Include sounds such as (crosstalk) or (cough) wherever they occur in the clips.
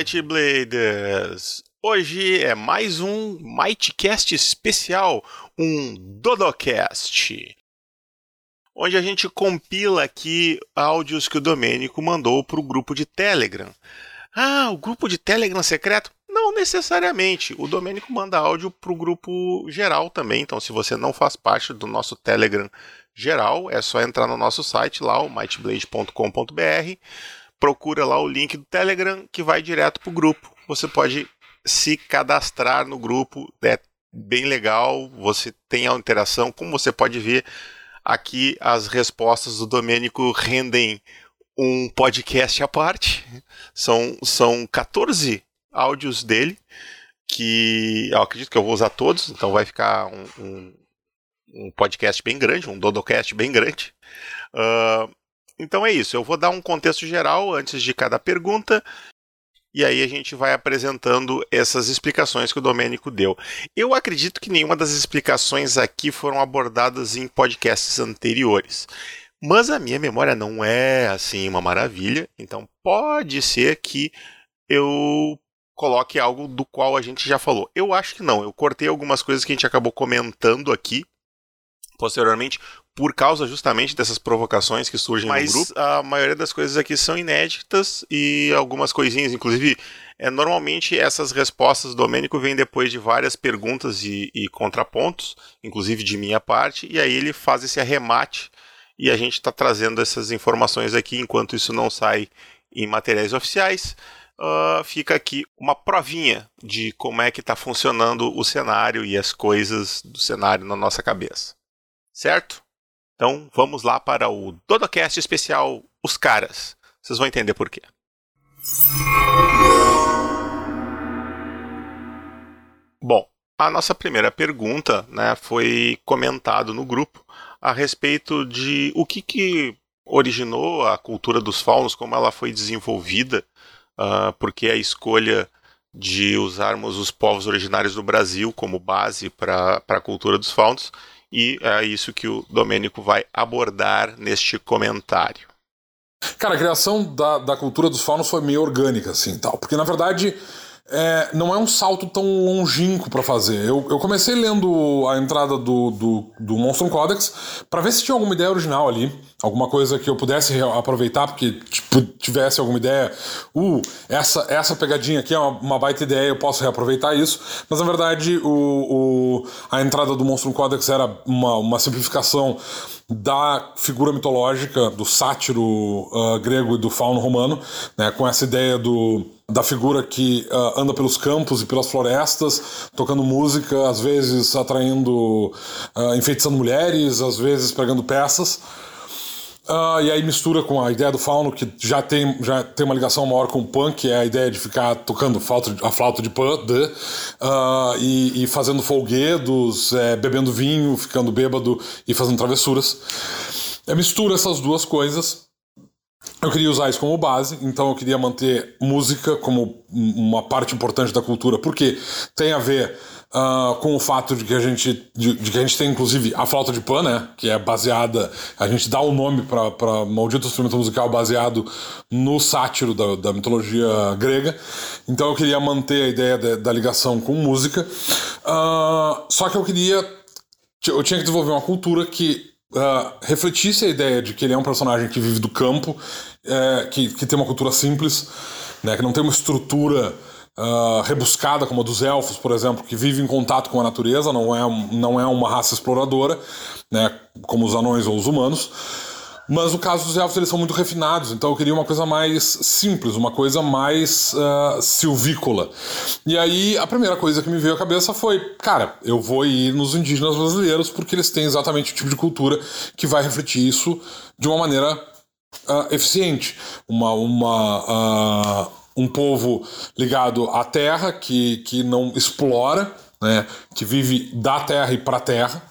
Fala, Mighty Bladers! Hoje é mais um Mightcast especial, um Dodocast, onde a gente compila aqui áudios que o Domênico mandou para o grupo de Telegram. Ah, o grupo de Telegram secreto? Não necessariamente. O Domênico manda áudio para o grupo geral também. Então, se você não faz parte do nosso Telegram geral, é só entrar no nosso site lá, o mightblade.com.br procura lá o link do Telegram que vai direto para o grupo. Você pode se cadastrar no grupo, é bem legal, você tem a interação. Como você pode ver, aqui as respostas do Domênico rendem um podcast à parte. São, são 14 áudios dele, que eu acredito que eu vou usar todos, então vai ficar um, um, um podcast bem grande, um Dodocast bem grande. Uh, então é isso, eu vou dar um contexto geral antes de cada pergunta e aí a gente vai apresentando essas explicações que o Domênico deu. Eu acredito que nenhuma das explicações aqui foram abordadas em podcasts anteriores. Mas a minha memória não é assim uma maravilha, então pode ser que eu coloque algo do qual a gente já falou. Eu acho que não, eu cortei algumas coisas que a gente acabou comentando aqui posteriormente por causa justamente dessas provocações que surgem Mas no grupo. a maioria das coisas aqui são inéditas e algumas coisinhas, inclusive, é, normalmente essas respostas do Domênico vêm depois de várias perguntas e, e contrapontos, inclusive de minha parte, e aí ele faz esse arremate e a gente está trazendo essas informações aqui enquanto isso não sai em materiais oficiais. Uh, fica aqui uma provinha de como é que está funcionando o cenário e as coisas do cenário na nossa cabeça. Certo? Então vamos lá para o Dodocast especial Os Caras. Vocês vão entender por quê. Bom, a nossa primeira pergunta né, foi comentado no grupo a respeito de o que, que originou a cultura dos faunos, como ela foi desenvolvida, uh, porque a escolha de usarmos os povos originários do Brasil como base para a cultura dos faunos e é isso que o Domênico vai abordar neste comentário. Cara, a criação da, da cultura dos faunos foi meio orgânica, assim, tal. Porque, na verdade, é, não é um salto tão longínquo para fazer. Eu, eu comecei lendo a entrada do, do, do Monstrum Codex para ver se tinha alguma ideia original ali, alguma coisa que eu pudesse aproveitar, porque tipo, tivesse alguma ideia. Uh, essa, essa pegadinha aqui é uma, uma baita ideia, eu posso reaproveitar isso. Mas na verdade, o, o, a entrada do Monstrum Codex era uma, uma simplificação da figura mitológica do sátiro uh, grego e do fauno romano, né, com essa ideia do, da figura que uh, anda pelos campos e pelas florestas, tocando música, às vezes atraindo, uh, enfeitiçando mulheres, às vezes pregando peças. Uh, e aí mistura com a ideia do fauno, que já tem, já tem uma ligação maior com o punk, que é a ideia de ficar tocando a flauta de de, uh, e, e, fazendo folguedos, é, bebendo vinho, ficando bêbado e fazendo travessuras. É, mistura essas duas coisas. Eu queria usar isso como base, então eu queria manter música como uma parte importante da cultura, porque tem a ver Uh, com o fato de que a gente de, de, que a gente tem inclusive a flauta de pan, né, que é baseada, a gente dá o um nome para maldito instrumento musical baseado no sátiro da, da, mitologia grega. Então eu queria manter a ideia de, da ligação com música. Uh, só que eu queria eu tinha que desenvolver uma cultura que uh, refletisse a ideia de que ele é um personagem que vive do campo, uh, que, que tem uma cultura simples, né, que não tem uma estrutura uh, rebuscada, como a dos elfos, por exemplo, que vive em contato com a natureza, não é, não é uma raça exploradora, né, como os anões ou os humanos. Mas no caso dos elfos, eles são muito refinados, então eu queria uma coisa mais simples, uma coisa mais uh, silvícola. E aí a primeira coisa que me veio à cabeça foi: cara, eu vou ir nos indígenas brasileiros porque eles têm exatamente o tipo de cultura que vai refletir isso de uma maneira uh, eficiente. Uma, uma, uh, um povo ligado à terra, que, que não explora, né, que vive da terra e para a terra,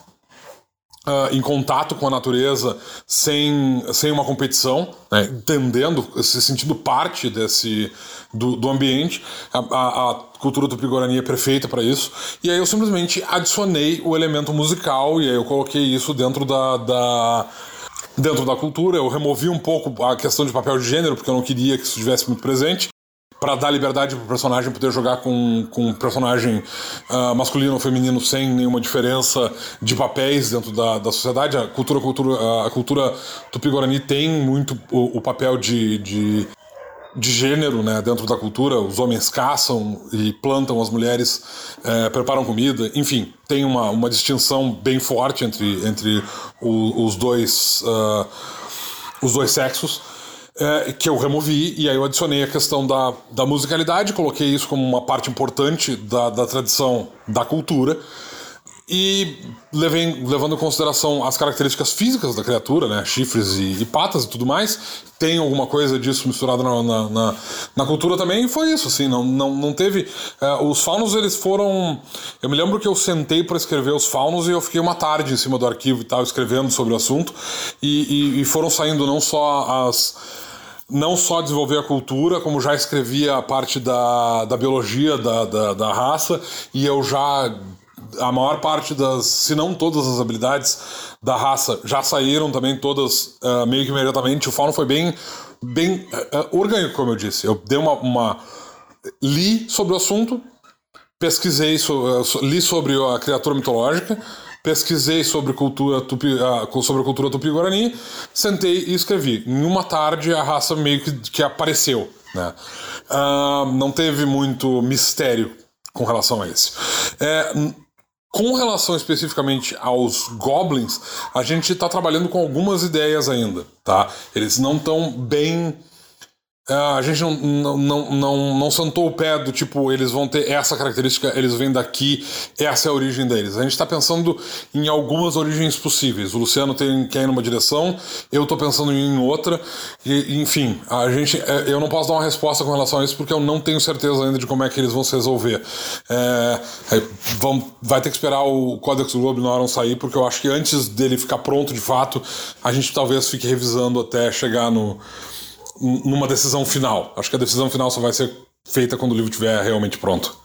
uh, em contato com a natureza, sem, sem uma competição, né, entendendo, se sentindo parte desse do, do ambiente. A, a, a cultura do Pigorani é perfeita para isso. E aí eu simplesmente adicionei o elemento musical e aí eu coloquei isso dentro da, da dentro da cultura. Eu removi um pouco a questão de papel de gênero, porque eu não queria que isso estivesse muito presente. Para dar liberdade pro personagem poder jogar com, com um personagem uh, masculino ou feminino sem nenhuma diferença de papéis dentro da, da sociedade. A cultura, cultura, a cultura tupi-guarani tem muito o, o papel de, de de gênero né, dentro da cultura. Os homens caçam e plantam, as mulheres é, preparam comida. Enfim, tem uma, uma distinção bem forte entre, entre o, os, dois, uh, os dois sexos. É, que eu removi e aí eu adicionei a questão da, da musicalidade, coloquei isso como uma parte importante da, da tradição da cultura e levei, levando em consideração as características físicas da criatura, né? Chifres e, e patas e tudo mais. Tem alguma coisa disso misturado na, na, na, na, cultura também, e foi isso, assim, não, não, não teve. Uh, os faunos, eles foram. Eu me lembro que eu sentei para escrever os faunos e eu fiquei uma tarde em cima do arquivo e tal, escrevendo sobre o assunto, e, e, e foram saindo não só as não só desenvolver a cultura, como já escrevia a parte da, da biologia da, da, da raça, e eu já a maior parte das, se não todas as habilidades da raça já saíram também todas uh, meio que imediatamente. O Fauno foi bem, bem uh, orgânico, como eu disse. Eu dei uma, uma li sobre o assunto, pesquisei, so, uh, li sobre a criatura mitológica, pesquisei sobre cultura tupi, sobre a cultura tupi-guarani, sentei e escrevi. Em uma tarde a raça meio que, que apareceu, né? não teve muito mistério com relação a esse. É, com relação especificamente aos goblins, a gente está trabalhando com algumas ideias ainda, tá? Eles não estão bem a gente não, não, não, não, sentou o pé do tipo, eles vão ter essa característica, eles vêm daqui, essa é a origem deles. A gente está pensando em algumas origens possíveis. O Luciano tem, quer ir numa direção, eu estou pensando em outra, e, enfim, a gente, é, eu não posso dar uma resposta com relação a isso porque eu não tenho certeza ainda de como é que eles vão se resolver. É, é, vão, vai ter que esperar o Codex Globinorum sair, porque eu acho que antes dele ficar pronto de fato, a gente talvez fique revisando até chegar no numa decisão final. Acho que a decisão final só vai ser feita quando o livro estiver realmente pronto.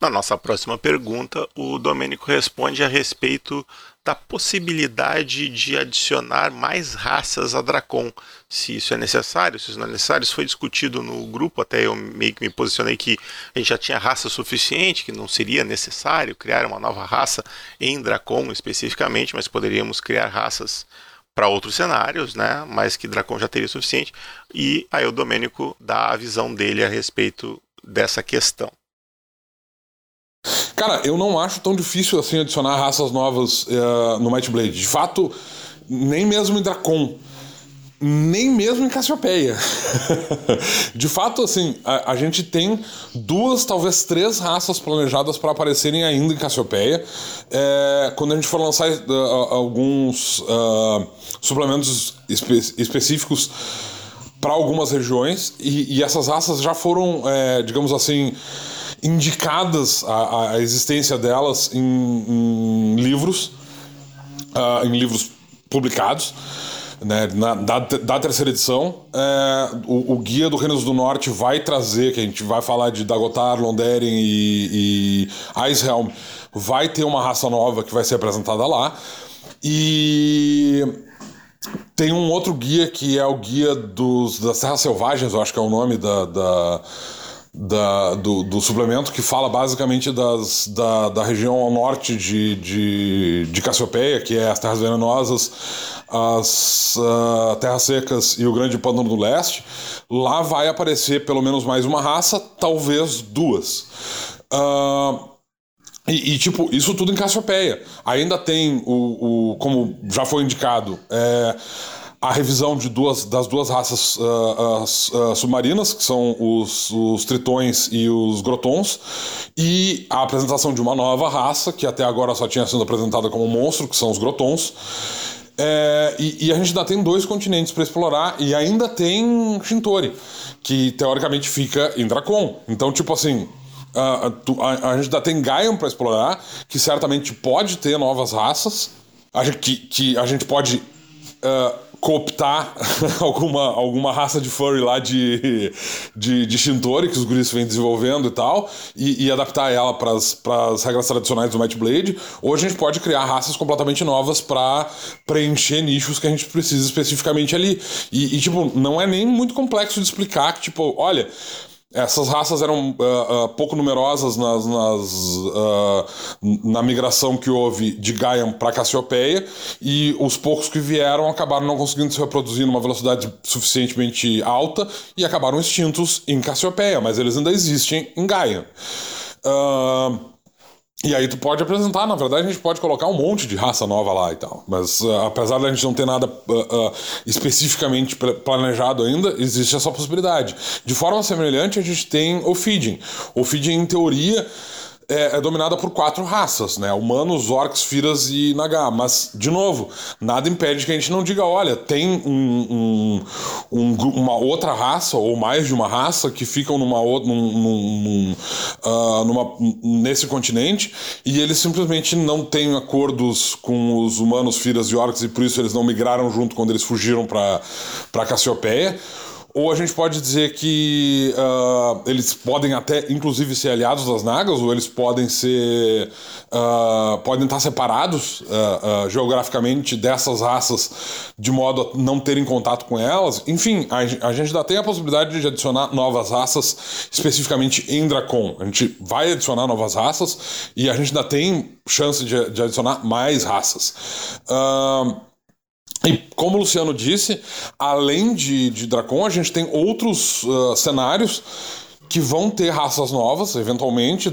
Na nossa próxima pergunta, o Domênico responde a respeito da possibilidade de adicionar mais raças a Dracon, se isso é necessário, se isso não é necessário. Isso foi discutido no grupo, até eu meio que me posicionei que a gente já tinha raça suficiente, que não seria necessário criar uma nova raça em Dracon especificamente, mas poderíamos criar raças para outros cenários, né? Mas que Dracon já teria suficiente. E aí o Domênico dá a visão dele a respeito dessa questão. Cara, eu não acho tão difícil assim adicionar raças novas uh, no Might Blade. De fato, nem mesmo em Dracon. Nem mesmo em Cassiopeia. (laughs) de fato, assim, a, a, gente tem duas, talvez três raças planejadas para aparecerem ainda em Cassiopeia. É, quando a gente for lançar uh, alguns uh, suplementos espe específicos para algumas regiões, e, e, essas raças já foram, é, digamos assim, indicadas a, a existência delas em, em livros, uh, em livros publicados. Né, na, da, da, terceira edição, é, o, o, Guia do Reinos do Norte vai trazer, que a gente vai falar de Dagotar, Londeren e, e Icehelm, vai ter uma raça nova que vai ser apresentada lá. E tem um outro guia que é o Guia dos, das Terras Selvagens, eu acho que é o nome da, da da, do, do, suplemento que fala basicamente das, da, da região ao norte de, de, de Cassiopeia, que é as terras venenosas, as uh, terras secas e o grande pântano do leste. Lá vai aparecer pelo menos mais uma raça, talvez duas. Uh, e, e, tipo, isso tudo em Cassiopeia. Ainda tem o, o como já foi indicado, é, a revisão de duas, das duas raças uh, uh, submarinas, que são os, os, tritões e os grotons, e a apresentação de uma nova raça, que até agora só tinha sido apresentada como monstro, que são os grotons. É, e, e, a gente ainda tem dois continentes para explorar, e ainda tem Shintori, que teoricamente fica em Dracon. Então, tipo assim, a, a, a gente ainda tem Gaian para explorar, que certamente pode ter novas raças, a que, que a gente pode. Uh, cooptar (laughs) alguma, alguma raça de furry lá de, de, de Shintori, que os guris vêm desenvolvendo e tal, e, e adaptar ela para as regras tradicionais do Might Blade, ou a gente pode criar raças completamente novas para preencher nichos que a gente precisa especificamente ali. E, e, tipo, não é nem muito complexo de explicar que, tipo, olha. Essas raças eram uh, uh, pouco numerosas nas, nas uh, na migração que houve de Gaian para Cassiopeia, e os poucos que vieram acabaram não conseguindo se reproduzir numa velocidade suficientemente alta e acabaram extintos em Cassiopeia, mas eles ainda existem em Gaian. Uh, e aí tu pode apresentar, na verdade a gente pode colocar um monte de raça nova lá e tal. Mas uh, apesar da gente não ter nada uh, uh, especificamente planejado ainda, existe essa possibilidade. De forma semelhante, a gente tem o feeding. O feeding, em teoria, é, é, dominada por quatro raças, né? Humanos, orcs, firas e naga. Mas, de novo, nada impede que a gente não diga, olha, tem um, um, um, uma outra raça, ou mais de uma raça, que ficam numa, num, num, uh, numa, nesse continente, e eles simplesmente não têm acordos com os humanos, firas e orcs, e por isso eles não migraram junto quando eles fugiram para Cassiopeia. Ou a gente pode dizer que uh, eles podem até, inclusive, ser aliados das Nagas, ou eles podem ser. Uh, podem estar separados uh, geograficamente dessas raças de modo a não terem contato com elas. Enfim, a, a, gente ainda tem a possibilidade de adicionar novas raças, especificamente em Dracon. A gente vai adicionar novas raças e a gente ainda tem chance de, de adicionar mais raças. Uh, e como o Luciano disse, além de, de Dracon, a gente tem outros uh, cenários que vão ter raças novas, eventualmente.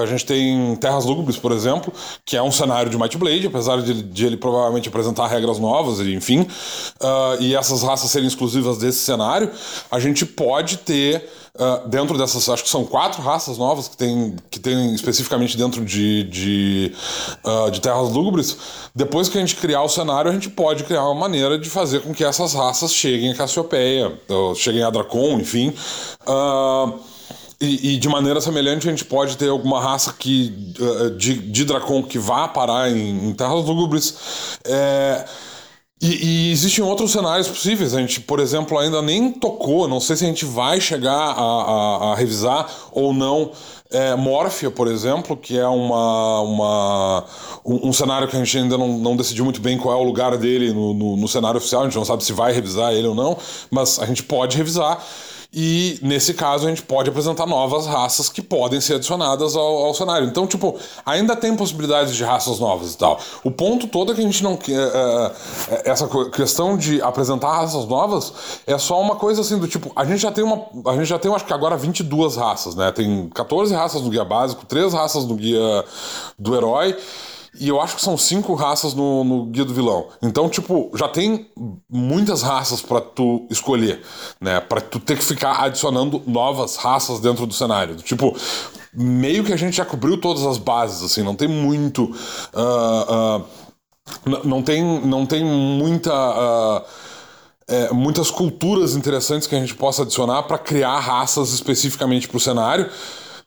A gente tem Terras Lúgubres, por exemplo, que é um cenário de Might Blade, apesar de, de ele provavelmente apresentar regras novas, enfim, uh, e essas raças serem exclusivas desse cenário, a gente pode ter Uh, dentro dessas, acho que são quatro raças novas que tem, que tem especificamente dentro de, de, uh, de Terras Lúgubres. Depois que a gente criar o cenário, a gente pode criar uma maneira de fazer com que essas raças cheguem a Cassiopeia, cheguem a Dracon, enfim. Uh, e, e, de maneira semelhante, a gente pode ter alguma raça que, de, de Dracon que vá parar em, em Terras Lúgubres. É, e, e, existem outros cenários possíveis. A gente, por exemplo, ainda nem tocou, não sei se a gente vai chegar a, a, a revisar ou não. É, Morphia, por exemplo, que é uma, uma, um, um, cenário que a gente ainda não, não decidiu muito bem qual é o lugar dele no, no, no cenário oficial, a gente não sabe se vai revisar ele ou não, mas a gente pode revisar. E nesse caso a gente pode apresentar novas raças que podem ser adicionadas ao, ao cenário. Então, tipo, ainda tem possibilidades de raças novas e tal. O ponto todo é que a gente não quer. É, é, essa questão de apresentar raças novas é só uma coisa assim do tipo. A gente já tem uma. A gente já tem, acho que agora 22 raças, né? Tem 14 raças no guia básico, 3 raças no guia do herói. E eu acho que são cinco raças no, no Guia do Vilão. Então, tipo, já tem muitas raças para tu escolher, né? Para tu ter que ficar adicionando novas raças dentro do cenário. Tipo, meio que a gente já cobriu todas as bases, assim, não tem muito. Uh, uh, não, tem, não tem muita. Uh, é, muitas culturas interessantes que a gente possa adicionar para criar raças especificamente para o cenário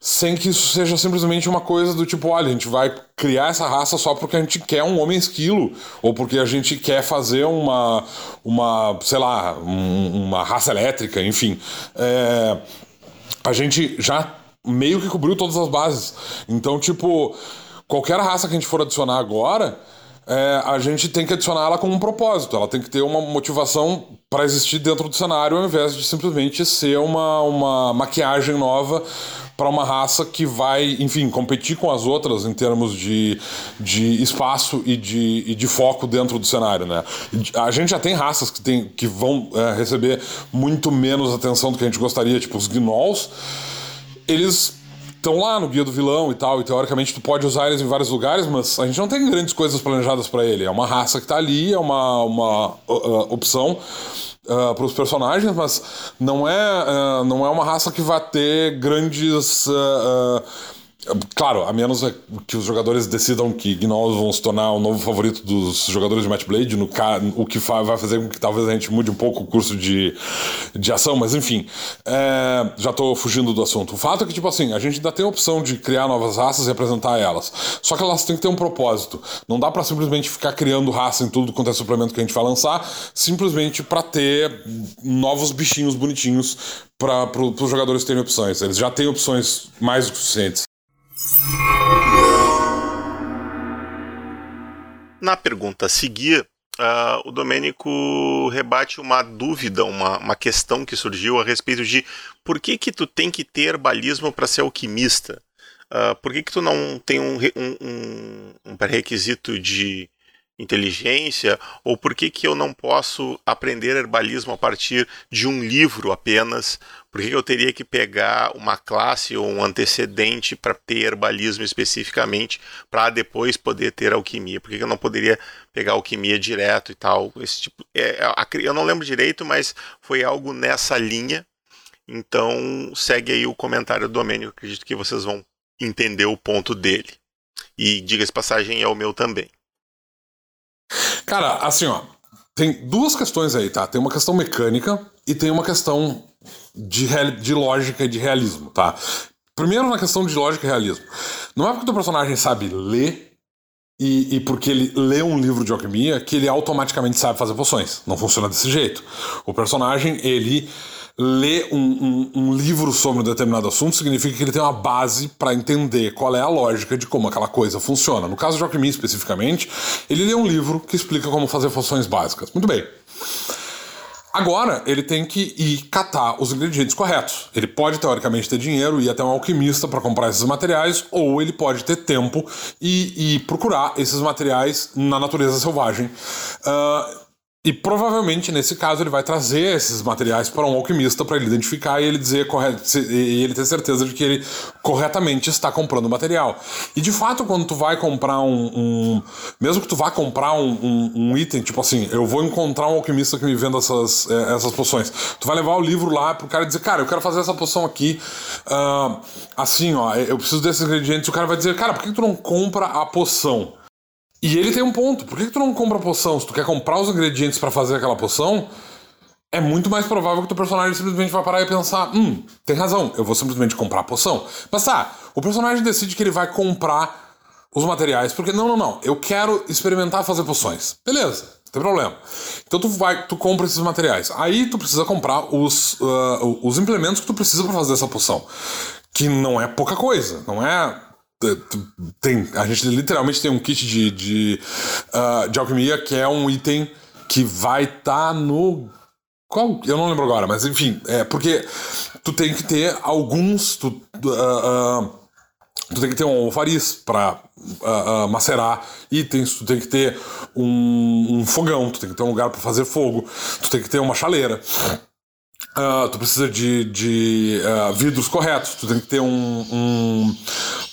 sem que isso seja simplesmente uma coisa do tipo, olha, a gente vai criar essa raça só porque a gente quer um homem esquilo, ou porque a gente quer fazer uma, uma sei lá, um, uma raça elétrica, enfim. É, a gente já meio que cobriu todas as bases. Então, tipo, qualquer raça que a gente for adicionar agora, é, a gente tem que adicionar ela com um propósito. Ela tem que ter uma motivação para existir dentro do cenário, ao invés de simplesmente ser uma, uma maquiagem nova para uma raça que vai, enfim, competir com as outras em termos de, de espaço e de, e de foco dentro do cenário, né? A gente já tem raças que, tem, que vão é, receber muito menos atenção do que a gente gostaria, tipo os gnolls. Eles estão lá no guia do vilão e tal, e teoricamente tu pode usar eles em vários lugares, mas a gente não tem grandes coisas planejadas para ele. É uma raça que tá ali, é uma, uma uh, opção uh, para os personagens, mas não é, uh, não é uma raça que vai ter grandes. Uh, Claro, a menos que os jogadores decidam que Gnolls vão se tornar o novo favorito dos jogadores de Match Blade, no o que vai fazer com que talvez a gente mude um pouco o curso de, de ação, mas enfim, é, já estou fugindo do assunto. O fato é que, tipo assim, a gente ainda tem a opção de criar novas raças e apresentar elas. Só que elas têm que ter um propósito. Não dá para simplesmente ficar criando raça em tudo quanto é suplemento que a gente vai lançar, simplesmente para ter novos bichinhos bonitinhos para os jogadores terem opções. Eles já têm opções mais do que suficientes. Na pergunta a seguir, uh, o Domênico rebate uma dúvida, uma, uma questão que surgiu a respeito de por que que tu tem que ter herbalismo para ser alquimista? Uh, por que que tu não tem um, um, um, pré-requisito de inteligência? Ou por que, que eu não posso aprender herbalismo a partir de um livro apenas? Por que, eu teria que pegar uma classe ou um antecedente para ter herbalismo especificamente, para depois poder ter alquimia? Por que, que eu não poderia pegar alquimia direto e tal? Esse tipo, é, é eu não lembro direito, mas foi algo nessa linha. Então segue aí o comentário do Domênio, acredito que vocês vão entender o ponto dele. E diga-se passagem, é o meu também. Cara, assim, ó. Tem duas questões aí, tá? Tem uma questão mecânica e tem uma questão de, de lógica e de realismo, tá? Primeiro na questão de lógica e realismo. Não é porque o personagem sabe ler e, e, porque ele lê um livro de alquimia que ele automaticamente sabe fazer poções. Não funciona desse jeito. O personagem, ele ler um, um, um, livro sobre um determinado assunto significa que ele tem uma base para entender qual é a lógica de como aquela coisa funciona. No caso de alquimia especificamente, ele lê um livro que explica como fazer funções básicas. Muito bem. Agora ele tem que ir catar os ingredientes corretos. Ele pode teoricamente ter dinheiro e ir até um alquimista para comprar esses materiais, ou ele pode ter tempo e, e procurar esses materiais na natureza selvagem. Uh, e provavelmente, nesse caso, ele vai trazer esses materiais para um alquimista para ele identificar e ele dizer e ele ter certeza de que ele corretamente está comprando o material. E de fato, quando tu vai comprar um. um mesmo que tu vá comprar um, um, um, item, tipo assim, eu vou encontrar um alquimista que me venda essas, é, essas poções. Tu vai levar o livro lá pro cara dizer, cara, eu quero fazer essa poção aqui. Uh, assim, ó, eu preciso desses ingredientes. O cara vai dizer, cara, por que tu não compra a poção? E ele tem um ponto. Por que, que tu não compra poção? Se tu quer comprar os ingredientes para fazer aquela poção, é muito mais provável que o personagem simplesmente vai parar e pensar: hum, tem razão, eu vou simplesmente comprar a poção. Mas tá, o personagem decide que ele vai comprar os materiais, porque não, não, não, eu quero experimentar fazer poções. Beleza, não tem problema. Então tu vai, tu compra esses materiais. Aí tu precisa comprar os, uh, os implementos que tu precisa para fazer essa poção. Que não é pouca coisa, não é tem, a gente literalmente tem um kit de, de, uh, de alquimia que é um item que vai estar tá no. Qual? Eu não lembro agora, mas enfim, é porque tu tem que ter alguns. Tu, uh, uh, tu tem que ter um alfariz para macerar itens, tu tem que ter um, um, fogão, tu tem que ter um lugar para fazer fogo, tu tem que ter uma chaleira. Uh, tu precisa de, de uh, vidros corretos, tu tem que ter um, um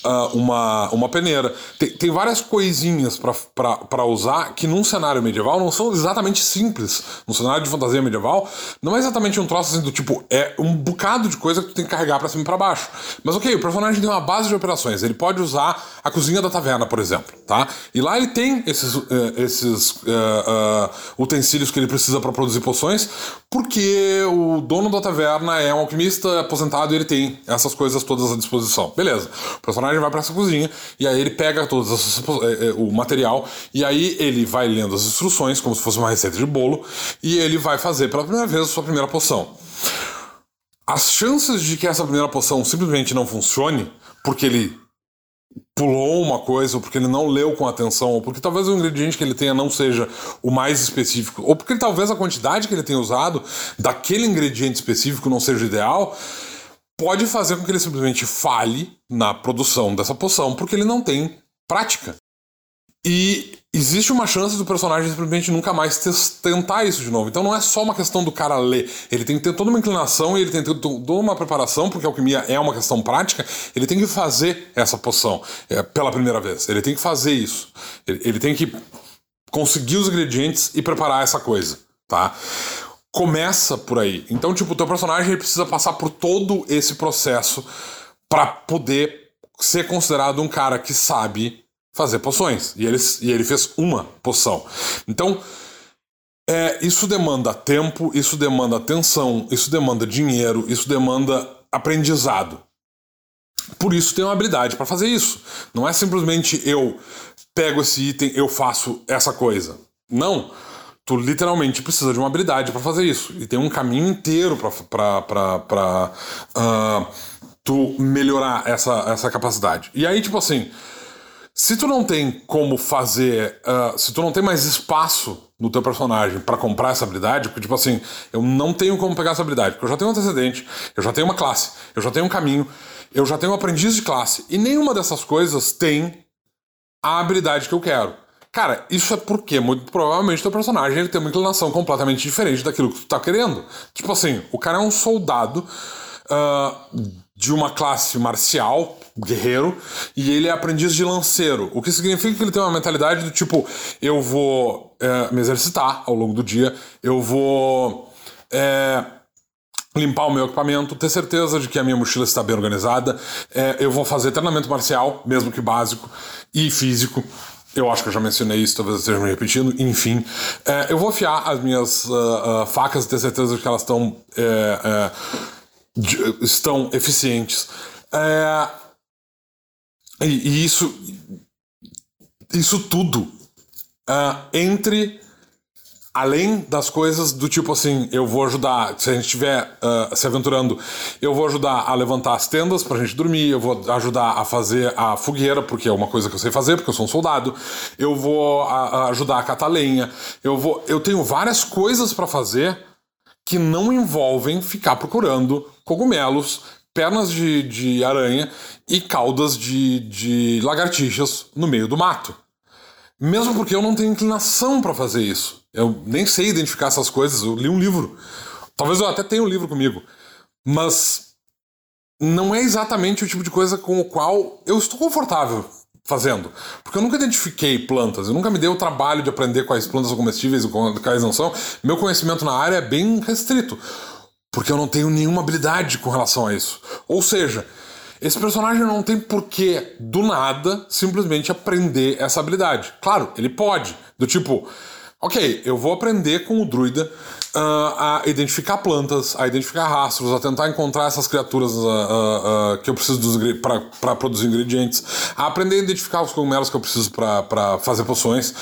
uh, uma, uma peneira. Tem, tem várias coisinhas para usar que num cenário medieval não são exatamente simples. Num cenário de fantasia medieval, não é exatamente um troço assim do tipo, é um bocado de coisa que tu tem que carregar para cima e pra baixo. Mas ok, o personagem tem uma base de operações, ele pode usar a cozinha da taverna, por exemplo, tá? E lá ele tem esses, uh, esses uh, utensílios que ele precisa para produzir poções, porque o dono da taverna é um alquimista aposentado e ele tem essas coisas todas à disposição. Beleza. O personagem vai para essa cozinha e aí ele pega todos essas, é, é, o material e aí ele vai lendo as instruções como se fosse uma receita de bolo e ele vai fazer pela primeira vez a sua primeira poção. As chances de que essa primeira poção simplesmente não funcione porque ele pulou uma coisa, ou porque ele não leu com atenção, ou porque talvez o ingrediente que ele tenha não seja o mais específico, ou porque talvez a quantidade que ele tenha usado daquele ingrediente específico não seja ideal, pode fazer com que ele simplesmente falhe na produção dessa poção, porque ele não tem prática. E existe uma chance do personagem simplesmente nunca mais tentar isso de novo. Então não é só uma questão do cara ler. Ele tem que ter toda uma inclinação e ele tem que ter toda uma preparação, porque a alquimia é uma questão prática. Ele tem que fazer essa poção é, pela primeira vez. Ele tem que fazer isso. Ele, ele tem que conseguir os ingredientes e preparar essa coisa, tá? Começa por aí. Então, tipo, o teu personagem precisa passar por todo esse processo para poder ser considerado um cara que sabe fazer poções. E ele, e ele fez uma poção. Então, é, isso demanda tempo, isso demanda atenção, isso demanda dinheiro, isso demanda aprendizado. Por isso tem uma habilidade para fazer isso. Não é simplesmente eu pego esse item, eu faço essa coisa. Não. Tu literalmente precisa de uma habilidade para fazer isso. E tem um caminho inteiro para uh, tu melhorar essa, essa capacidade. E aí, tipo assim, se tu não tem como fazer, uh, se tu não tem mais espaço no teu personagem para comprar essa habilidade, porque tipo assim, eu não tenho como pegar essa habilidade, porque eu já tenho um antecedente, eu já tenho uma classe, eu já tenho um caminho, eu já tenho um aprendiz de classe, e nenhuma dessas coisas tem a habilidade que eu quero. Cara, isso é porque muito provavelmente teu personagem ele tem uma inclinação completamente diferente daquilo que tu tá querendo. Tipo assim, o cara é um soldado uh, de uma classe marcial, guerreiro, e ele é aprendiz de lanceiro. O que significa que ele tem uma mentalidade do tipo: eu vou é, me exercitar ao longo do dia, eu vou. É, limpar o meu equipamento, ter certeza de que a minha mochila está bem organizada. É, eu vou fazer treinamento marcial, mesmo que básico, e físico. Eu acho que eu já mencionei isso, talvez eu esteja me repetindo. Enfim, é, eu vou afiar as minhas uh, uh, facas e ter certeza de que elas estão é, estão eficientes. E, e, isso, isso tudo uh, entre além das coisas do tipo assim, eu vou ajudar, se a gente estiver uh, se aventurando, eu vou ajudar a levantar as tendas pra gente dormir, eu vou ajudar a fazer a fogueira, porque é uma coisa que eu sei fazer, porque eu sou um soldado, eu vou a, a ajudar a catar lenha, eu vou. Eu tenho várias coisas para fazer que não envolvem ficar procurando cogumelos, pernas de, de aranha e caudas de, de lagartixas no meio do mato. Mesmo porque eu não tenho inclinação para fazer isso. Eu nem sei identificar essas coisas, eu li um livro. Talvez eu até tenha um livro comigo. Mas não é exatamente o tipo de coisa com o qual eu estou confortável fazendo. Porque eu nunca identifiquei plantas, eu nunca me dei o trabalho de aprender quais plantas são comestíveis e quais não são. Meu conhecimento na área é bem restrito, porque eu não tenho nenhuma habilidade com relação a isso. Ou seja, esse personagem não tem porquê, do nada, simplesmente aprender essa habilidade. Claro, ele pode, do tipo, ok, eu vou aprender com o druida uh, a identificar plantas, a identificar rastros, a tentar encontrar essas criaturas uh, uh, que eu preciso para produzir ingredientes, a aprender a identificar os cogumelos que eu preciso para fazer poções.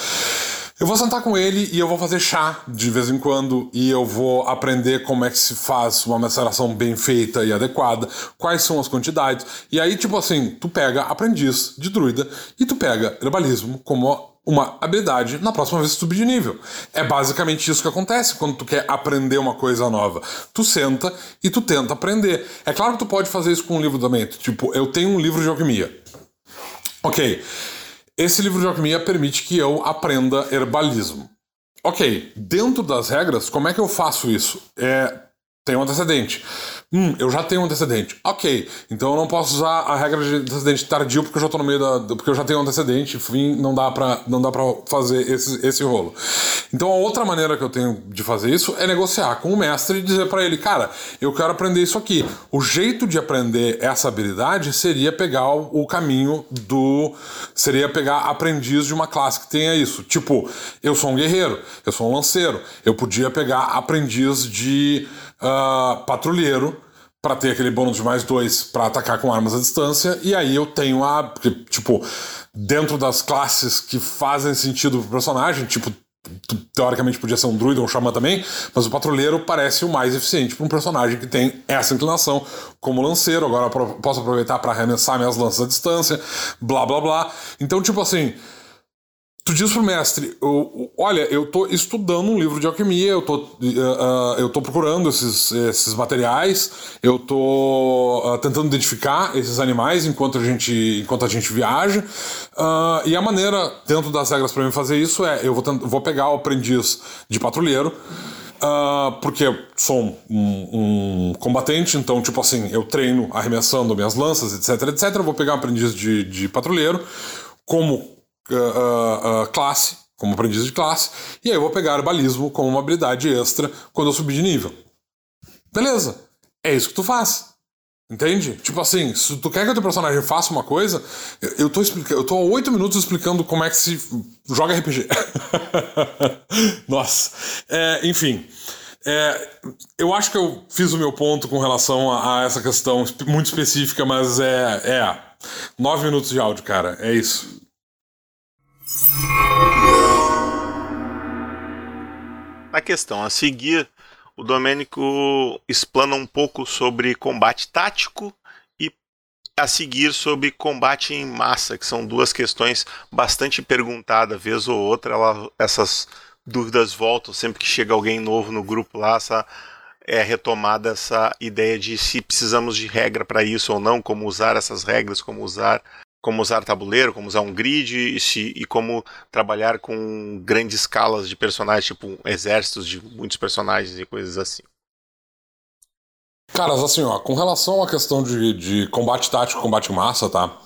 Eu vou sentar com ele e eu vou fazer chá de vez em quando e eu vou aprender como é que se faz uma maceração bem feita e adequada, quais são as quantidades. E aí, tipo assim, tu pega aprendiz de druida e tu pega herbalismo como uma habilidade na próxima vez que subir de nível. É basicamente isso que acontece quando tu quer aprender uma coisa nova. Tu senta e tu tenta aprender. É claro que tu pode fazer isso com um livro também. Tipo, eu tenho um livro de alquimia. Ok. Esse livro de alquimia permite que eu aprenda herbalismo. Ok, dentro das regras, como é que eu faço isso? É, tem um antecedente. Hum, eu já tenho um antecedente. Ok, então eu não posso usar a regra de antecedente tardio porque eu já tô no meio da. porque eu já tenho um antecedente, enfim, não dá pra, não dá pra fazer esse, esse rolo. Então a outra maneira que eu tenho de fazer isso é negociar com o mestre e dizer para ele, cara, eu quero aprender isso aqui. O jeito de aprender essa habilidade seria pegar o, caminho do. seria pegar aprendiz de uma classe que tenha isso. Tipo, eu sou um guerreiro, eu sou um lanceiro, eu podia pegar aprendiz de uh, patrulheiro para ter aquele bônus de mais dois para atacar com armas à distância, e aí eu tenho a. Tipo, dentro das classes que fazem sentido pro personagem, tipo, teoricamente podia ser um druida ou um xamã também, mas o patrulheiro parece o mais eficiente para um personagem que tem essa inclinação como lanceiro. Agora posso aproveitar para arremessar minhas lanças à distância, blá blá blá. Então, tipo assim, Tu diz pro mestre, eu, olha, eu tô estudando um livro de alquimia, eu tô, uh, uh, eu tô procurando esses, esses materiais, eu tô uh, tentando identificar esses animais enquanto a gente, enquanto a gente viaja. e a maneira, dentro das regras para mim fazer isso é, eu vou, vou pegar o aprendiz de patrulheiro, porque sou um, um, combatente, então, tipo assim, eu treino arremessando minhas lanças, etc, etc. Eu vou pegar um aprendiz de, de patrulheiro, como uh, uh, classe, como aprendiz de classe, e aí eu vou pegar herbalismo como uma habilidade extra quando eu subir de nível. Beleza, é isso que tu faz. Entende? Tipo assim, se tu quer que o teu personagem faça uma coisa, eu tô explicando, eu tô há oito minutos explicando como é que se joga RPG. (laughs) Nossa. É, enfim. É, eu acho que eu fiz o meu ponto com relação a, a essa questão muito específica, mas é, é. Nove minutos de áudio, cara. É isso. Na questão a seguir, o Domênico explana um pouco sobre combate tático e a seguir sobre combate em massa, que são duas questões bastante perguntadas, vez ou outra, ela, essas dúvidas voltam sempre que chega alguém novo no grupo lá, essa é retomada essa ideia de se precisamos de regra para isso ou não, como usar essas regras, como usar como usar tabuleiro, como usar um grid e, se, e como trabalhar com grandes escalas de personagens, tipo exércitos de muitos personagens e coisas assim. Caras, assim, ó, com relação à questão de, de combate tático, combate massa, tá?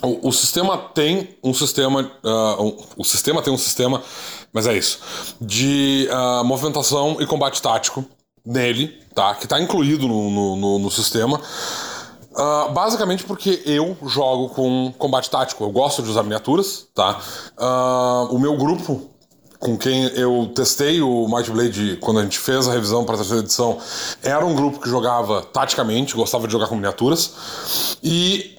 O, o sistema tem um sistema. Uh, o sistema tem um sistema, mas é isso. De uh, movimentação e combate tático nele, tá? Que tá incluído no, no, no, no sistema. Uh, basicamente porque eu jogo com combate tático. Eu gosto de usar miniaturas, tá? Uh, o meu grupo com quem eu testei o Might Blade quando a gente fez a revisão para a terceira edição era um grupo que jogava taticamente, gostava de jogar com miniaturas. E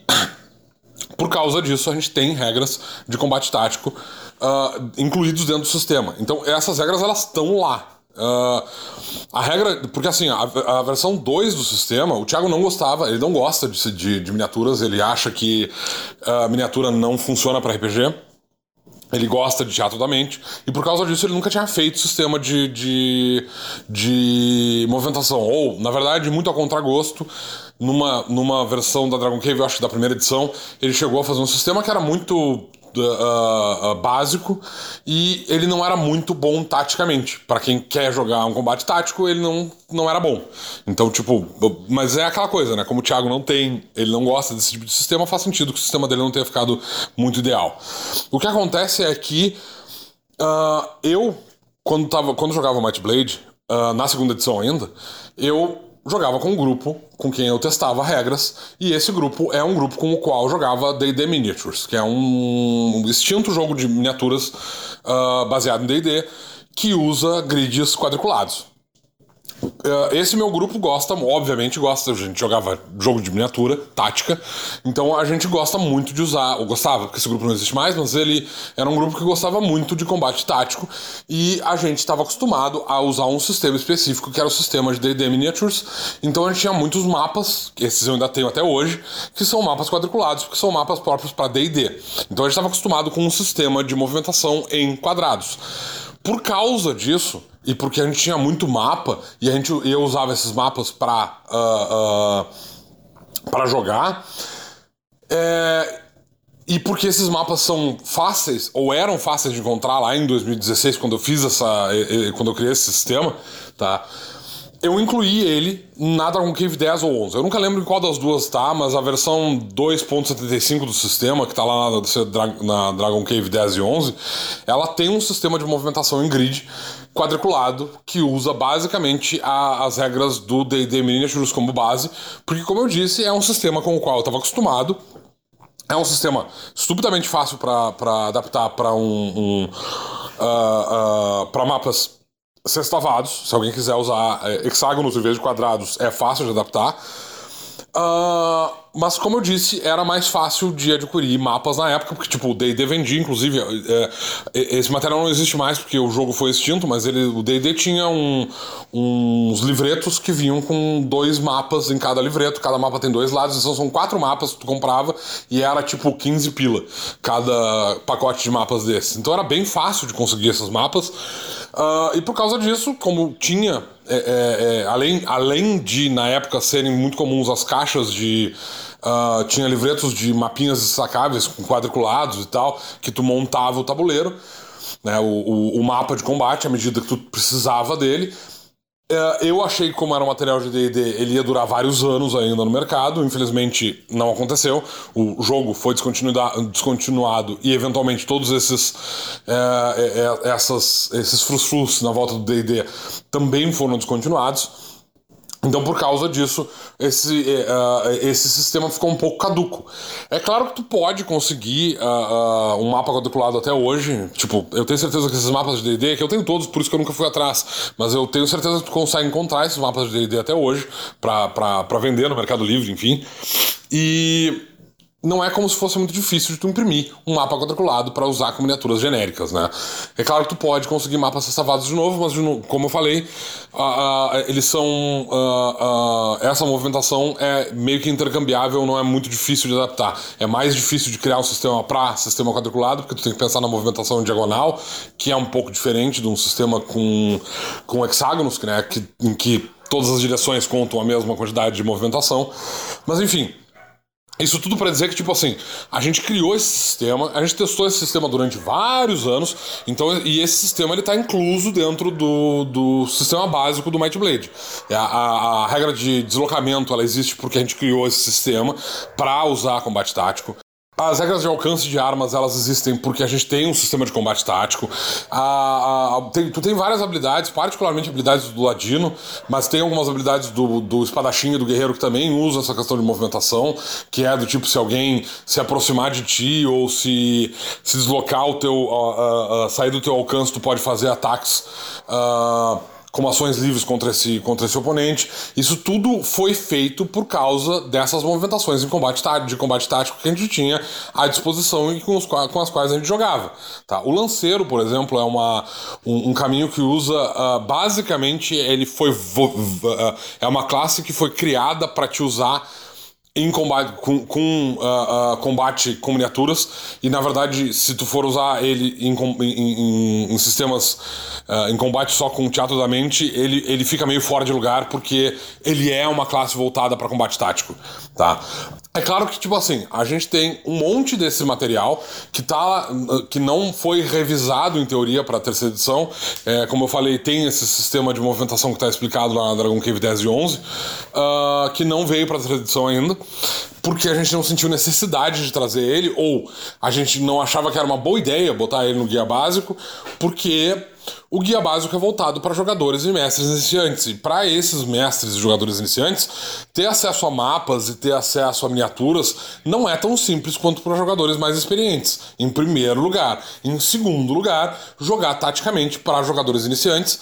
(clears throat) por causa disso a gente tem regras de combate tático uh, incluídos dentro do sistema. Então essas regras elas estão lá. Uh, a regra, porque assim, a, a versão 2 do sistema, o Thiago não gostava, ele não gosta de, de, de miniaturas, ele acha que a miniatura não funciona para RPG. Ele gosta de teatro da mente, e por causa disso ele nunca tinha feito sistema de, de, de movimentação. Ou, na verdade, muito a contragosto, numa, numa versão da Dragon Cave, eu acho que da primeira edição, ele chegou a fazer um sistema que era muito uh, uh, básico e ele não era muito bom taticamente. Para quem quer jogar um combate tático, ele não, não era bom. Então, tipo, mas é aquela coisa, né? Como o Thiago não tem, ele não gosta desse tipo de sistema, faz sentido que o sistema dele não tenha ficado muito ideal. O que acontece é que uh, eu, quando, tava, quando jogava Might Blade, na segunda edição ainda, eu jogava com um grupo com quem eu testava regras, e esse grupo é um grupo com o qual eu jogava D&D Miniatures, que é um extinto jogo de miniaturas uh, baseado em D&D, que usa grids quadriculados. Eh, esse meu grupo gosta, obviamente gosta, a gente jogava jogo de miniatura, tática, então a gente gosta muito de usar, ou gostava, porque esse grupo não existe mais, mas ele era um grupo que gostava muito de combate tático e a gente estava acostumado a usar um sistema específico que era o sistema de D&D Miniatures, então a gente tinha muitos mapas, esses eu ainda tenho até hoje, que são mapas quadriculados, porque são mapas próprios para D&D. Então a gente estava acostumado com um sistema de movimentação em quadrados. Por causa disso, e porque a gente tinha muito mapa e a gente eu usava esses mapas para uh, uh, para jogar. É, e porque esses mapas são fáceis, ou eram fáceis de encontrar lá em 2016, quando eu fiz essa. quando eu criei esse sistema, tá? Eu incluí ele na Dragon Cave 10 ou 11. Eu nunca lembro em qual das duas tá, mas a versão 2.75 do sistema, que tá lá na, na, Dragon Cave 10 e 11, ela tem um sistema de movimentação em grid quadriculado que usa basicamente a, as regras do D&D Miniatures como base, porque como eu disse, é um sistema com o qual eu estava acostumado, é um sistema estupidamente fácil para adaptar para um, um uh, uh, para mapas sextavados. Se alguém quiser usar é, hexágonos em vez de quadrados, é fácil de adaptar. Uh, mas como eu disse, era mais fácil de adquirir mapas na época, porque tipo, o D&D vendia, inclusive, é, é, esse material não existe mais porque o jogo foi extinto, mas ele, o D&D tinha um, uns livretos que vinham com dois mapas em cada livreto, cada mapa tem dois lados, então são quatro mapas que tu comprava e era tipo 15 pila cada pacote de mapas desses. Então era bem fácil de conseguir esses mapas, uh, e por causa disso, como tinha é, é, é, além, além de, na época, serem muito comuns as caixas de. Uh, tinha livretos de mapinhas destacáveis com quadriculados e tal, que tu montava o tabuleiro, né, o, o, o mapa de combate à medida que tu precisava dele. É, eu achei que, como era um material de DD, ele ia durar vários anos ainda no mercado. Infelizmente, não aconteceu. O jogo foi descontinuado e, eventualmente, todos esses, é essas, esses frusfrus na volta do DD também foram descontinuados. Então, por causa disso, esse, uh, esse sistema ficou um pouco caduco. É claro que tu pode conseguir uh, uh, um mapa quadriculado até hoje. Tipo, eu tenho certeza que esses mapas de D&D, que eu tenho todos, por isso que eu nunca fui atrás, mas eu tenho certeza que tu consegue encontrar esses mapas de D&D até hoje para vender no Mercado Livre, enfim. E não é como se fosse muito difícil de tu imprimir um mapa quadriculado para usar com miniaturas genéricas, né? É claro que tu pode conseguir mapas sessavados de novo, mas como eu falei, uh, uh, eles são uh, essa movimentação é meio que intercambiável, não é muito difícil de adaptar. É mais difícil de criar um sistema para sistema quadriculado, porque tu tem que pensar na movimentação diagonal, que é um pouco diferente de um sistema com com hexágonos, né? Que, em que todas as direções contam a mesma quantidade de movimentação. Mas enfim, isso tudo para dizer que, tipo assim, a gente criou esse sistema, a gente testou esse sistema durante vários anos, então, e esse sistema ele tá incluso dentro do, do sistema básico do Might Blade. A, a, a regra de deslocamento ela existe porque a gente criou esse sistema para usar combate tático. As regras de alcance de armas, elas existem porque a gente tem um sistema de combate tático. A, a, tem, tu tem várias habilidades, particularmente habilidades do ladino, mas tem algumas habilidades do, do espadachim e do guerreiro que também usam essa questão de movimentação, que é do tipo se alguém se aproximar de ti ou se, se deslocar o teu. Uh, uh, uh, sair do teu alcance, tu pode fazer ataques como ações livres contra esse, contra esse oponente. Isso tudo foi feito por causa dessas movimentações em combate de combate tático que a gente tinha à disposição e com, os, com as quais a gente jogava. Tá? O lanceiro, por exemplo, é uma, um, um caminho que usa uh, basicamente ele foi uh, é uma classe que foi criada para te usar em combate com, com uh, uh, combate com miniaturas. E na verdade se tu for usar ele em, em, em sistemas uh, em combate só com teatro da mente ele, ele fica meio fora de lugar porque ele é uma classe voltada para combate tático tá? É claro que, tipo assim, a gente tem um monte desse material que, tá, que não foi revisado em teoria para a terceira edição. É, como eu falei, tem esse sistema de movimentação que está explicado lá na Dragon Cave 10 e 11, uh, que não veio para a terceira edição ainda, porque a gente não sentiu necessidade de trazer ele, ou a gente não achava que era uma boa ideia botar ele no guia básico, porque o guia básico é voltado para jogadores e mestres iniciantes. E para esses mestres e jogadores iniciantes, ter acesso a mapas e ter acesso a miniaturas não é tão simples quanto para jogadores mais experientes. Em primeiro lugar. Em segundo lugar, jogar taticamente para jogadores iniciantes.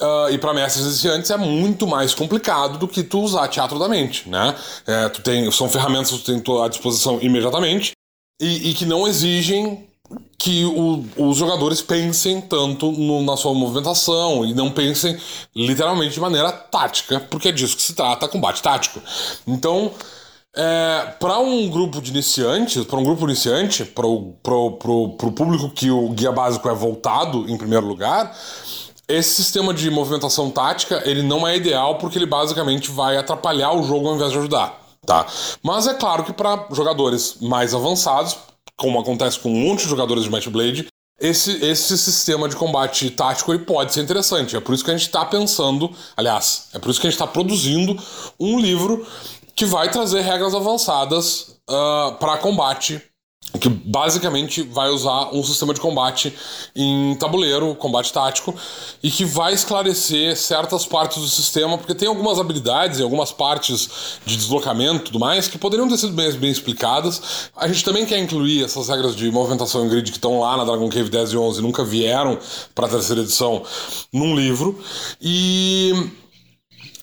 Uh, e para mestres iniciantes é muito mais complicado do que tu usar teatro da mente, né? É, tu tem, são ferramentas que tu tem à disposição imediatamente e, e que não exigem que o, os jogadores pensem tanto no, na sua movimentação e não pensem literalmente de maneira tática, porque é disso que se trata combate tático. Então, é, para um grupo de iniciantes, para um grupo iniciante, para o público que o guia básico é voltado em primeiro lugar, esse sistema de movimentação tática ele não é ideal porque ele basicamente vai atrapalhar o jogo ao invés de ajudar. Tá? Mas é claro que para jogadores mais avançados, como acontece com um monte de jogadores de Match Blade, esse, esse sistema de combate tático ele pode ser interessante. É por isso que a gente está pensando, aliás, é por isso que a gente está produzindo um livro que vai trazer regras avançadas uh, ah, para combate que basicamente vai usar um sistema de combate em tabuleiro, combate tático, e que vai esclarecer certas partes do sistema, porque tem algumas habilidades e algumas partes de deslocamento e tudo mais que poderiam ter sido bem, bem explicadas. A gente também quer incluir essas regras de movimentação em grid que estão lá na Dragon Cave 10 e 11 e nunca vieram para a terceira edição num livro. E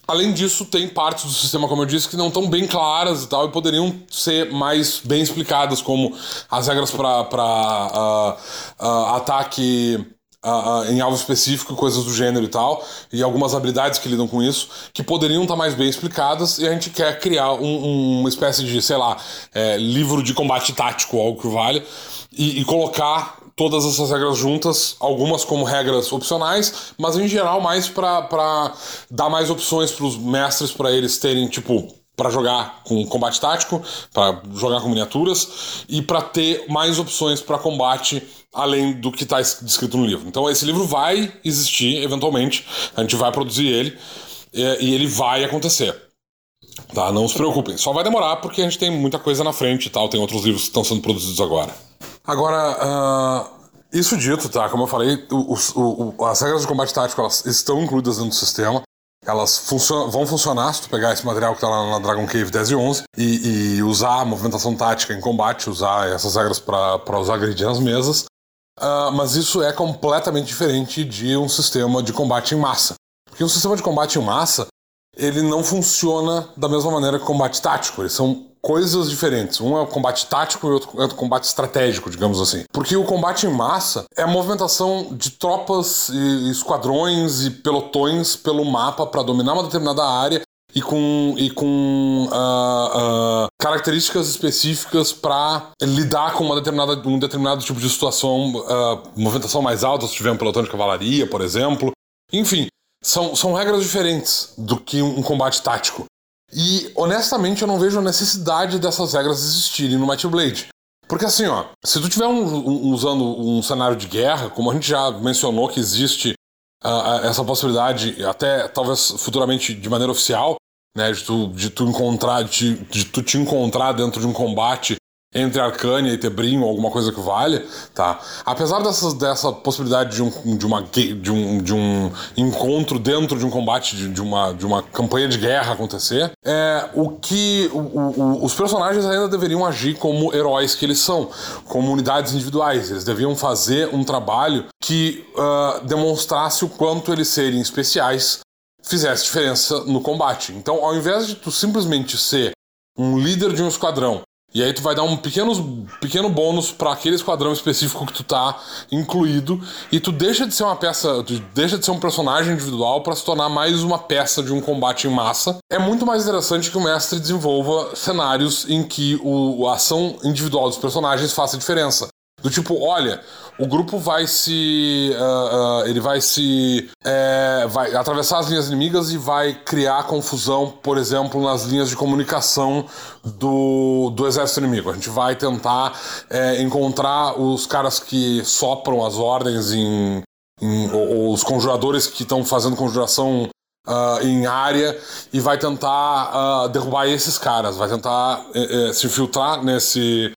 Além disso, tem partes do sistema, como eu disse, que não estão bem claras e tal, e poderiam ser mais bem explicadas, como as regras para uh, uh, ataque uh, em alvo específico, coisas do gênero e tal, e algumas habilidades que lidam com isso, que poderiam estar tá mais bem explicadas, e a gente quer criar um, uma espécie de, sei lá, é, livro de combate tático, algo que vale, e, e colocar todas essas regras juntas, algumas como regras opcionais, mas em geral mais para dar mais opções para os mestres para eles terem tipo para jogar com combate tático, para jogar com miniaturas e para ter mais opções para combate além do que está descrito no livro. Então esse livro vai existir eventualmente, a gente vai produzir ele e ele vai acontecer. Tá, não se preocupem, só vai demorar porque a gente tem muita coisa na frente e tal, tem outros livros que estão sendo produzidos agora. Agora, uh, isso dito, tá? Como eu falei, o, o, as regras de combate tático elas estão incluídas dentro do sistema. elas vão funcionar se tu pegar esse material que tá lá na Dragon Cave 10 e 11 e, e usar a movimentação tática em combate, usar essas regras para usar grid nas mesas. Uh, mas isso é completamente diferente de um sistema de combate em massa. Porque um sistema de combate em massa, ele não funciona da mesma maneira que o combate tático. Eles são coisas diferentes. Um é o combate tático e o outro é o combate estratégico, digamos assim. Porque o combate em massa é a movimentação de tropas, e esquadrões e pelotões pelo mapa para dominar uma determinada área e com, e com uh, uh, características específicas para lidar com uma determinada, um determinado tipo de situação, uh, movimentação mais alta, se tiver um pelotão de cavalaria, por exemplo. Enfim, são, são regras diferentes do que um combate tático. E honestamente eu não vejo a necessidade dessas regras existirem no Might Blade. Porque assim, ó, se tu tiver um, um, usando um cenário de guerra, como a gente já mencionou que existe uh, essa possibilidade, até talvez futuramente de maneira oficial, né, de tu, de tu encontrar, de, de tu te encontrar dentro de um combate entre Arcânia e Tebrim ou alguma coisa que valha, tá? Apesar dessas, dessa possibilidade de um, de, uma, de, um, de um encontro dentro de um combate, de, de uma, de uma campanha de guerra acontecer, é o que o, o, os personagens ainda deveriam agir como heróis que eles são, como unidades individuais. Eles deviam fazer um trabalho que uh, demonstrasse o quanto eles serem especiais fizesse diferença no combate. Então, ao invés de tu simplesmente ser um líder de um esquadrão e aí tu vai dar um pequeno, pequeno bônus para aquele esquadrão específico que tu tá incluído e tu deixa de ser uma peça, tu deixa de ser um personagem individual para se tornar mais uma peça de um combate em massa. É muito mais interessante que o mestre desenvolva cenários em que o, a ação individual dos personagens faça diferença. Do tipo, olha, o grupo vai se. Uh, uh, ele vai se. É, vai atravessar as linhas inimigas e vai criar confusão, por exemplo, nas linhas de comunicação do, do exército inimigo. A gente vai tentar é, encontrar os caras que sopram as ordens em. em ou, ou os conjuradores que estão fazendo conjuração Uh, em área e vai tentar uh, derrubar esses caras, vai tentar uh, se infiltrar nesse,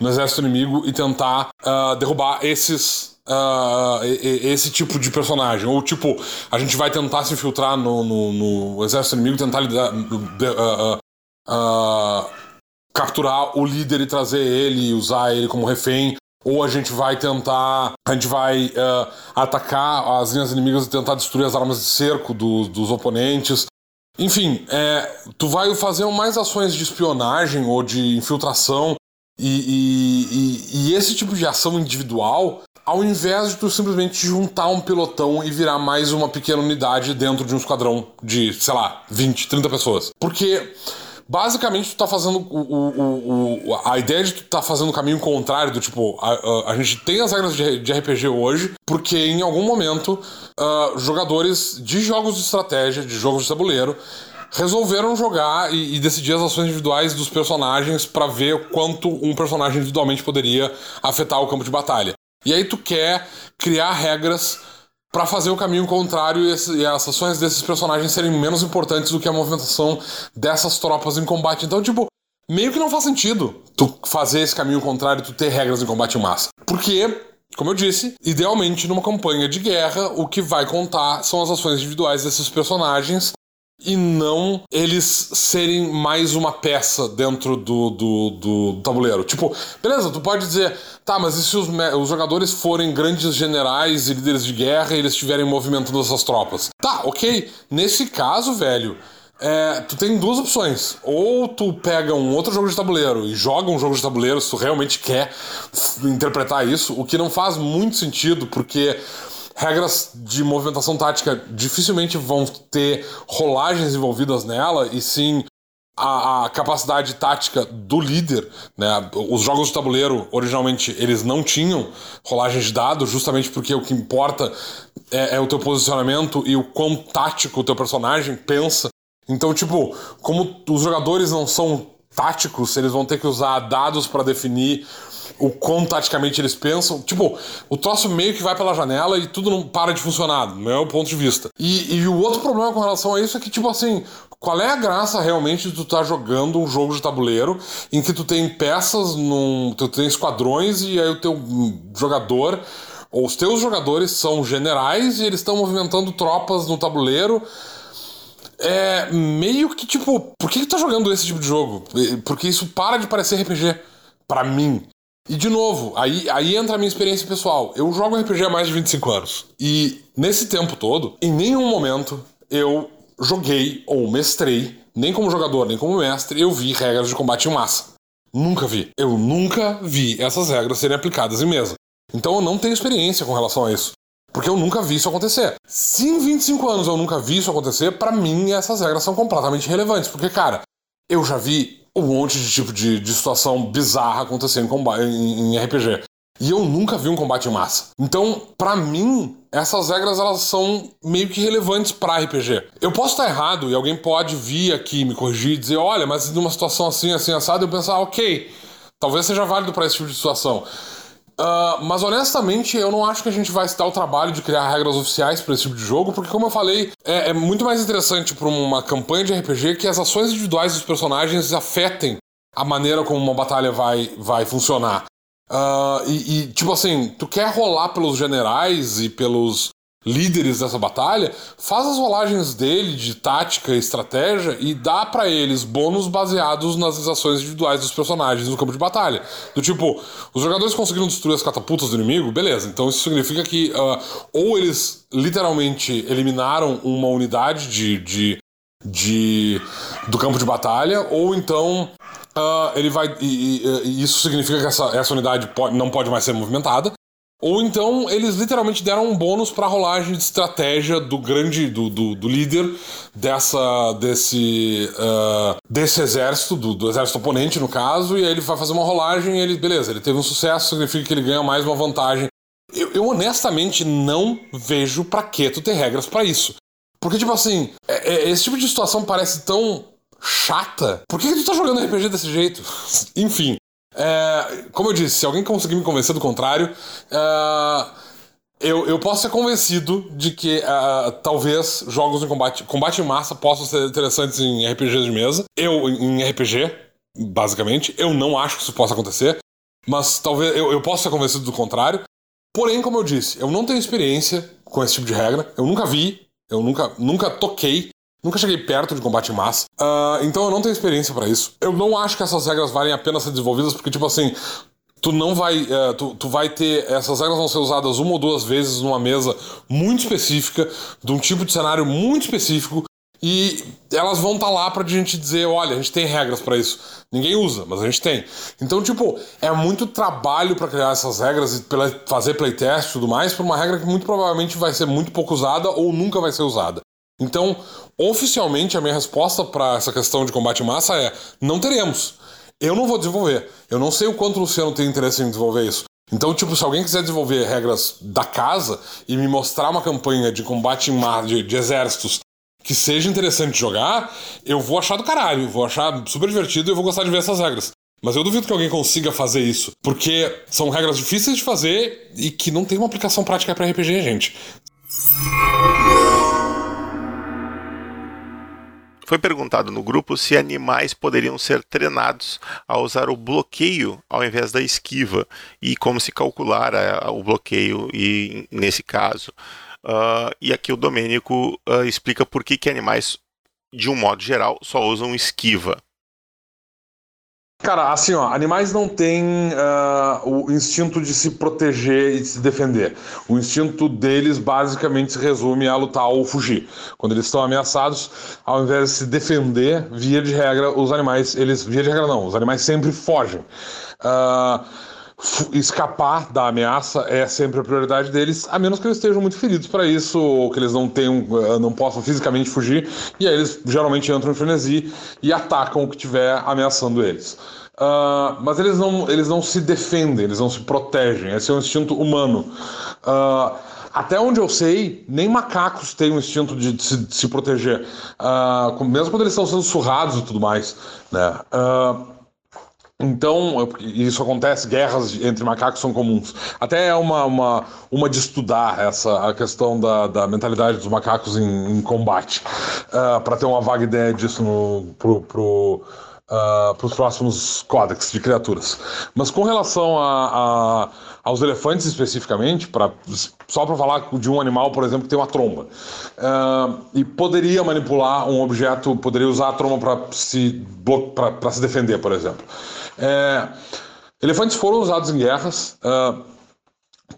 no exército inimigo e tentar uh, derrubar esses. Uh, esse tipo de personagem. Ou tipo, a gente vai tentar se infiltrar no, no, no exército inimigo, tentar lidar, uh, capturar o líder e trazer ele, usar ele como refém. Ou a gente vai tentar. A gente vai atacar as linhas inimigas e tentar destruir as armas de cerco do, dos oponentes. Enfim, é, tu vai fazer mais ações de espionagem ou de infiltração e, e, e, e, esse tipo de ação individual, ao invés de tu simplesmente juntar um pelotão e virar mais uma pequena unidade dentro de um esquadrão de, sei lá, 20, 30 pessoas. Porque basicamente tu tá fazendo o, o, o, a ideia de tu tá fazendo o caminho contrário do tipo a, a, a gente tem as regras de, de, RPG hoje porque em algum momento uh, jogadores de jogos de estratégia de jogos de tabuleiro resolveram jogar e, e, decidir as ações individuais dos personagens para ver quanto um personagem individualmente poderia afetar o campo de batalha. E aí tu quer criar regras para fazer o caminho contrário e, esse, e, as ações desses personagens serem menos importantes do que a movimentação dessas tropas em combate. Então, tipo, meio que não faz sentido tu fazer esse caminho contrário tu ter regras em combate em massa. Porque como eu disse, idealmente numa campanha de guerra, o que vai contar são as ações individuais desses personagens e não eles serem mais uma peça dentro do, do, do, tabuleiro. Tipo, beleza, tu pode dizer, tá, mas e se os, os jogadores forem grandes generais e líderes de guerra e eles estiverem movimentando essas tropas? Tá, ok. Nesse caso, velho. É, tu tem duas opções. Ou tu pega um outro jogo de tabuleiro e joga um jogo de tabuleiro se tu realmente quer interpretar isso, o que não faz muito sentido, porque regras de movimentação tática dificilmente vão ter rolagens envolvidas nela, e sim a, a, capacidade tática do líder, né? Os jogos de tabuleiro, originalmente, eles não tinham rolagens de dados, justamente porque o que importa é, é, o teu posicionamento e o quão tático o teu personagem pensa. Então, tipo, como os jogadores não são táticos, eles vão ter que usar dados para definir o quão taticamente eles pensam. Tipo, o troço meio que vai pela janela e tudo não para de funcionar, no meu ponto de vista. E, e o outro problema com relação a isso é que, tipo assim, qual é a graça realmente de tu estar tá jogando um jogo de tabuleiro em que tu tem peças, num, tu tem esquadrões e aí o teu jogador os teus jogadores são generais e eles estão movimentando tropas no tabuleiro é meio que tipo, por que, que tu tá jogando esse tipo de jogo? Porque isso para de parecer RPG. para mim. E de novo, aí, aí entra a minha experiência pessoal. Eu jogo RPG há mais de 25 anos. E nesse tempo todo, em nenhum momento eu joguei ou mestrei, nem como jogador, nem como mestre, eu vi regras de combate em massa. Nunca vi. Eu nunca vi essas regras serem aplicadas em mesa. Então eu não tenho experiência com relação a isso. Porque eu nunca vi isso acontecer. Se em 25 anos eu nunca vi isso acontecer, para mim essas regras são completamente relevantes. Porque, cara, eu já vi um monte de tipo de, de situação bizarra acontecendo em, em RPG. E eu nunca vi um combate em massa. Então, para mim, essas regras elas são meio que relevantes para RPG. Eu posso estar errado e alguém pode vir aqui me corrigir e dizer, olha, mas numa situação assim, assim, assado, eu pensar, ok, talvez seja válido para esse tipo de situação. Uh, mas honestamente, eu não acho que a gente vai se dar o trabalho de criar regras oficiais para esse tipo de jogo, porque, como eu falei, é, é muito mais interessante para uma campanha de RPG que as ações individuais dos personagens afetem a maneira como uma batalha vai, vai funcionar. Uh, e, e, tipo assim, tu quer rolar pelos generais e pelos líderes dessa batalha, faz as rolagens dele de tática e estratégia e dá para eles bônus baseados nas ações individuais dos personagens no campo de batalha. Do tipo, os jogadores conseguiram destruir as catapultas do inimigo, beleza. Então isso significa que uh, ou eles literalmente eliminaram uma unidade de, de, de do campo de batalha, ou então Uh, ele vai. E, e, e, isso significa que essa, essa unidade pode, não pode mais ser movimentada. Ou então eles literalmente deram um bônus para a rolagem de estratégia do grande, do, do, do líder dessa, desse, uh, desse exército, do, do, exército oponente no caso, e aí ele vai fazer uma rolagem e ele, beleza, ele teve um sucesso, significa que ele ganha mais uma vantagem. Eu, eu honestamente não vejo pra que tu ter regras para isso. Porque, tipo assim, é, é, esse tipo de situação parece tão chata. Por que, que tu tá jogando RPG desse jeito? (laughs) Enfim. É, como eu disse, se alguém conseguir me convencer do contrário, é, eu, eu posso ser convencido de que é, talvez jogos em combate, combate em massa possam ser interessantes em RPGs de mesa. Eu, em RPG, basicamente, eu não acho que isso possa acontecer, mas talvez eu, eu possa ser convencido do contrário. Porém, como eu disse, eu não tenho experiência com esse tipo de regra, eu nunca vi, eu nunca, nunca toquei Nunca cheguei perto de combate em massa. Uh, então eu não tenho experiência para isso. Eu não acho que essas regras valem a pena ser desenvolvidas, porque, tipo assim, tu não vai. Uh, tu, tu vai ter. Essas regras vão ser usadas uma ou duas vezes numa mesa muito específica, de um tipo de cenário muito específico. E elas vão estar tá lá pra gente dizer, olha, a gente tem regras para isso. Ninguém usa, mas a gente tem. Então, tipo, é muito trabalho para criar essas regras e fazer playtest e tudo mais, por uma regra que muito provavelmente vai ser muito pouco usada ou nunca vai ser usada. Então, oficialmente, a minha resposta para essa questão de combate em massa é: não teremos. Eu não vou desenvolver. Eu não sei o quanto o Luciano tem interesse em desenvolver isso. Então, tipo, se alguém quiser desenvolver regras da casa e me mostrar uma campanha de combate em mar de, de exércitos que seja interessante jogar, eu vou achar do caralho, vou achar super divertido e vou gostar de ver essas regras. Mas eu duvido que alguém consiga fazer isso, porque são regras difíceis de fazer e que não tem uma aplicação prática para RPG, gente. Foi perguntado no grupo se animais poderiam ser treinados a usar o bloqueio ao invés da esquiva e como se calcular a, o bloqueio e, nesse caso. Uh, e aqui o Domênico uh, explica por que, que animais, de um modo geral, só usam esquiva. Cara, assim, ó, animais não têm uh, o instinto de se proteger e de se defender. O instinto deles basicamente se resume a lutar ou fugir. Quando eles estão ameaçados, ao invés de se defender, via de regra, os animais, eles, via de regra não, os animais sempre fogem. Uh, escapar da ameaça é sempre a prioridade deles, a menos que eles estejam muito feridos para isso, ou que eles não tenham, ah, não possam fisicamente fugir, e aí eles geralmente entram em frenesi e atacam o que estiver ameaçando eles. Uh, mas eles não, eles não se defendem, eles não se protegem. Esse é um instinto humano. Uh, até onde eu sei, nem macacos têm o instinto de, de, se, de se, proteger, uh, mesmo quando eles estão sendo surrados e tudo mais. Né? Então, isso acontece, guerras entre macacos são comuns. Até é uma, uma, uma de estudar essa, a questão da, da mentalidade dos macacos em, em combate, para ter uma vaga ideia disso no, pro, pro uh, para os próximos códex de criaturas. Mas com relação a, a, aos elefantes especificamente, pra, só para falar de um animal, por exemplo, que tem uma tromba. Uh, e poderia manipular um objeto, poderia usar a tromba para se, se defender, por exemplo. É, elefantes foram usados em guerras. Uh,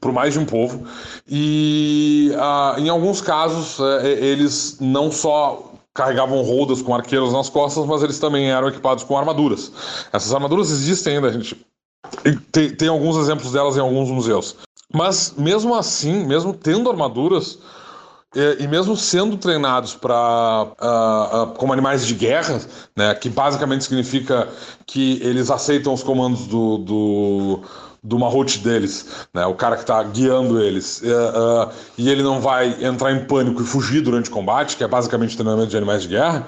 por mais de um povo e uh, em alguns casos uh, eles não só carregavam rodas com arqueiros nas costas, mas eles também eram equipados com armaduras. Essas armaduras existem ainda, a gente tem, tem alguns exemplos delas em alguns museus. Mas mesmo assim, mesmo tendo armaduras, e, e mesmo sendo treinados para uh, uh, como animais de guerra, né, que basicamente significa que eles aceitam os do, do do Mahut deles, né? o cara que está guiando eles. Uh, uh, e ele não vai entrar em pânico e fugir durante o combate, que é basicamente treinamento de animais de guerra.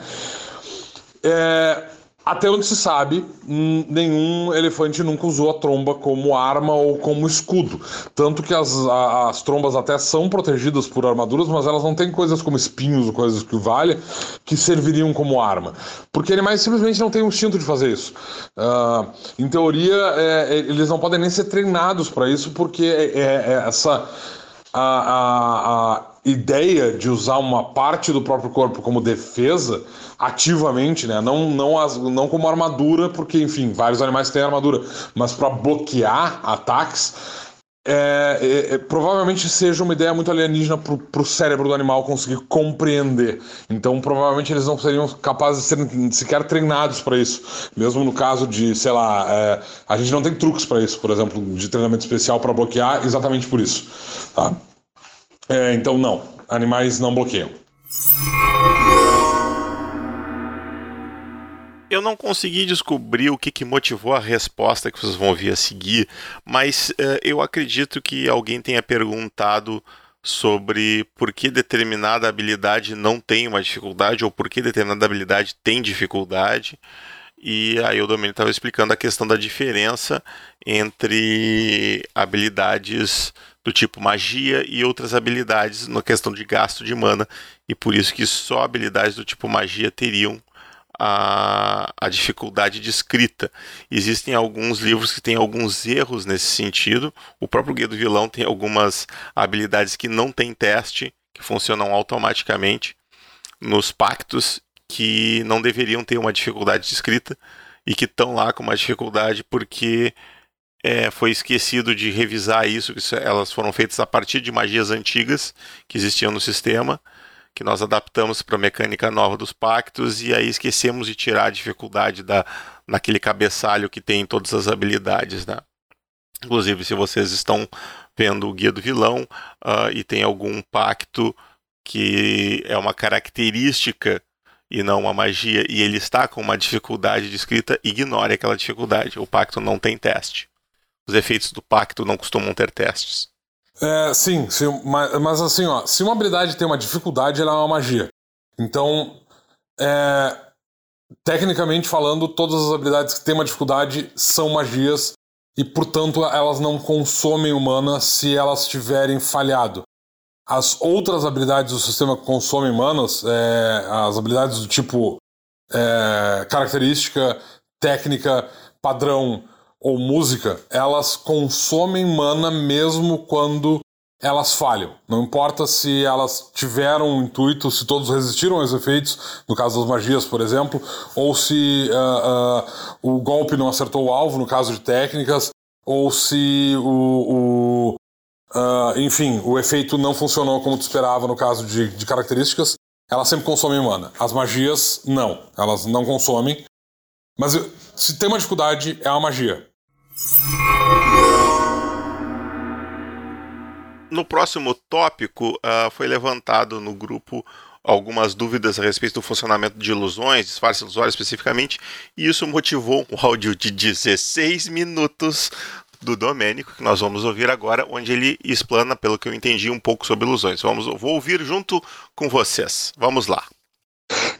É, até onde se sabe, nenhum elefante nunca usou a tromba como arma ou como escudo. Tanto que as, as trombas até são protegidas por armaduras, mas elas não têm coisas como espinhos ou coisas que valha que serviriam como arma. Porque animais simplesmente não têm o instinto de fazer isso. Uh, em teoria, é, é, eles não podem nem ser treinados para isso, porque é, é, é essa. A, a, a ideia de usar uma parte do próprio corpo como defesa ativamente, né? Não, não, as, não como armadura, porque, enfim, vários animais têm armadura, mas para bloquear ataques, é, é, é, provavelmente seja uma ideia muito alienígena para o cérebro do animal conseguir compreender. Então, provavelmente eles não seriam capazes de ser sequer treinados para isso. Mesmo no caso de, sei lá, é, a gente não tem truques para isso, por exemplo, de treinamento especial para bloquear, exatamente por isso. Tá? É, então, não, animais não bloqueiam. Eu não consegui descobrir o que, que, motivou a resposta que vocês vão ouvir a seguir, mas uh, eu acredito que alguém tenha perguntado sobre por que determinada habilidade não tem uma dificuldade ou por que determinada habilidade tem dificuldade. E aí o Domênio estava explicando a questão da diferença entre habilidades do tipo magia e outras habilidades na questão de gasto de mana, e por isso que só habilidades do tipo magia teriam a, a dificuldade de escrita. Existem alguns livros que têm alguns erros nesse sentido. O próprio Guia do Vilão tem algumas habilidades que não tem teste, que funcionam automaticamente nos pactos, que não deveriam ter uma dificuldade de escrita e que estão lá com uma dificuldade porque é, foi esquecido de revisar isso, que elas foram feitas a partir de magias antigas que existiam no sistema que nós adaptamos para a mecânica nova dos pactos e aí esquecemos de tirar a dificuldade da, naquele cabeçalho que tem todas as habilidades, né? Inclusive, se vocês estão vendo o Guia do Vilão uh, e tem algum pacto que é uma característica e não uma magia, e ele está com uma dificuldade de escrita, ignore aquela dificuldade. O pacto não tem teste. Os efeitos do pacto não costumam ter testes. É, sim, mas, mas, assim, ó, se uma habilidade tem uma dificuldade, ela é uma magia. Então, é, tecnicamente falando, todas as habilidades que têm uma dificuldade são magias e, portanto, elas não consomem mana se elas tiverem falhado. As outras habilidades do sistema que consomem manas, é, as habilidades do tipo é, característica, técnica, padrão, ou música, elas consomem mana mesmo quando elas falham. Não importa se elas tiveram um intuito, se todos resistiram aos efeitos, no caso das magias, por exemplo, ou se uh, uh, o golpe não acertou o alvo, no caso de técnicas, ou se o, o uh, enfim, o efeito não funcionou como tu esperava no caso de, de características, elas sempre consomem mana. As magias, não. Elas não consomem. Mas se tem uma dificuldade, é uma magia. No próximo tópico, uh, foi levantado no grupo algumas dúvidas a respeito do funcionamento de ilusões, disfarce ilusório especificamente, e isso motivou um (laughs) áudio de 16 minutos do Domênico, que nós vamos ouvir agora, onde ele explana, pelo que eu entendi, um pouco sobre ilusões. Vamos, vou ouvir junto com vocês. Vamos lá.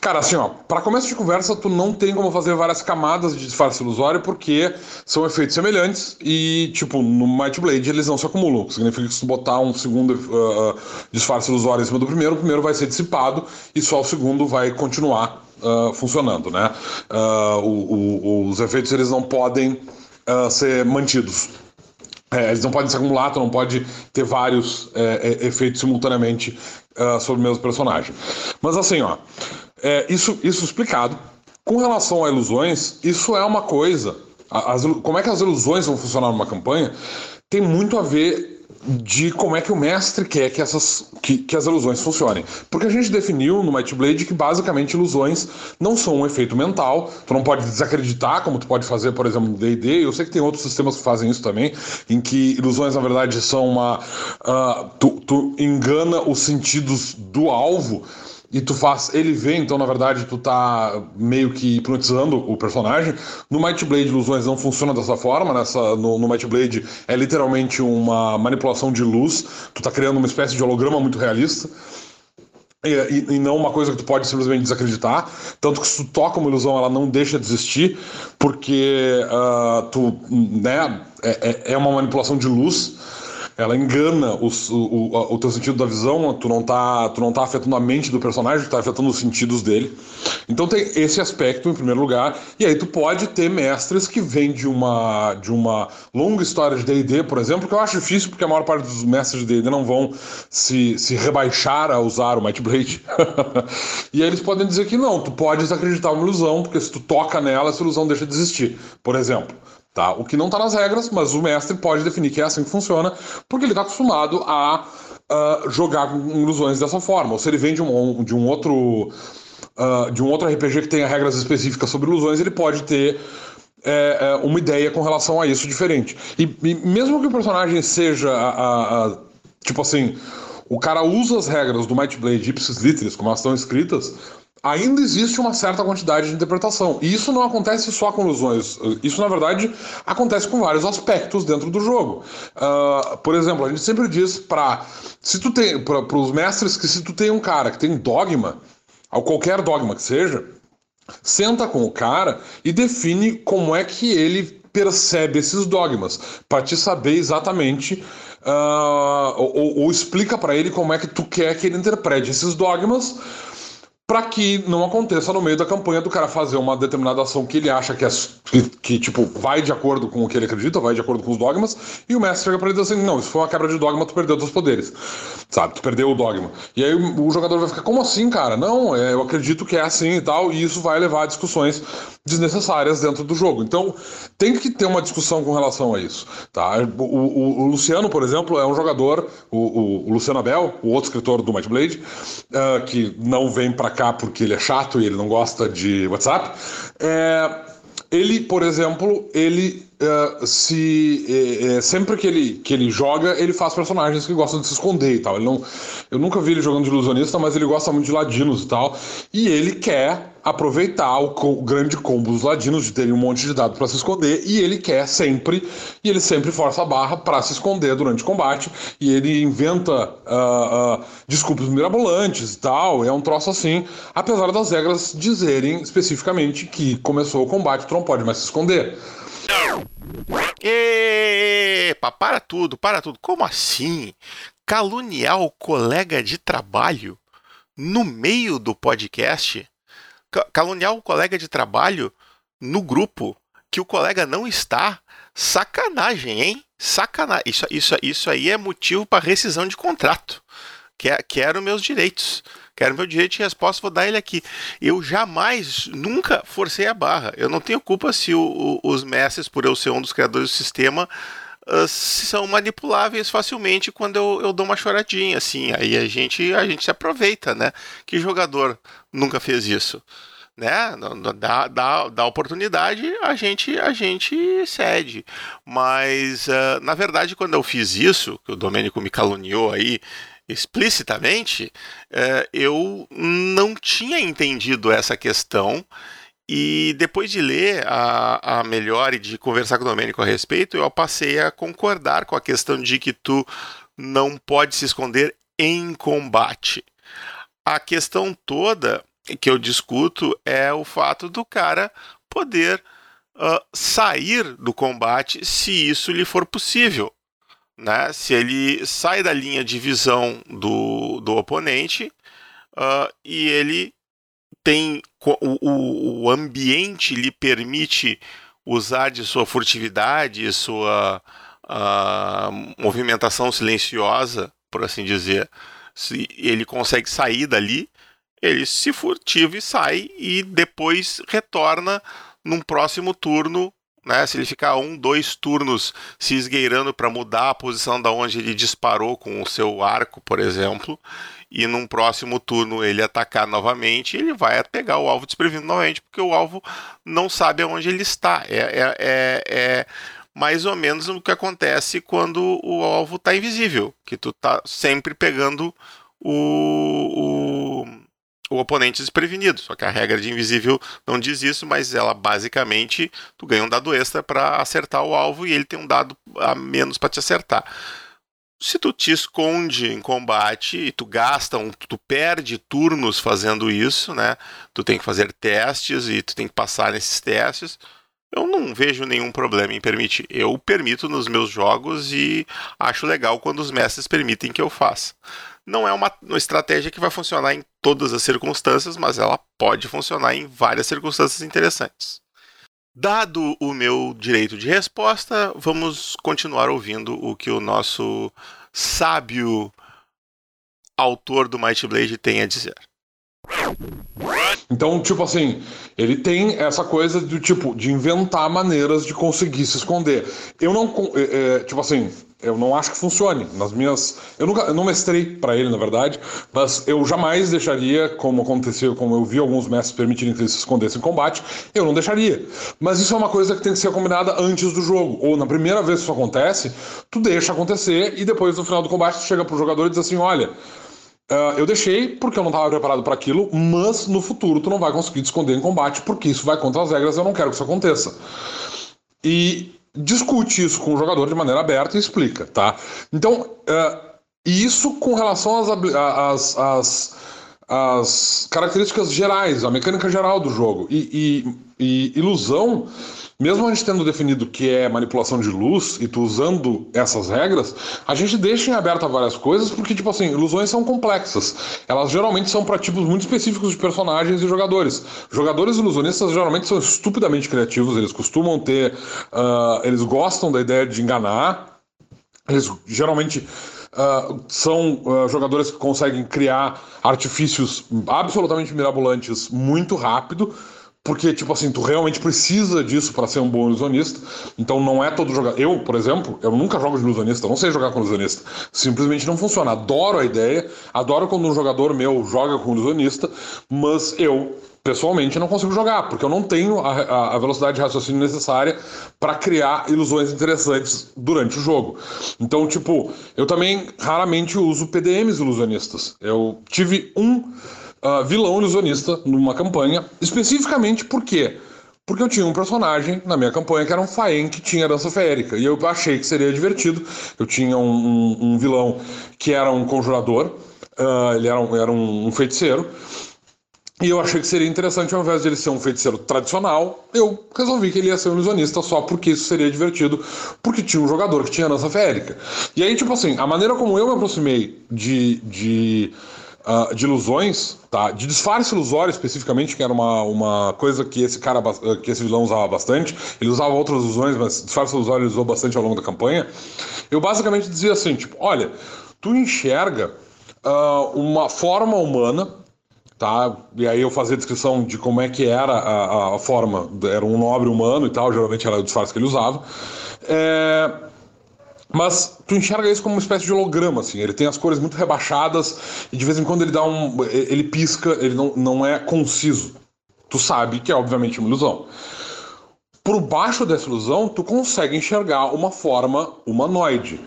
Cara, assim, ó, para começo de conversa, tu não tem como fazer várias camadas de disfarce ilusório porque são efeitos semelhantes e, tipo, no Might Blade eles não se acumulam. Significa que se tu botar um segundo uh, disfarce ilusório em cima do primeiro, o primeiro vai ser dissipado e só o segundo vai continuar uh, funcionando, né? Uh, o, o, os efeitos eles não podem ser mantidos. É, eles não podem se acumular, tu não pode ter vários é, é, efeitos simultaneamente uh, sobre o mesmo personagem. Mas assim, ó, é, isso, isso explicado. Com relação a ilusões, isso é uma coisa. As, como é que as ilusões vão funcionar numa campanha tem muito a ver de como é que o mestre quer que, essas, que, que as ilusões funcionem. Porque a gente definiu no Might Blade que basicamente ilusões não são um efeito mental, tu não pode desacreditar, como tu pode fazer, por exemplo, no D&D, eu sei que tem outros sistemas que fazem isso também, em que ilusões, na verdade, são uma... Uh, tu, tu engana os sentidos do alvo, e tu faz ele ver, então na verdade tu tá meio que hipnotizando o personagem. No Might Blade ilusões não funcionam dessa forma, nessa no, no Might Blade é literalmente uma manipulação de luz, tu tá criando uma espécie de holograma muito realista. E, e, e, não uma coisa que tu pode simplesmente desacreditar. Tanto que se tu toca uma ilusão, ela não deixa de existir, porque uh, tu, né, é, é, é uma manipulação de luz ela engana o, o, o, teu sentido da visão, tu não tá, tu não tá afetando a mente do personagem, tu tá afetando os sentidos dele. Então tem esse aspecto em primeiro lugar, e aí tu pode ter mestres que vêm de uma, de uma longa história de D&D, por exemplo, que eu acho difícil porque a maior parte dos mestres de D&D não vão se, se rebaixar a usar o Might Blade. (laughs) e aí eles podem dizer que não, tu pode desacreditar uma ilusão, porque se tu toca nela, essa ilusão deixa de existir, por exemplo. Tá? O que não está nas regras, mas o mestre pode definir que é assim que funciona, porque ele está acostumado a uh, jogar com ilusões dessa forma. Ou se ele vem de um, de um outro. Uh, de um outro RPG que tenha regras específicas sobre ilusões, ele pode ter é, é, uma ideia com relação a isso diferente. E, e mesmo que o personagem seja a, a, tipo assim, o cara usa as regras do Might Blade Ipsis Literis, como elas estão escritas, ainda existe uma certa quantidade de interpretação. E isso não acontece só com ilusões. Isso, na verdade, acontece com vários aspectos dentro do jogo. Uh, por exemplo, a gente sempre diz para se tu tem para os mestres que se tu tem um cara que tem dogma, ou qualquer dogma que seja, senta com o cara e define como é que ele percebe esses dogmas, para te saber exatamente uh, ou, ou explica para ele como é que tu quer que ele interprete esses dogmas para que não aconteça no meio da campanha do cara fazer uma determinada ação que ele acha que, é, que, que, tipo, vai de acordo com o que ele acredita, vai de acordo com os dogmas, e o mestre chega pra ele e diz assim, não, isso foi uma quebra de dogma, tu perdeu teus poderes, sabe, tu perdeu o dogma. E aí o jogador vai ficar, como assim, cara? Não, é, eu acredito que é assim e tal, e isso vai levar a discussões desnecessárias dentro do jogo. Então, tem que ter uma discussão com relação a isso, tá? O, o, o Luciano, por exemplo, é um jogador, o, o, Luciano Abel, o outro escritor do Might Blade, uh, que não vem para cá porque ele é chato e ele não gosta de WhatsApp, é, ele, por exemplo, ele uh, se uh, sempre que ele, que ele joga, ele faz personagens que gostam de se esconder e tal. Ele não, eu nunca vi ele jogando de ilusionista, mas ele gosta muito de ladinos e tal. E ele quer aproveitar o, o grande combo dos ladinos de terem um monte de dado para se esconder e ele quer sempre e ele sempre força a barra para se esconder durante o combate e ele inventa uh, uh, desculpas mirabolantes e tal. É um troço assim, apesar das regras dizerem especificamente que começou o combate, tu não pode mais se esconder. Epa, para tudo, para tudo. Como assim? Caluniar o colega de trabalho no meio do podcast? Caluniar o colega de trabalho no grupo que o colega não está? Sacanagem, hein? Sacanagem. Isso, isso, isso aí é motivo para rescisão de contrato. Quero meus direitos. Quero meu direito de resposta, vou dar ele aqui. Eu jamais, nunca forcei a barra. Eu não tenho culpa se o, o, os mestres, por eu ser um dos criadores do sistema, uh, são manipuláveis facilmente quando eu, eu dou uma choradinha, assim. Aí a gente, a gente se aproveita, né? Que jogador nunca fez isso? né? Dá, dá, dá oportunidade, a gente a gente cede. Mas, uh, na verdade, quando eu fiz isso, que o Domênico me caluniou aí explicitamente, é, eu não tinha entendido essa questão. E depois de ler a, a melhor e de conversar com o Domênico a respeito, eu passei a concordar com a questão de que tu não pode se esconder em combate. A questão toda que eu discuto é o fato do cara poder uh, sair do combate se isso lhe for possível né? Se ele sai da linha de visão do, do oponente uh, e ele tem o, o ambiente lhe permite usar de sua furtividade, sua uh, movimentação silenciosa, por assim dizer, se ele consegue sair dali, ele se furtiva e sai e depois retorna num próximo turno. Né, se ele ficar um, dois turnos se esgueirando para mudar a posição da onde ele disparou com o seu arco, por exemplo, e num próximo turno ele atacar novamente, ele vai pegar o alvo desprevenido novamente, porque o alvo não sabe aonde ele está. É, é, é, é mais ou menos o que acontece quando o alvo está invisível, que tu tá sempre pegando o, o, o oponente desprevenido. Só que a regra de invisível não diz isso, mas ela basicamente tu ganha um dado extra para acertar o alvo e ele tem um dado a menos para te acertar. Se tu te esconde em combate e tu gasta um, tu perde turnos fazendo isso, né? Tu tem que fazer testes e tu tem que passar nesses testes eu não vejo nenhum problema em permitir. Eu permito nos meus jogos e acho legal quando os mestres permitem que eu faça. Não é uma, uma estratégia que vai funcionar em todas as circunstâncias, mas ela pode funcionar em várias circunstâncias interessantes. Dado o meu direito de resposta, vamos continuar ouvindo o que o nosso sábio autor do Might Blade tem a dizer. Então, tipo assim, ele tem essa coisa do tipo de inventar maneiras de conseguir se esconder. Eu não, é, é, tipo assim, eu não acho que funcione. Nas minhas, eu nunca, eu não mestrei para ele, na verdade, mas eu jamais deixaria, como aconteceu, como eu vi alguns mestres permitirem que ele se escondesse em combate, eu não deixaria. Mas isso é uma coisa que tem que ser combinada antes do jogo. Ou na primeira vez que isso acontece, tu deixa acontecer e depois no final do combate tu chega pro jogador e diz assim, olha Uh, eu deixei porque eu não estava preparado para aquilo, mas no futuro tu não vai conseguir te esconder em combate porque isso vai contra as regras, eu não quero que isso aconteça. E discute isso com o jogador de maneira aberta e explica, tá? Então, uh, isso com relação às, às, às, às, características gerais, a mecânica geral do jogo. E, e, e ilusão mesmo a gente tendo definido que é manipulação de luz e tu usando essas regras, a gente deixa em aberto várias coisas porque, tipo assim, ilusões são complexas. Elas geralmente são para tipos muito específicos de personagens e jogadores. Jogadores ilusionistas geralmente são estupidamente criativos, eles costumam ter. Uh, eles gostam da ideia de enganar, eles geralmente. Uh, são uh, jogadores que conseguem criar artifícios absolutamente mirabolantes muito rápido porque, tipo assim, tu realmente precisa disso para ser um bom ilusionista. Então não é todo jogador. Eu, por exemplo, eu nunca jogo de ilusionista, não sei jogar com ilusionista. Simplesmente não funciona. Adoro a ideia, adoro quando um jogador meu joga com ilusionista, mas eu, pessoalmente, não consigo jogar, porque eu não tenho a, a velocidade de raciocínio necessária para criar ilusões interessantes durante o jogo. Então, tipo, eu também raramente uso PDMs ilusionistas. Eu tive um uh, vilão ilusionista numa campanha, especificamente por quê? Porque eu tinha um personagem na minha campanha que era um Faen que tinha dança feérica. E eu achei que seria divertido. Eu tinha um, um, um vilão que era um conjurador, uh, ele era, um, era um, feiticeiro. E eu achei que seria interessante, ao invés de ele ser um feiticeiro tradicional, eu resolvi que ele ia ser um ilusionista só porque isso seria divertido, porque tinha um jogador que tinha dança feérica. E aí, tipo assim, a maneira como eu me aproximei de, de uh, de ilusões, tá? De disfarce ilusório especificamente, que era uma, uma coisa que esse cara, que esse vilão usava bastante. Ele usava outras ilusões, mas disfarce ilusório ele usou bastante ao longo da campanha. Eu basicamente dizia assim, tipo, olha, tu enxerga uh, uma forma humana tá? E aí eu fazia descrição de como é que era a, a, forma, era um nobre humano e tal, geralmente era o disfarce que ele usava. É, mas tu enxerga isso como uma espécie de holograma, assim. Ele tem as cores muito rebaixadas e de vez em quando ele dá um. ele pisca, ele não, não é conciso. Tu sabe que é obviamente uma ilusão. Por baixo dessa ilusão, tu consegue enxergar uma forma humanoide.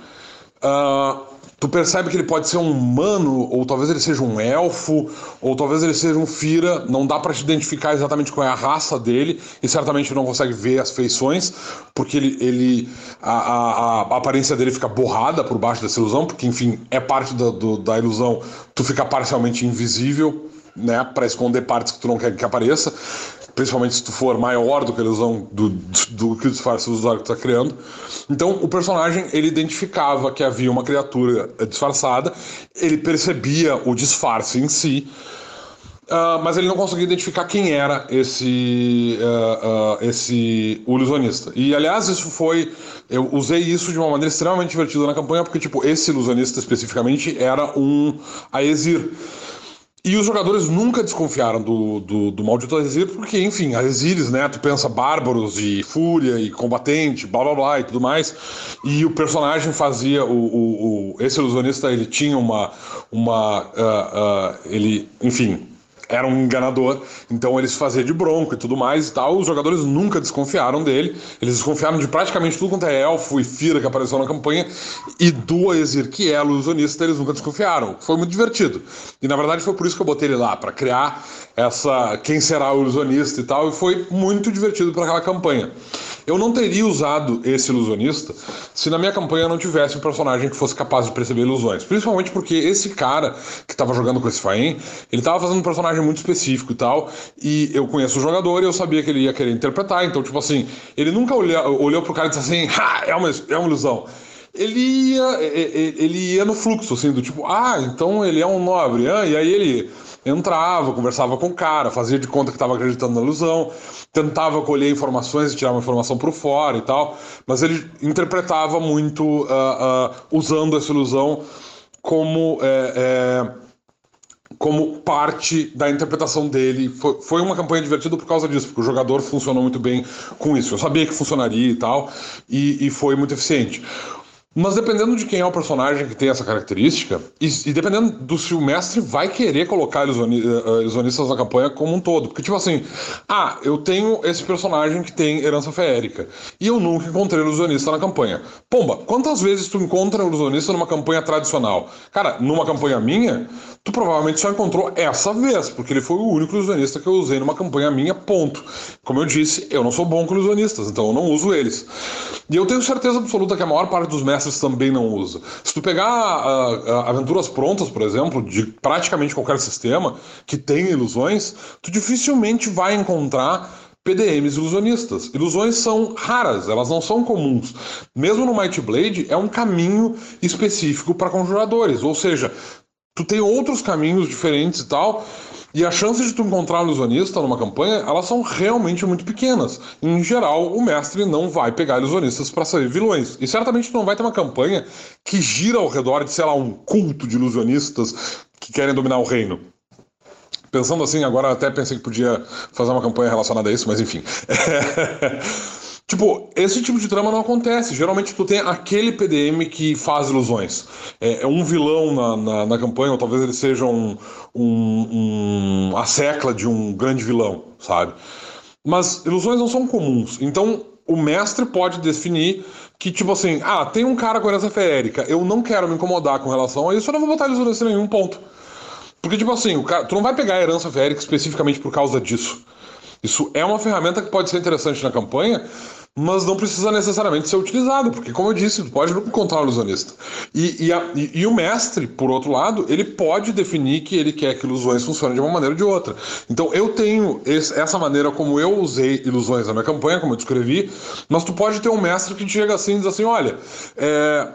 Uh, tu percebe que ele pode ser um humano, ou talvez ele seja um elfo, ou talvez ele seja um Fira, não dá para te identificar exatamente qual é a raça dele, e certamente não consegue ver as feições, porque ele, ele a, a, a aparência dele fica borrada por baixo dessa ilusão, porque enfim, é parte do, do, da ilusão, tu fica parcialmente invisível, né, para esconder partes que tu não quer que apareça principalmente se tu for maior do que a ilusão do, do, que o disfarce do usuário que está criando. Então, o personagem ele identificava que havia uma criatura disfarçada, ele percebia o disfarce em si, Uh, mas ele não conseguia identificar quem era esse, uh, uh, esse ilusionista. E aliás, isso foi. Eu usei isso de uma maneira extremamente divertida na campanha, porque, tipo, esse ilusionista especificamente era um Aesir. E os jogadores nunca desconfiaram do, do, do maldito Aesir, porque, enfim, Aesirs, né? Tu pensa bárbaros e fúria e combatente, blá blá blá e tudo mais. E o personagem fazia. O, o, o esse ilusionista, ele tinha uma. uma uh, uh, ele, enfim, era um enganador, então eles faziam de bronco e tudo mais e tal. Os jogadores nunca desconfiaram dele, eles desconfiaram de praticamente tudo quanto é elfo e fira que apareceu na campanha, e do Aesir, que é ilusionista, eles nunca desconfiaram. Foi muito divertido. E na verdade foi por isso que eu botei ele lá, para criar essa quem será o ilusionista e tal, e foi muito divertido para aquela campanha. Eu não teria usado esse ilusionista se na minha campanha não tivesse um personagem que fosse capaz de perceber ilusões. Principalmente porque esse cara que estava jogando com esse Faen, ele estava fazendo um personagem muito específico e tal, e eu conheço o jogador e eu sabia que ele ia querer interpretar, então, tipo assim, ele nunca olhou, olhou pro cara e disse assim, ha, é uma, é uma ilusão. Ele ia, ele ia no fluxo, assim, do tipo, ah, então ele é um nobre, ah, e aí ele entrava, conversava com o cara, fazia de conta que estava acreditando na ilusão, tentava colher informações e tirar uma informação por fora e tal, mas ele interpretava muito uh, uh, usando essa ilusão como é, é, como parte da interpretação dele. Foi, foi, uma campanha divertida por causa disso, porque o jogador funcionou muito bem com isso. Eu sabia que funcionaria e tal, e, e foi muito eficiente. Mas dependendo de quem é o personagem que tem essa característica, e, e dependendo do se o mestre vai querer colocar ilusioni, uh, ilusionistas na campanha como um todo. Porque, tipo assim, ah, eu tenho esse personagem que tem herança feérica, e eu nunca encontrei ilusionista na campanha. Pomba, quantas vezes tu encontra ilusionista numa campanha tradicional? Cara, numa campanha minha, tu provavelmente só encontrou essa vez, porque ele foi o único ilusionista que eu usei numa campanha minha, ponto. Como eu disse, eu não sou bom com ilusionistas, então eu não uso eles. E eu tenho certeza absoluta que a maior parte dos mestres também não usa. Se tu pegar uh, uh, aventuras prontas, por exemplo, de praticamente qualquer sistema que tem ilusões, tu dificilmente vai encontrar PDMs ilusionistas. Ilusões são raras, elas não são comuns. Mesmo no Might Blade, é um caminho específico para conjuradores, ou seja, tu tem outros caminhos diferentes e tal, e as chances de tu encontrar ilusionista numa campanha, elas são realmente muito pequenas. Em geral, o mestre não vai pegar ilusionistas para sair vilões. E certamente não vai ter uma campanha que gira ao redor de, sei lá, um culto de ilusionistas que querem dominar o reino. Pensando assim, agora até pensei que podia fazer uma campanha relacionada a isso, mas enfim. (laughs) Tipo, esse tipo de trama não acontece. Geralmente tu tem aquele PDM que faz ilusões. É, é um vilão na, na, na, campanha, ou talvez ele seja um, um, um, a secla de um grande vilão, sabe? Mas ilusões não são comuns. Então, o mestre pode definir que, tipo assim, ah, tem um cara com herança feérica, eu não quero me incomodar com relação a isso, eu não vou botar ilusões em nenhum ponto. Porque, tipo assim, o cara, tu não vai pegar a herança feérica especificamente por causa disso. Isso é uma ferramenta que pode ser interessante na campanha, mas não precisa necessariamente ser utilizado, porque, como eu disse, pode encontrar o ilusionista. E, e, a, e, e, o mestre, por outro lado, ele pode definir que ele quer que ilusões funcionem de uma maneira ou de outra. Então, eu tenho esse, essa maneira como eu usei ilusões na minha campanha, como eu descrevi, mas tu pode ter um mestre que chega assim e diz assim: olha, é,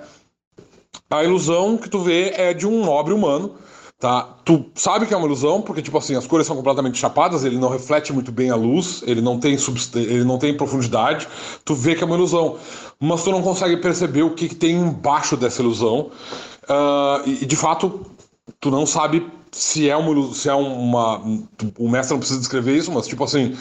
a ilusão que tu vê é de um nobre humano tá? Tu sabe que é uma ilusão, porque, tipo assim, as cores são completamente chapadas, ele não reflete muito bem a luz, ele não tem, ele não tem profundidade, tu vê que é uma ilusão, mas tu não consegue perceber o que, que tem embaixo dessa ilusão, uh, e, de fato, tu não sabe se é uma... Se é uma o mestre não precisa descrever isso, mas, tipo assim...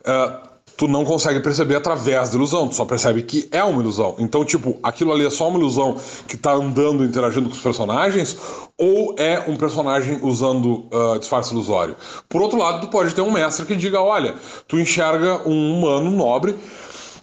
Uh, tu não consegue perceber através da ilusão, tu só percebe que é uma ilusão. Então, tipo, aquilo ali é só uma ilusão que tá andando, interagindo com os personagens, ou é um personagem usando uh, disfarce ilusório. Por outro lado, tu pode ter um mestre que diga, olha, tu enxerga um humano nobre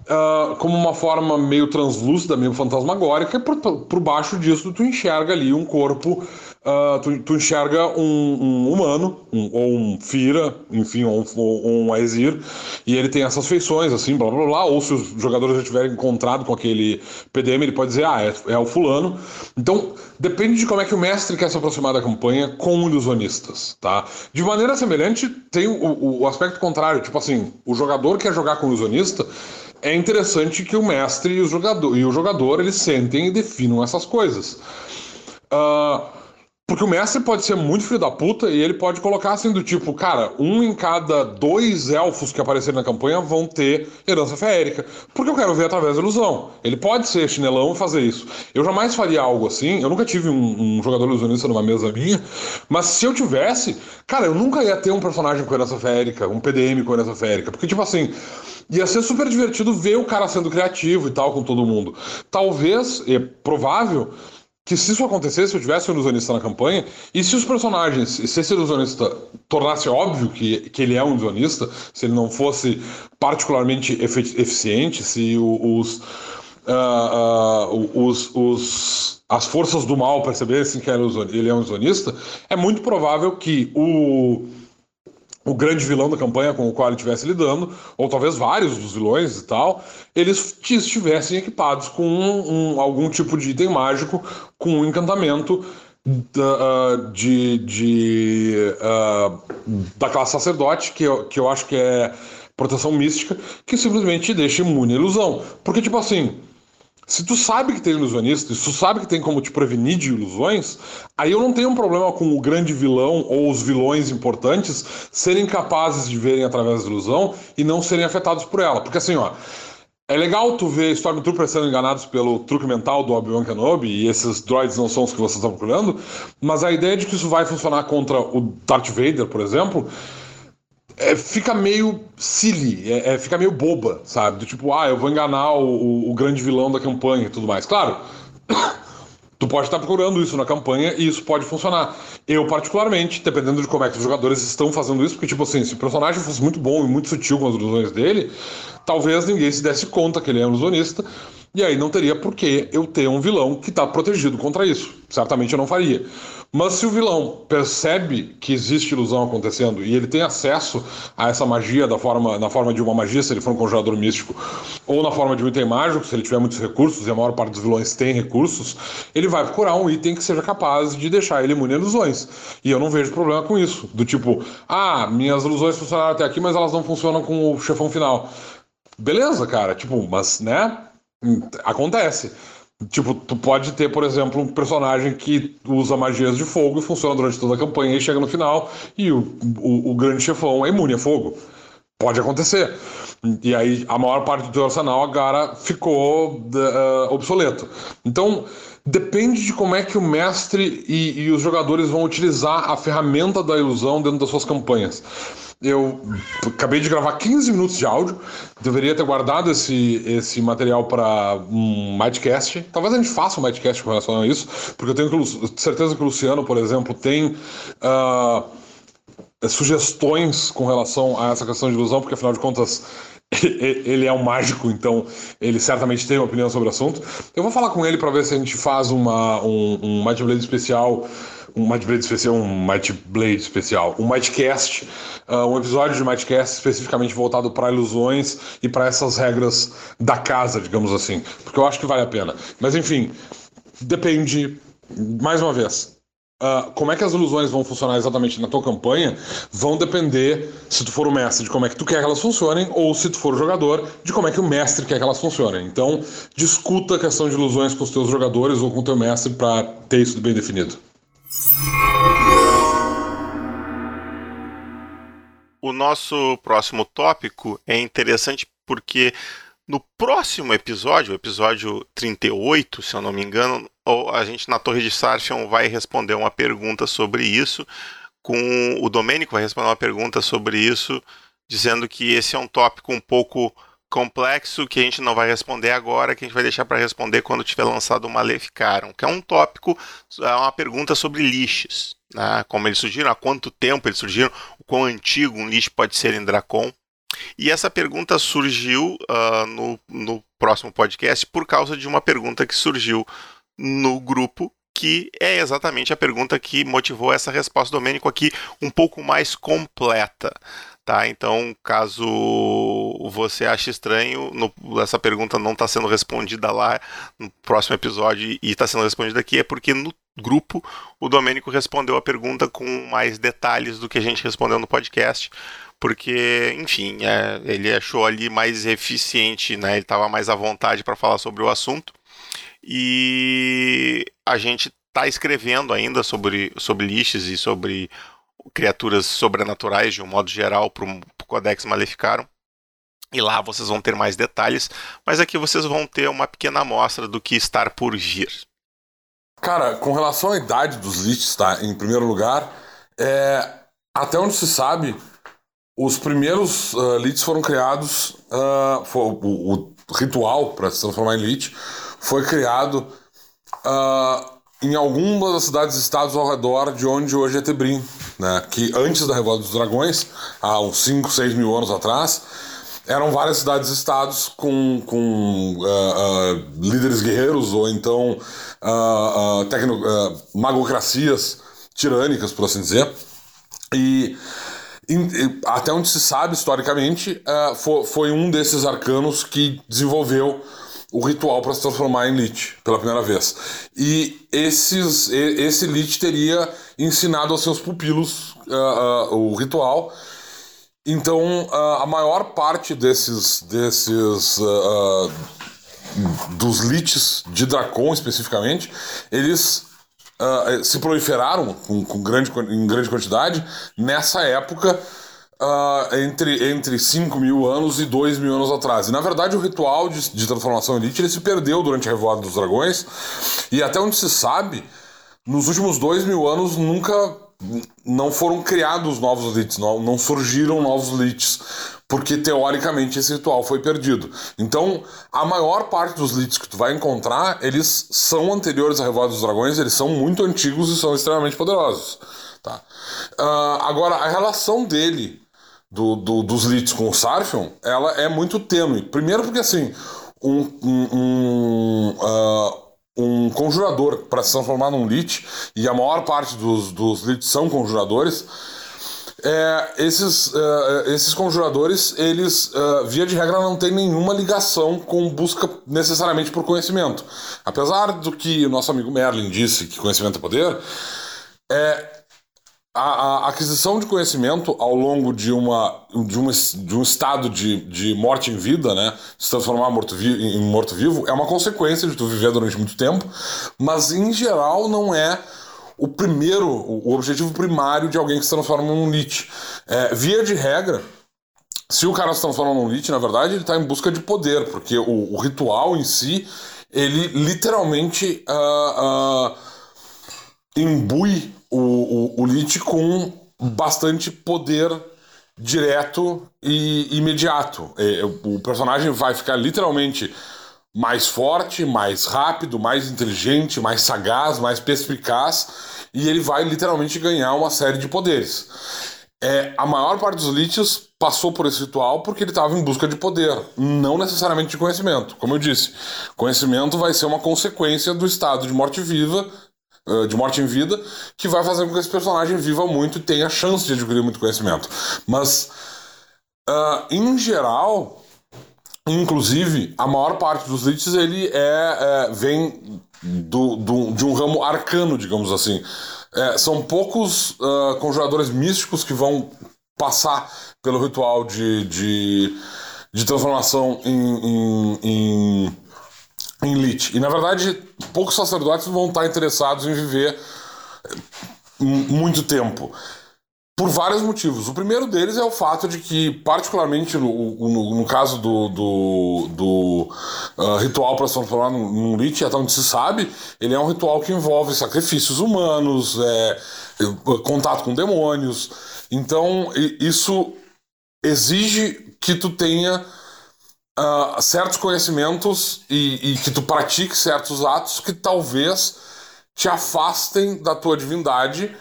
Uh, como uma forma meio translúcida, meio fantasmagórica, e por, por baixo disso tu enxerga ali um corpo uh, tu, tu, enxerga um, um humano, um, ou um Fira, enfim, ou, ou, ou um Aesir, e ele tem essas feições, assim, blá blá blá, ou se os jogadores já tiverem encontrado com aquele PDM, ele pode dizer, ah, é, é o fulano. Então, depende de como é que o mestre quer se aproximar da campanha com ilusionistas, tá? De maneira semelhante, tem o, o aspecto contrário, tipo assim, o jogador quer jogar com ilusionista, é interessante que o mestre e o jogador, e o jogador eles sentem e definam essas coisas. Uh, Porque o mestre pode ser muito filho da puta e ele pode colocar assim do tipo, cara, um em cada dois elfos que aparecerem na campanha vão ter herança feérica. Porque eu quero ver através da ilusão. Ele pode ser chinelão e fazer isso. Eu jamais faria algo assim. Eu nunca tive um, um jogador ilusionista numa mesa minha. Mas se eu tivesse, cara, eu nunca ia ter um personagem com herança feérica, um PDM com herança feérica. Porque, tipo assim, ia ser super divertido ver o cara sendo criativo e tal com todo mundo. Talvez, é provável que se isso acontecesse, se eu tivesse um ilusionista na campanha, e se os personagens, se esse ilusionista tornasse óbvio que, que ele é um ilusionista, se ele não fosse particularmente eficiente, se os, uh, uh, os, os, as forças do mal percebessem que ele é um ilusionista, é muito provável que o o grande vilão da campanha com o qual ele estivesse lidando, ou talvez vários dos vilões e tal, eles estivessem equipados com um, um, algum tipo de item mágico, com um encantamento da, uh, de, de uh, da classe sacerdote, que eu, que eu acho que é proteção mística, que simplesmente deixa imune à ilusão. Porque, tipo assim, se tu sabe que tem ilusionista, se tu sabe que tem como te prevenir de ilusões, aí eu não tenho um problema com o grande vilão ou os vilões importantes serem capazes de verem através da ilusão e não serem afetados por ela. Porque assim, ó, é legal tu ver Stormtroopers sendo enganados pelo truque mental do Obi-Wan Kenobi e esses droids não são os que vocês estão procurando, mas a ideia de que isso vai funcionar contra o Darth Vader, por exemplo, é, fica meio silly, é, é, fica meio boba, sabe? Do tipo, ah, eu vou enganar o, o, o grande vilão da campanha e tudo mais. Claro, (coughs) tu pode estar procurando isso na campanha e isso pode funcionar. Eu, particularmente, dependendo de como é que os jogadores estão fazendo isso, porque, tipo assim, se o personagem fosse muito bom e muito sutil com as ilusões dele, talvez ninguém se desse conta que ele é um ilusionista. E aí não teria por que eu ter um vilão que está protegido contra isso. Certamente eu não faria. Mas se o vilão percebe que existe ilusão acontecendo e ele tem acesso a essa magia da forma, na forma de uma magia, se ele for um conjurador místico, ou na forma de um item mágico, se ele tiver muitos recursos, e a maior parte dos vilões tem recursos, ele vai procurar um item que seja capaz de deixar ele imune a ilusões. E eu não vejo problema com isso. Do tipo, ah, minhas ilusões funcionaram até aqui, mas elas não funcionam com o chefão final. Beleza, cara, tipo, mas, né? Acontece. Tipo, tu pode ter, por exemplo, um personagem que usa magias de fogo e funciona durante toda a campanha e chega no final e o, o, o grande chefão é imune a fogo. Pode acontecer. E aí a maior parte do teu arsenal agora ficou uh, obsoleto. Então, depende de como é que o mestre e, e os jogadores vão utilizar a ferramenta da ilusão dentro das suas campanhas. Eu acabei de gravar 15 minutos de áudio, deveria ter guardado esse, esse material para um Midcast. Talvez a gente faça um Midcast com relação a isso, porque eu tenho certeza que o Luciano, por exemplo, tem uh, sugestões com relação a essa questão de ilusão, porque afinal de contas ele é um mágico, então ele certamente tem uma opinião sobre o assunto. Eu vou falar com ele para ver se a gente faz uma, um, um Blade especial um Might Blade especial, um Might Blade especial, um Mightcast, uh, um episódio de Mightcast especificamente voltado para ilusões e para essas regras da casa, digamos assim, porque eu acho que vale a pena. Mas enfim, depende, mais uma vez, Uh, como é que as ilusões vão funcionar exatamente na tua campanha vão depender, se tu for o mestre, de como é que tu quer que elas funcionem, ou se tu for o jogador, de como é que o mestre quer que elas funcionem. Então, discuta a questão de ilusões com os teus jogadores ou com o teu mestre para ter isso bem definido. O nosso próximo tópico é interessante porque no próximo episódio, o episódio 38, se eu não me engano, a gente na Torre de Sarfion vai responder uma pergunta sobre isso, com o Domênico vai responder uma pergunta sobre isso, dizendo que esse é um tópico um pouco complexo que a gente não vai responder agora, que a gente vai deixar para responder quando tiver lançado o Maleficaram, que é um tópico, é uma pergunta sobre lixos, né? como eles surgiram, há quanto tempo eles surgiram, o quão antigo um lixo pode ser em Dracon. E essa pergunta surgiu uh, no, no próximo podcast por causa de uma pergunta que surgiu no grupo que é exatamente a pergunta que motivou essa resposta do Domênico aqui um pouco mais completa. Tá? Então, caso você ache estranho, no, essa pergunta não está sendo respondida lá no próximo episódio e está sendo respondida aqui, é porque no grupo o Domênico respondeu a pergunta com mais detalhes do que a gente respondeu no podcast, porque, enfim, é, ele achou ali mais eficiente, né? ele estava mais à vontade para falar sobre o assunto. E a gente está escrevendo ainda sobre, sobre liches e sobre criaturas sobrenaturais de um modo geral para o Codex Maleficarum. E lá vocês vão ter mais detalhes, mas aqui vocês vão ter uma pequena amostra do que estar por vir. Cara, com relação à idade dos liches, tá? Em primeiro lugar, é, até onde se sabe, os primeiros uh, liches foram criados. Uh, foi, o, o, ritual para se transformar em lich foi criado uh, em algumas das cidades-estados ao redor de onde hoje é Tebrim, né? Que antes da Revolta dos Dragões, há uns 5, 6 mil anos atrás, eram várias cidades-estados com, com uh, uh, líderes guerreiros ou então uh, magocracias tirânicas, por assim dizer. E, e até onde se sabe, historicamente, foi um desses arcanos que desenvolveu o ritual para se transformar em Lich pela primeira vez. E esses, esse Lich teria ensinado aos seus pupilos uh, uh, o ritual então, a maior parte desses, desses uh, dos liches de Dracon especificamente, eles uh, se proliferaram com, com, grande, em grande quantidade nessa época uh, entre, entre 5 mil anos e 2 mil anos atrás. E na verdade o ritual de, de transformação elite ele se perdeu durante a Revoada dos Dragões e até onde se sabe, nos últimos 2 mil anos nunca não foram criados novos leads, não, não surgiram novos leads, porque teoricamente esse ritual foi perdido. Então, a maior parte dos leads que tu vai encontrar, eles são anteriores à Revolta dos Dragões, eles são muito antigos e são extremamente poderosos. Tá? Uh, agora, a relação dele, do, do, dos leads com o Sarfion, ela é muito tênue. Primeiro porque, assim, um, um, um uh, um conjurador para se transformar num lich, e a maior parte dos, dos liches são conjuradores, é, esses, uh, esses conjuradores, eles, uh, via de regra, não têm nenhuma ligação com busca necessariamente por conhecimento. Apesar do que o nosso amigo Merlin disse, que conhecimento é poder, é, a, a, aquisição de conhecimento ao longo de, uma, de, uma, de um estado de, de morte em vida, né? Se transformar morto em morto-vivo, é uma consequência de tu viver durante muito tempo, mas em geral não é o primeiro, o objetivo primário de alguém que se transforma num lich. É, via de regra, se o cara se transforma num lich, na verdade, ele está em busca de poder, porque o, o, ritual em si, ele literalmente uh, uh, imbui o, o, o com bastante poder direto e imediato. É, o personagem vai ficar literalmente mais forte, mais rápido, mais inteligente, mais sagaz, mais perspicaz e ele vai literalmente ganhar uma série de poderes. É, a maior parte dos Liches passou por esse ritual porque ele estava em busca de poder, não necessariamente de conhecimento. Como eu disse, conhecimento vai ser uma consequência do estado de morte-viva uh, de morte em vida, que vai fazer com que esse personagem viva muito e tenha chance de adquirir muito conhecimento. Mas, uh, em geral, inclusive, a maior parte dos liches ele é, é vem do, do, de um ramo arcano, digamos assim. É, são poucos uh, conjuradores místicos que vão passar pelo ritual de, de, de transformação em, em, em em Lich. E na verdade, poucos sacerdotes vão estar interessados em viver eh, muito tempo. Por vários motivos. O primeiro deles é o fato de que, particularmente no, no, no caso do, do, do uh, ritual para se transformar num, num Lich, até onde se sabe, ele é um ritual que envolve sacrifícios humanos, é, é contato com demônios. Então, isso exige que tu tenha uh, certos conhecimentos e, e, que tu pratique certos atos que talvez te afastem da tua divindade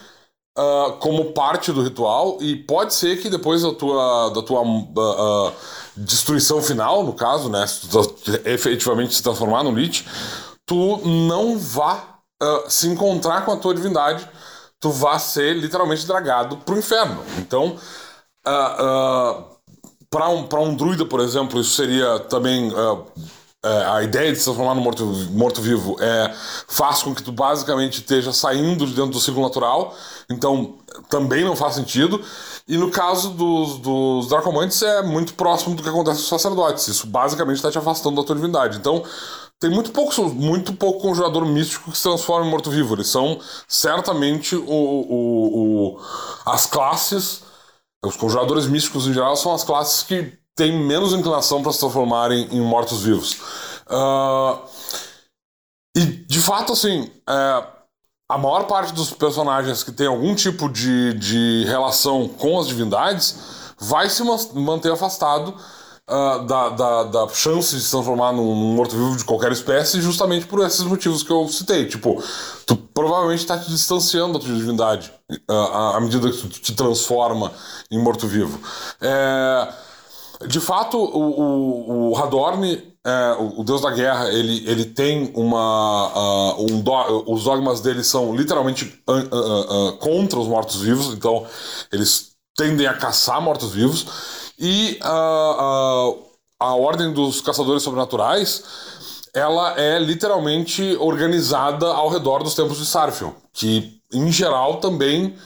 uh, como parte do ritual e pode ser que depois da tua, da tua uh, destruição final, no caso, né, se tu efetivamente se transformar no Lich, tu não vá se encontrar com a tua divindade, tu vá ser literalmente dragado pro inferno. Então, uh, para um, um druida, por exemplo, isso seria também. Uh, a ideia de se transformar no morto-vivo morto é, faz com que tu basicamente esteja saindo de dentro do ciclo natural, então também não faz sentido. E no caso dos, dos Dracomantes é muito próximo do que acontece com os sacerdotes, isso basicamente está te afastando da tua divindade. Então tem muito pouco, muito pouco conjurador místico que se transforma em morto-vivo. Eles são certamente o, o, o, as classes. Os conjuradores místicos em geral são as classes que têm menos inclinação para se transformarem em mortos-vivos. Uh, e de fato, assim, é, a maior parte dos personagens que tem algum tipo de, de relação com as divindades vai se manter afastado uh, da, da, da, chance de se transformar num, morto-vivo de qualquer espécie, justamente por esses motivos que eu citei. Tipo, tu provavelmente está te distanciando da tua divindade uh, à medida que tu te transforma em morto-vivo. É, de fato, o, o, o Hadorn é, o, Deus da Guerra, ele, ele tem uma. Uh, um do, os dogmas dele são literalmente uh, uh, contra os mortos-vivos, então eles tendem a caçar mortos-vivos. E a Ordem dos Caçadores Sobrenaturais ela é literalmente organizada ao redor dos tempos de Sarfion, que em geral também,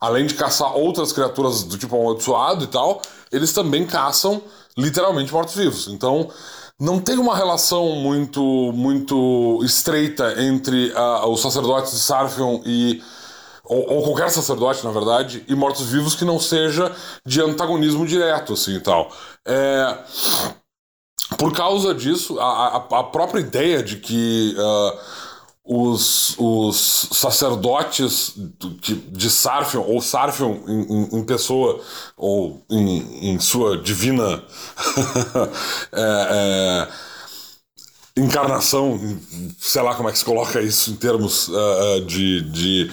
além de caçar outras criaturas do tipo amaldiçoado e tal, eles também caçam literalmente mortos-vivos. Então não tem uma relação muito, muito estreita entre uh, os sacerdotes de Sarfion e. Ou, ou, qualquer sacerdote, na verdade, e mortos-vivos que não seja de antagonismo direto, assim e tal. É, por causa disso, a, a, própria ideia de que. Uh, os, os sacerdotes de, de Sarfion, ou Sarfion em, em, pessoa, ou em, em sua divina (laughs) é, é, encarnação, sei lá como é que se coloca isso em termos uh, de, de,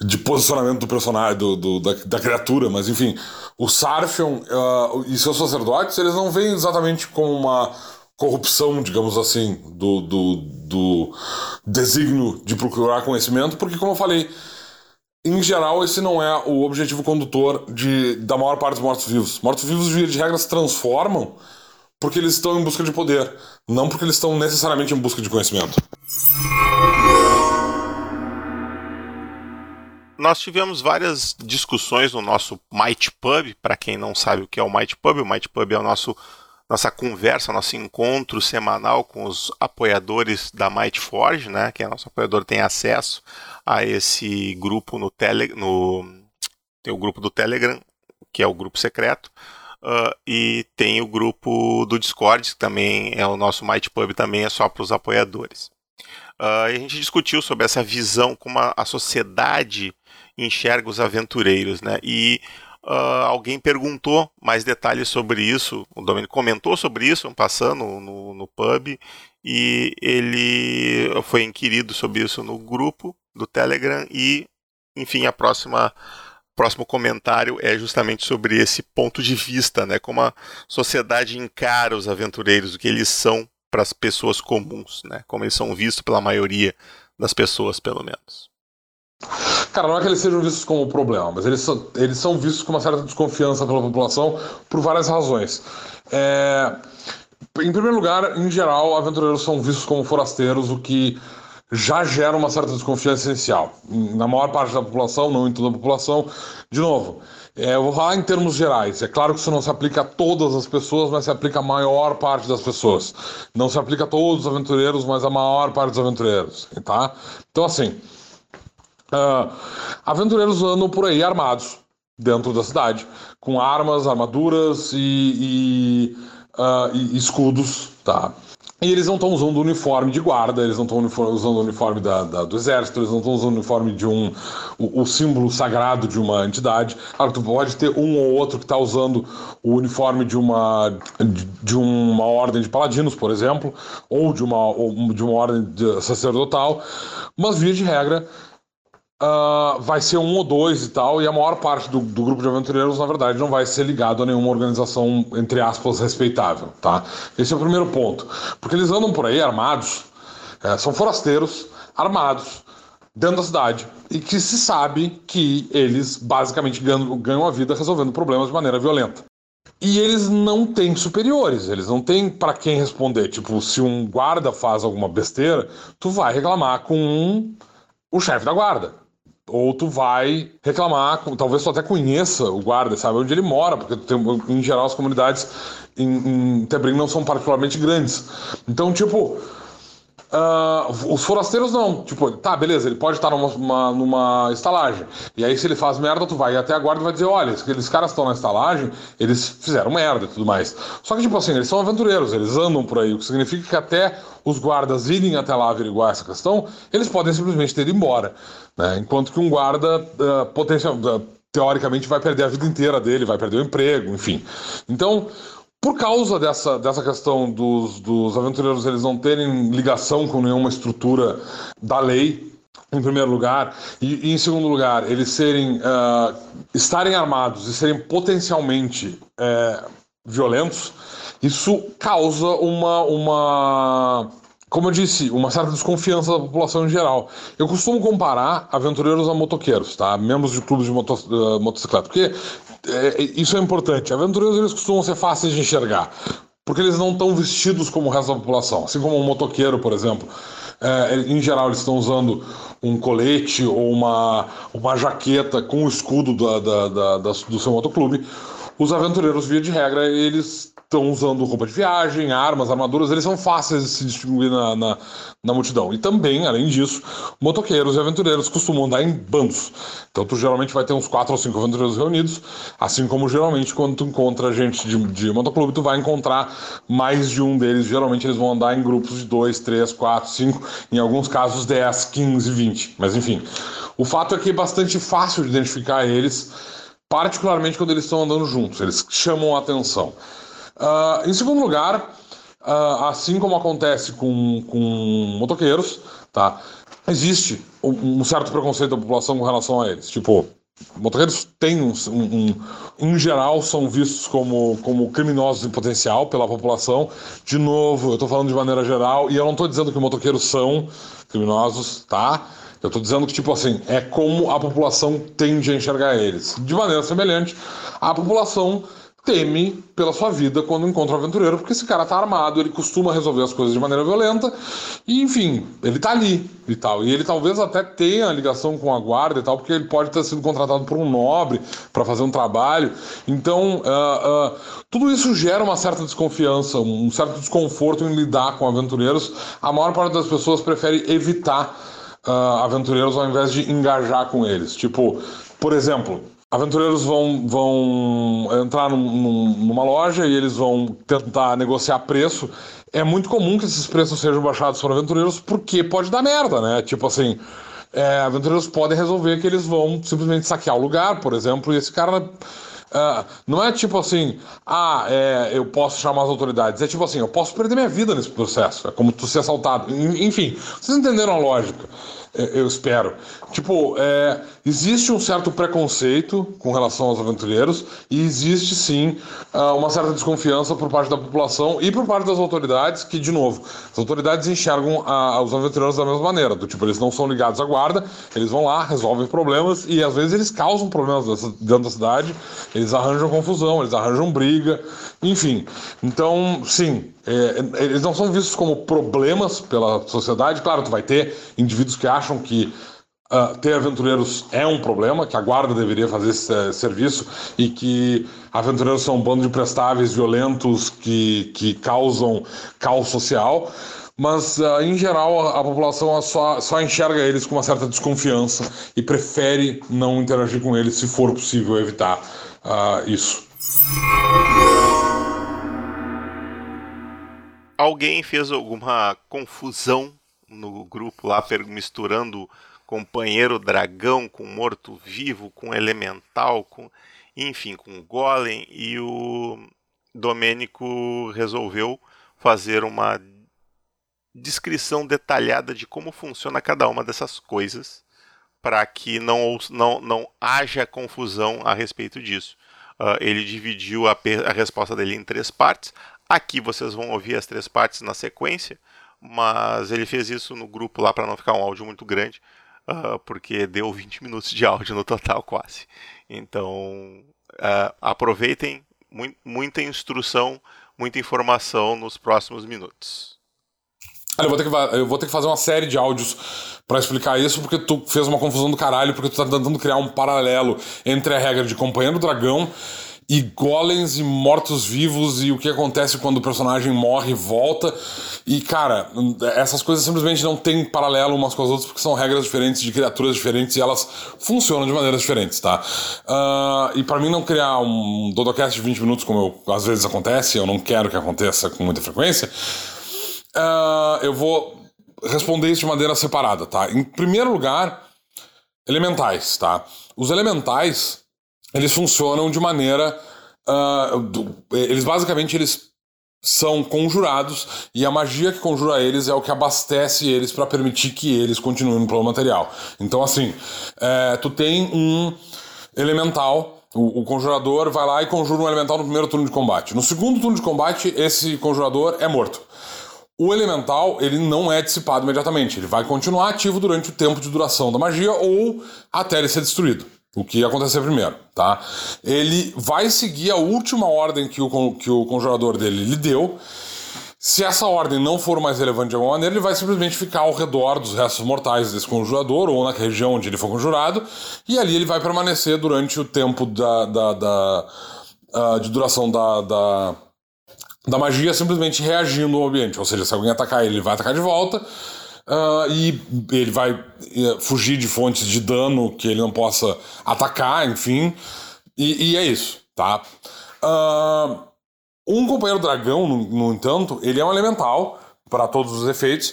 de, posicionamento do personagem, do, do da, da, criatura, mas enfim, o Sarfion uh, e seus sacerdotes, eles não vêm exatamente como uma corrupção, digamos assim, do, do, do desígnio de procurar conhecimento, porque, como eu falei, em geral, esse não é o objetivo condutor de, da maior parte dos mortos-vivos. Mortos-vivos, via de regra, se transformam porque eles estão em busca de poder, não porque eles estão necessariamente em busca de conhecimento. Nós tivemos várias discussões no nosso Might Pub. Para quem não sabe o que é o Might Pub, o Might Pub é o nosso nossa conversa, nosso encontro semanal com os apoiadores da Might Forge, né? Quem é nosso apoiador tem acesso a esse grupo no Telegram, no tem o grupo do Telegram, que é o grupo secreto, uh, e tem o grupo do Discord, que também é o nosso Might Pub, também é só para os apoiadores. Uh, a gente discutiu sobre essa visão como a, a sociedade enxerga os aventureiros, né? E Uh, alguém perguntou mais detalhes sobre isso, o Domenico comentou sobre isso, passando no, no pub, e ele foi inquirido sobre isso no grupo do Telegram, e, enfim, a próxima próximo comentário é justamente sobre esse ponto de vista, né? Como a sociedade encara os aventureiros, o que eles são para as pessoas comuns, né? Como eles são vistos pela maioria das pessoas, pelo menos. Cara, não é que eles sejam vistos como problema, mas eles são, eles são vistos com uma certa desconfiança pela população por várias razões. É... Em primeiro lugar, em geral, aventureiros são vistos como forasteiros, o que já gera uma certa desconfiança essencial. Na maior parte da população, não em toda a população. De novo, é, eu vou falar em termos gerais. É claro que isso não se aplica a todas as pessoas, mas se aplica a maior parte das pessoas. Não se aplica a todos os aventureiros, mas a maior parte dos aventureiros. Tá? Então, assim. Uh, aventureiros andam por aí armados dentro da cidade, com armas, armaduras e, e, uh, e escudos, tá? E eles não estão usando uniforme de guarda, eles não estão usando uniforme da, da, do exército, eles não estão usando uniforme de um. O, o, símbolo sagrado de uma entidade. Claro, tu pode ter um ou outro que está usando o uniforme de uma, de, de, uma ordem de paladinos, por exemplo, ou de uma, ou de uma ordem sacerdotal, mas via de regra Uh, vai ser um ou dois e tal, e a maior parte do, do, grupo de aventureiros, na verdade, não vai ser ligado a nenhuma organização, entre aspas, respeitável, tá? Esse é o primeiro ponto. Porque eles andam por aí armados, é, são forasteiros, armados, dentro da cidade, e que se sabe que eles basicamente ganham, ganham a vida resolvendo problemas de maneira violenta. E eles não têm superiores, eles não têm para quem responder. Tipo, se um guarda faz alguma besteira, tu vai reclamar com um, o chefe da guarda ou tu vai reclamar, talvez tu até conheça o guarda, sabe onde ele mora, porque tem, em geral as comunidades em, em Tebrim não são particularmente grandes. Então, tipo, Uh, os forasteiros não. Tipo, tá, beleza, ele pode estar numa, uma, numa estalagem. E aí, se ele faz merda, tu vai até a guarda e vai dizer: olha, aqueles caras estão na estalagem, eles fizeram merda e tudo mais. Só que, tipo assim, eles são aventureiros, eles andam por aí, o que significa que até os guardas irem até lá averiguar essa questão, eles podem simplesmente ter ido embora. Né? Enquanto que um guarda uh, potencial, uh, teoricamente vai perder a vida inteira dele, vai perder o emprego, enfim. Então, por causa dessa, dessa questão dos, dos aventureiros eles não terem ligação com nenhuma estrutura da lei, em primeiro lugar, e, e em segundo lugar, eles serem uh, estarem armados e serem potencialmente uh, violentos, isso causa uma, uma como eu disse, uma certa desconfiança da população em geral. Eu costumo comparar aventureiros a motoqueiros, tá? Membros de clubes de moto, uh, motocicleta, porque é, isso é importante. Aventureiros eles costumam ser fáceis de enxergar, porque eles não estão vestidos como o resto da população. Assim como um motoqueiro, por exemplo. É, em geral, eles estão usando um colete ou uma, uma jaqueta com o escudo da, da, da, da do seu motoclube. Os aventureiros, via de regra, eles estão usando roupa de viagem, armas, armaduras, eles são fáceis de se distinguir na, na, na, multidão. E também, além disso, motoqueiros e aventureiros costumam andar em bandos. Então tu geralmente vai ter uns quatro ou cinco aventureiros reunidos, assim como geralmente quando tu encontra gente de, de motoclube, tu vai encontrar mais de um deles. Geralmente eles vão andar em grupos de dois, três, quatro, cinco, em alguns casos 10, 15, 20. Mas enfim, o fato é que é bastante fácil de identificar eles, particularmente quando eles estão andando juntos, eles chamam a atenção. Uh, em segundo lugar, uh, assim como acontece com, com motoqueiros, tá? existe um, um, certo preconceito da população com relação a eles. Tipo, motoqueiros têm um, um, em geral são vistos como, como criminosos em potencial pela população. De novo, eu estou falando de maneira geral e eu não estou dizendo que motoqueiros são criminosos, tá? Eu estou dizendo que, tipo assim, é como a população tende a enxergar eles. De maneira semelhante, a população teme pela sua vida quando encontra um aventureiro, porque esse cara tá armado, ele costuma resolver as coisas de maneira violenta, e enfim, ele tá ali e tal. E ele talvez até tenha ligação com a guarda e tal, porque ele pode ter sido contratado por um nobre para fazer um trabalho. Então, uh, uh, tudo isso gera uma certa desconfiança, um certo desconforto em lidar com aventureiros. A maior parte das pessoas prefere evitar uh, aventureiros ao invés de engajar com eles. Tipo, por exemplo, aventureiros vão, vão entrar num, num, numa loja e eles vão tentar negociar preço. É muito comum que esses preços sejam baixados por aventureiros porque pode dar merda, né? Tipo assim, é, aventureiros podem resolver que eles vão simplesmente saquear o lugar, por exemplo, e esse cara. Uh, não é tipo assim, ah, é, eu posso chamar as autoridades. É tipo assim, eu posso perder minha vida nesse processo. É como tu ser assaltado. Enfim, vocês entenderam a lógica. É, eu espero. Tipo, é, existe um certo preconceito com relação aos aventureiros e existe sim ah, uma certa desconfiança por parte da população e por parte das autoridades, que, de novo, as autoridades enxergam os aventureiros da mesma maneira. Do tipo, eles não são ligados à guarda, eles vão lá, resolvem problemas e às vezes eles causam problemas dentro da cidade, eles arranjam confusão, eles arranjam briga, enfim. Então, sim, é, eles não são vistos como problemas pela sociedade. Claro, tu vai ter indivíduos que acham que uh, ter aventureiros é um problema, que a guarda deveria fazer esse uh, serviço e que aventureiros são um bando de prestáveis violentos que, que causam caos social. Mas, uh, em geral, a, a população só, só enxerga eles com uma certa desconfiança e prefere não interagir com eles se for possível evitar isso. Alguém fez alguma confusão no grupo lá, misturando companheiro dragão com morto-vivo, com elemental, com enfim, com golem e o Domênico resolveu fazer uma descrição detalhada de como funciona cada uma dessas coisas para que não, não, não haja confusão a respeito disso. Uh, ele dividiu a, a resposta dele em três partes. Aqui vocês vão ouvir as três partes na sequência, mas ele fez isso no grupo lá para não ficar um áudio muito grande, uh, porque deu 20 minutos de áudio no total quase. Então uh, aproveitem mu muita instrução, muita informação nos próximos minutos. eu vou, ter que, eu vou ter que fazer uma série de áudios para explicar isso, porque tu fez uma confusão do caralho, porque tu tá tentando criar um paralelo entre a regra de companheiro dragão e golems e mortos-vivos e o que acontece quando o personagem morre e volta. E, cara, essas coisas simplesmente não têm paralelo umas com as outras porque são regras diferentes de criaturas diferentes e elas funcionam de maneiras diferentes, tá? Uh, e para mim não criar um Dodocast de 20 minutos, como eu, às vezes acontece, eu não quero que aconteça com muita frequência, uh, eu vou responder isso de maneira separada, tá? Em primeiro lugar, elementais, tá? Os elementais eles funcionam de maneira. Uh, do, eles basicamente eles são conjurados e a magia que conjura eles é o que abastece eles para permitir que eles continuem no plano material. Então, assim, é, tu tem um elemental. O, o, conjurador vai lá e conjura um elemental no primeiro turno de combate. No segundo turno de combate, esse conjurador é morto. O elemental, ele não é dissipado imediatamente, ele vai continuar ativo durante o tempo de duração da magia ou até ele ser destruído o que acontecer primeiro, tá? Ele vai seguir a última ordem que o, que o conjurador dele lhe deu. Se essa ordem não for mais relevante de alguma maneira, ele vai simplesmente ficar ao redor dos restos mortais desse conjurador ou na região onde ele for conjurado, e ali ele vai permanecer durante o tempo da, da, da uh, de duração da, da, da magia, simplesmente reagindo ao ambiente. Ou seja, se alguém atacar ele, ele vai atacar de volta. Uh, e ele vai uh, fugir de fontes de dano que ele não possa atacar, enfim. E, e é isso, tá? Uh, um companheiro dragão, no, no entanto, ele é um elemental para todos os efeitos,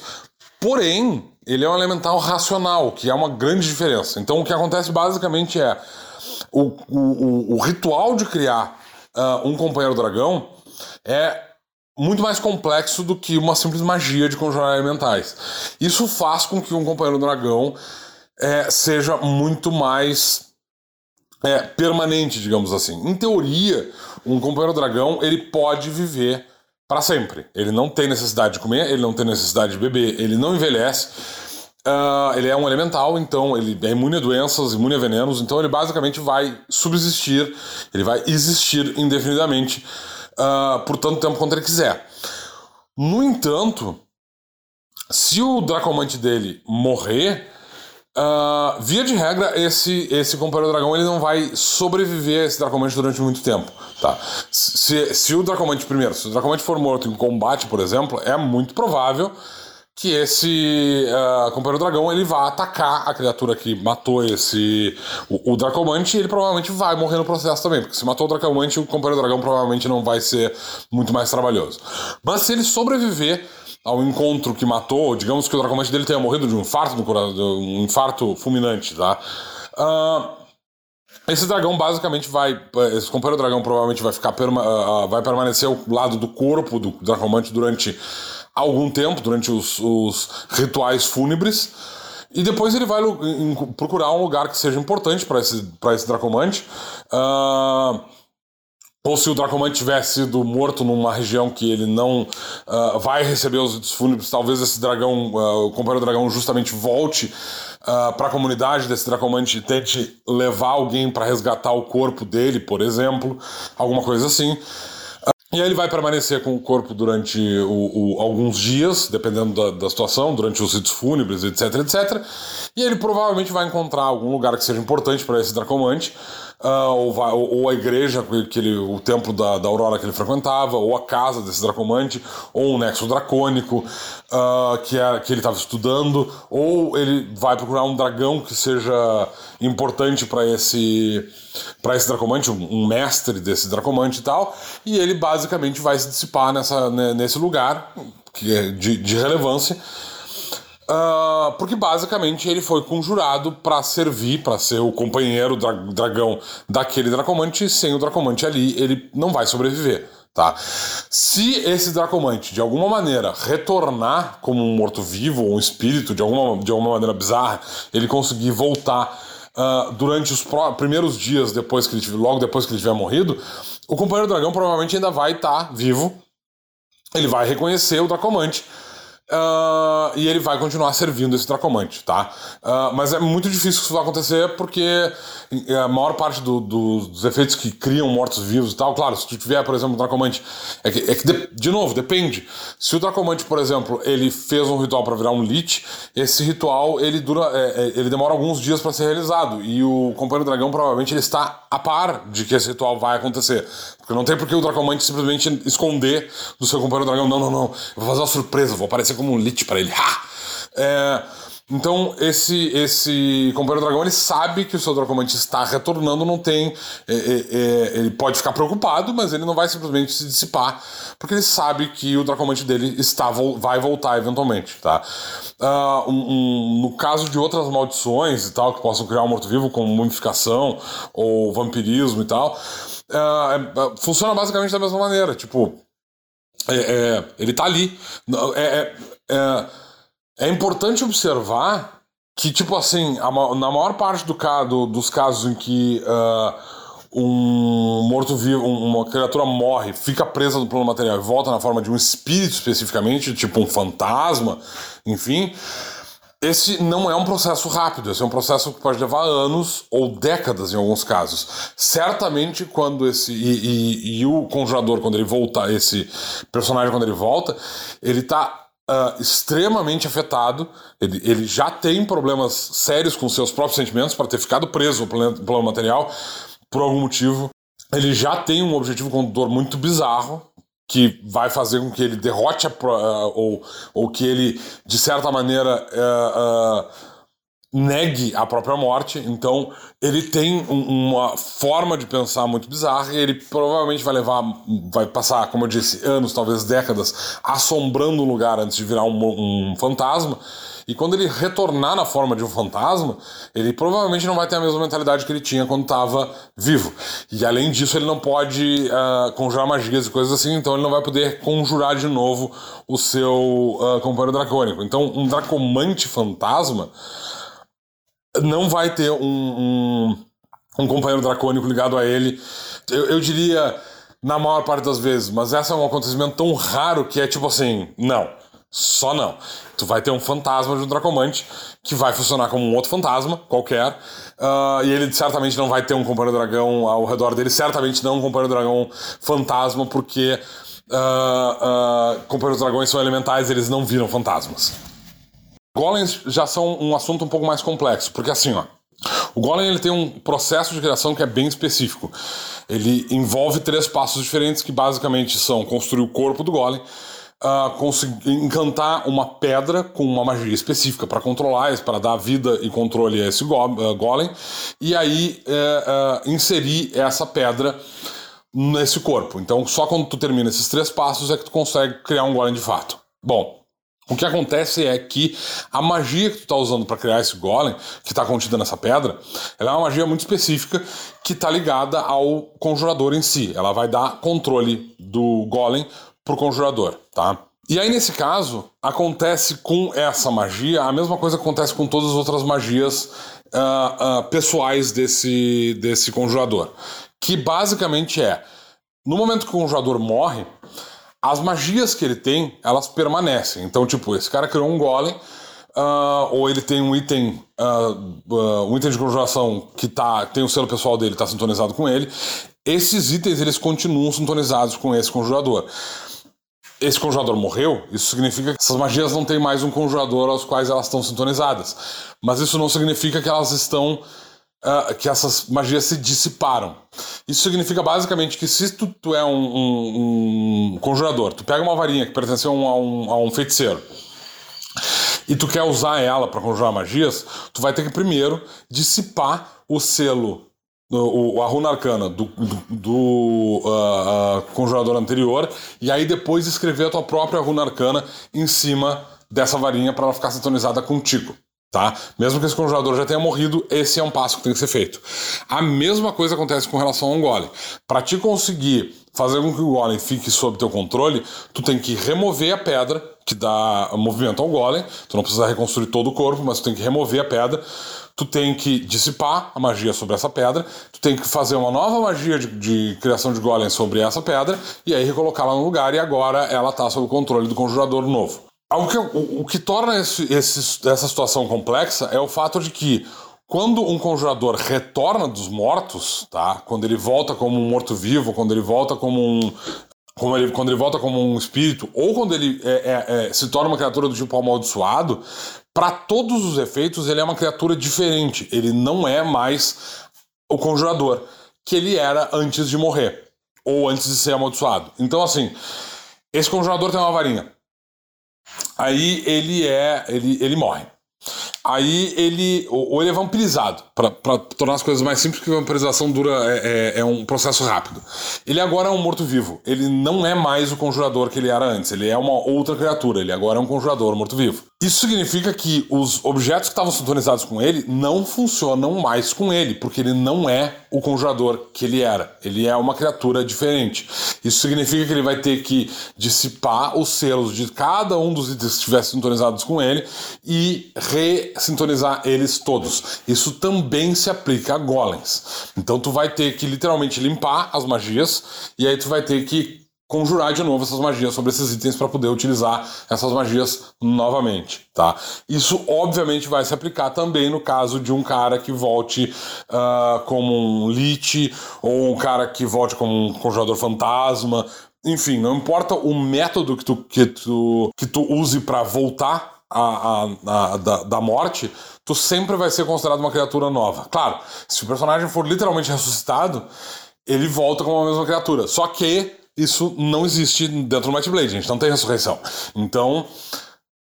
porém, ele é um elemental racional, que é uma grande diferença. Então, o que acontece basicamente é o, o, o, ritual de criar um companheiro dragão é muito mais complexo do que uma simples magia de conjurar elementais. Isso faz com que um companheiro dragão é, seja muito mais é, permanente, digamos assim. Em teoria, um companheiro dragão ele pode viver para sempre. Ele não tem necessidade de comer, ele não tem necessidade de beber, ele não envelhece. Uh, ele é um elemental, então ele é imune a doenças, imune a venenos, então ele basicamente vai subsistir, ele vai existir indefinidamente uh, por tanto tempo quanto ele quiser. No entanto, se o Dracomante dele morrer, uh, via de regra, esse, esse companheiro dragão ele não vai sobreviver a esse Dracomante durante muito tempo. Tá? Se, se o Dracomante, primeiro, se o Dracomante for morto em combate, por exemplo, é muito provável que esse uh, companheiro dragão ele vai atacar a criatura que matou esse o, o Dracomante e ele provavelmente vai morrer no processo também, porque se matou o Dracomante, o companheiro dragão provavelmente não vai ser muito mais trabalhoso. Mas se ele sobreviver ao encontro que matou, digamos que o Dracomante dele tenha morrido de um infarto no coração, um infarto fulminante, tá? Uh, esse dragão basicamente vai. Esse companheiro dragão provavelmente vai ficar perma, uh, vai permanecer ao lado do corpo do Dracomante durante algum tempo, durante os, os rituais fúnebres. E depois ele vai procurar um lugar que seja importante para esse, esse Dracomante. Uh, ou se o Dracomante tivesse sido morto numa região que ele não uh, vai receber os ritos fúnebres, talvez esse dragão, uh, o companheiro dragão, justamente volte uh, para a comunidade desse Dracomante e tente levar alguém para resgatar o corpo dele, por exemplo, alguma coisa assim. E aí ele vai permanecer com o corpo durante o, o, alguns dias, dependendo da, da, situação, durante os ritos fúnebres, etc, etc. E ele provavelmente vai encontrar algum lugar que seja importante para esse Dracomante, uh, ou, vai, ou, ou, a igreja, que ele, o templo da, da Aurora que ele frequentava, ou a casa desse Dracomante, ou um nexo dracônico uh, que, é, que ele estava estudando, ou ele vai procurar um dragão que seja importante para esse para esse Dracomante, um, um, mestre desse Dracomante e tal, e ele basicamente vai se dissipar nessa, nesse lugar que é de, de relevância Uh, porque basicamente ele foi conjurado para servir, para ser o companheiro dra dragão daquele Dracomante, e sem o Dracomante ali ele não vai sobreviver. Tá? Se esse Dracomante de alguma maneira retornar como um morto-vivo ou um espírito de alguma, de alguma maneira bizarra, ele conseguir voltar uh, durante os primeiros dias depois que ele logo depois que ele tiver morrido, o companheiro dragão provavelmente ainda vai estar tá vivo. Ele vai reconhecer o Dracomante Uh, e ele vai continuar servindo esse Dracomante, tá? Uh, mas é muito difícil isso acontecer porque a maior parte do, do, dos efeitos que criam mortos-vivos e tal, claro, se tu tiver, por exemplo, um Dracomante, é que, é que de, de, novo, depende. Se o Dracomante, por exemplo, ele fez um ritual para virar um Lich, esse ritual ele dura, é, é, ele demora alguns dias para ser realizado e o Companheiro Dragão provavelmente ele está a par de que esse ritual vai acontecer, porque não tem por que o Dracomante simplesmente esconder do seu Companheiro Dragão, não, não, não, eu vou fazer uma surpresa, vou aparecer como um lit para ele. Ha! É, então, esse esse companheiro dragão ele sabe que o seu dracomante está retornando, não tem. É, é, é, ele pode ficar preocupado, mas ele não vai simplesmente se dissipar, porque ele sabe que o dracomante dele está, vai voltar eventualmente. Tá? Uh, um, um, no caso de outras maldições e tal, que possam criar um morto-vivo, como mumificação ou vampirismo e tal, uh, funciona basicamente da mesma maneira. Tipo, é, é, ele tá ali. É, é, é, é importante observar que, tipo assim, a, na maior parte do, do, dos casos em que uh, um morto-vivo, uma criatura morre, fica presa no plano material e volta na forma de um espírito especificamente, tipo um fantasma, enfim. Esse não é um processo rápido, esse é um processo que pode levar anos ou décadas em alguns casos. Certamente, quando esse. E, e, e o conjurador, quando ele volta, esse personagem, quando ele volta, ele está Uh, extremamente afetado. Ele, ele já tem problemas sérios com seus próprios sentimentos para ter ficado preso plano, plano material por algum motivo. Ele já tem um objetivo condutor muito bizarro, que vai fazer com que ele derrote a, ou, ou que ele, de certa maneira, uh, uh, negue a própria morte. Então, ele tem um, uma forma de pensar muito bizarra e ele provavelmente vai levar, vai passar, como eu disse, anos, talvez décadas, assombrando um lugar antes de virar um, um fantasma. E quando ele retornar na forma de um fantasma, ele provavelmente não vai ter a mesma mentalidade que ele tinha quando estava vivo. E além disso, ele não pode uh, conjurar magias e coisas assim, então ele não vai poder conjurar de novo o seu uh, companheiro dracônico. Então, um dracomante fantasma não vai ter um, um, um companheiro dracônico ligado a ele. Eu, eu diria na maior parte das vezes, mas essa é um acontecimento tão raro que é tipo assim, não. Só não. Tu vai ter um fantasma de um Dracomante que vai funcionar como um outro fantasma qualquer. Uh, e ele certamente não vai ter um companheiro dragão ao redor dele. Certamente não um companheiro dragão fantasma, porque uh, uh, companheiros dragões são elementais eles não viram fantasmas. Golems já são um assunto um pouco mais complexo, porque assim, ó. O Golem ele tem um processo de criação que é bem específico. Ele envolve três passos diferentes que basicamente são construir o corpo do Golem, conseguir encantar uma pedra com uma magia específica para controlar, para dar vida e controle a esse go uh, golem, e aí uh, inserir essa pedra nesse corpo. Então, só quando tu termina esses três passos é que tu consegue criar um golem de fato. Bom, o que acontece é que a magia que tu está usando para criar esse golem, que está contida nessa pedra, ela é uma magia muito específica que está ligada ao conjurador em si. Ela vai dar controle do golem pro conjurador, tá? E aí, nesse caso, acontece com essa magia a mesma coisa acontece com todas as outras magias uh, uh, pessoais desse, desse conjurador. Que basicamente é: no momento que o conjurador morre, as magias que ele tem, elas permanecem. Então, tipo, esse cara criou um golem, uh, ou ele tem um item, um item de conjuração que tá, tem o selo pessoal dele, está sintonizado com ele. Esses itens eles continuam sintonizados com esse conjurador esse conjurador morreu, isso significa que essas magias não têm mais um conjurador aos quais elas estão sintonizadas. Mas isso não significa que elas estão. Uh, que essas magias se dissiparam. Isso significa basicamente que se tu, tu é um, um, um, conjurador, tu pega uma varinha que pertence a um, a um, a um feiticeiro e tu quer usar ela para conjurar magias, tu vai ter que primeiro dissipar o selo o, a runa arcana do, do, uh, uh, conjurador anterior e aí depois escrever a tua própria runa arcana em cima dessa varinha para ela ficar sintonizada contigo. Tá? Mesmo que esse conjurador já tenha morrido, esse é um passo que tem que ser feito. A mesma coisa acontece com relação a um golem. Para te conseguir fazer com que o golem fique sob teu controle, tu tem que remover a pedra que dá movimento ao golem. Tu não precisa reconstruir todo o corpo, mas tu tem que remover a pedra tu tem que dissipar a magia sobre essa pedra, tu tem que fazer uma nova magia de, de criação de golem sobre essa pedra e aí recolocá-la no lugar e agora ela está sob o controle do conjurador novo. o que, o, o que torna esse, esse, essa situação complexa é o fato de que quando um conjurador retorna dos mortos, tá? Quando ele volta como um morto-vivo, quando ele volta como um. Como ele, quando ele volta como um espírito, ou quando ele é, é, é, se torna uma criatura do tipo amaldiçoado, para todos os efeitos ele é uma criatura diferente. Ele não é mais o conjurador que ele era antes de morrer, ou antes de ser amaldiçoado. Então, assim, esse conjurador tem uma varinha. Aí ele é. ele, ele morre. Aí ele. Ou ele é vampirizado, para tornar as coisas mais simples, porque a vampirização dura. É, é, é um processo rápido. Ele agora é um morto-vivo. Ele não é mais o conjurador que ele era antes. Ele é uma outra criatura. Ele agora é um conjurador morto-vivo. Isso significa que os objetos que estavam sintonizados com ele não funcionam mais com ele, porque ele não é o conjurador que ele era. Ele é uma criatura diferente. Isso significa que ele vai ter que dissipar os selos de cada um dos itens que estivessem sintonizados com ele e resintonizar eles todos. Isso também se aplica a golems. Então tu vai ter que literalmente limpar as magias e aí tu vai ter que conjurar de novo essas magias sobre esses itens para poder utilizar essas magias novamente, tá? Isso obviamente vai se aplicar também no caso de um cara que volte uh, como um lit ou um cara que volte como um conjurador fantasma, enfim, não importa o método que tu, que tu, que tu use para voltar a, a, a, da, da morte, tu sempre vai ser considerado uma criatura nova. Claro, se o personagem for literalmente ressuscitado, ele volta como a mesma criatura. Só que isso não existe dentro do Might Blade, a gente não tem ressurreição. Então,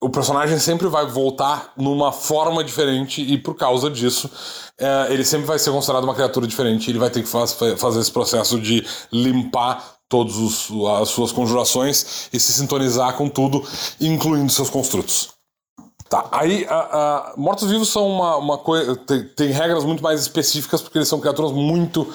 o personagem sempre vai voltar numa forma diferente e por causa disso, é, ele sempre vai ser considerado uma criatura diferente ele vai ter que faz, fazer esse processo de limpar todas as suas conjurações e se sintonizar com tudo, incluindo seus construtos. Tá, aí mortos-vivos são uma, uma coisa. Tem, tem, regras muito mais específicas porque eles são criaturas muito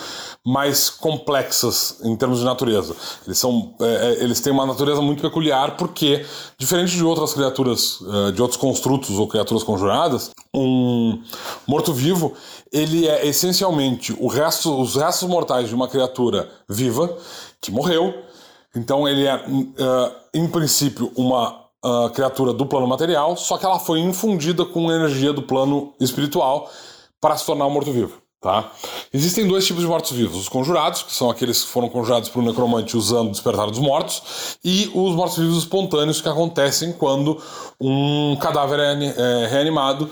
mais complexas em termos de natureza. Eles, são, é, é, eles têm uma natureza muito peculiar porque, diferente de outras criaturas, é, de outros construtos ou criaturas conjuradas, um morto-vivo ele é essencialmente o resto, os restos mortais de uma criatura viva que morreu. Então ele é, uh, em princípio, uma uh, criatura do plano material, só que ela foi infundida com energia do plano espiritual para se tornar um morto-vivo. Tá? Existem dois tipos de mortos-vivos: os conjurados, que são aqueles que foram conjurados por um necromante usando o despertar dos mortos, e os mortos-vivos espontâneos, que acontecem quando um cadáver é, é reanimado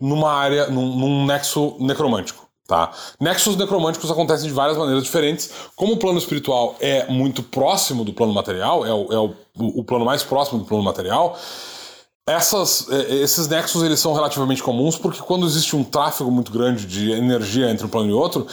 numa área, num, num nexo necromântico. Tá? Nexos necromânticos acontecem de várias maneiras diferentes. Como o plano espiritual é muito próximo do plano material, é o, é o, o plano mais próximo do plano material, essas, é, esses nexos eles são relativamente comuns porque quando existe um tráfego muito grande de energia entre um plano e outro,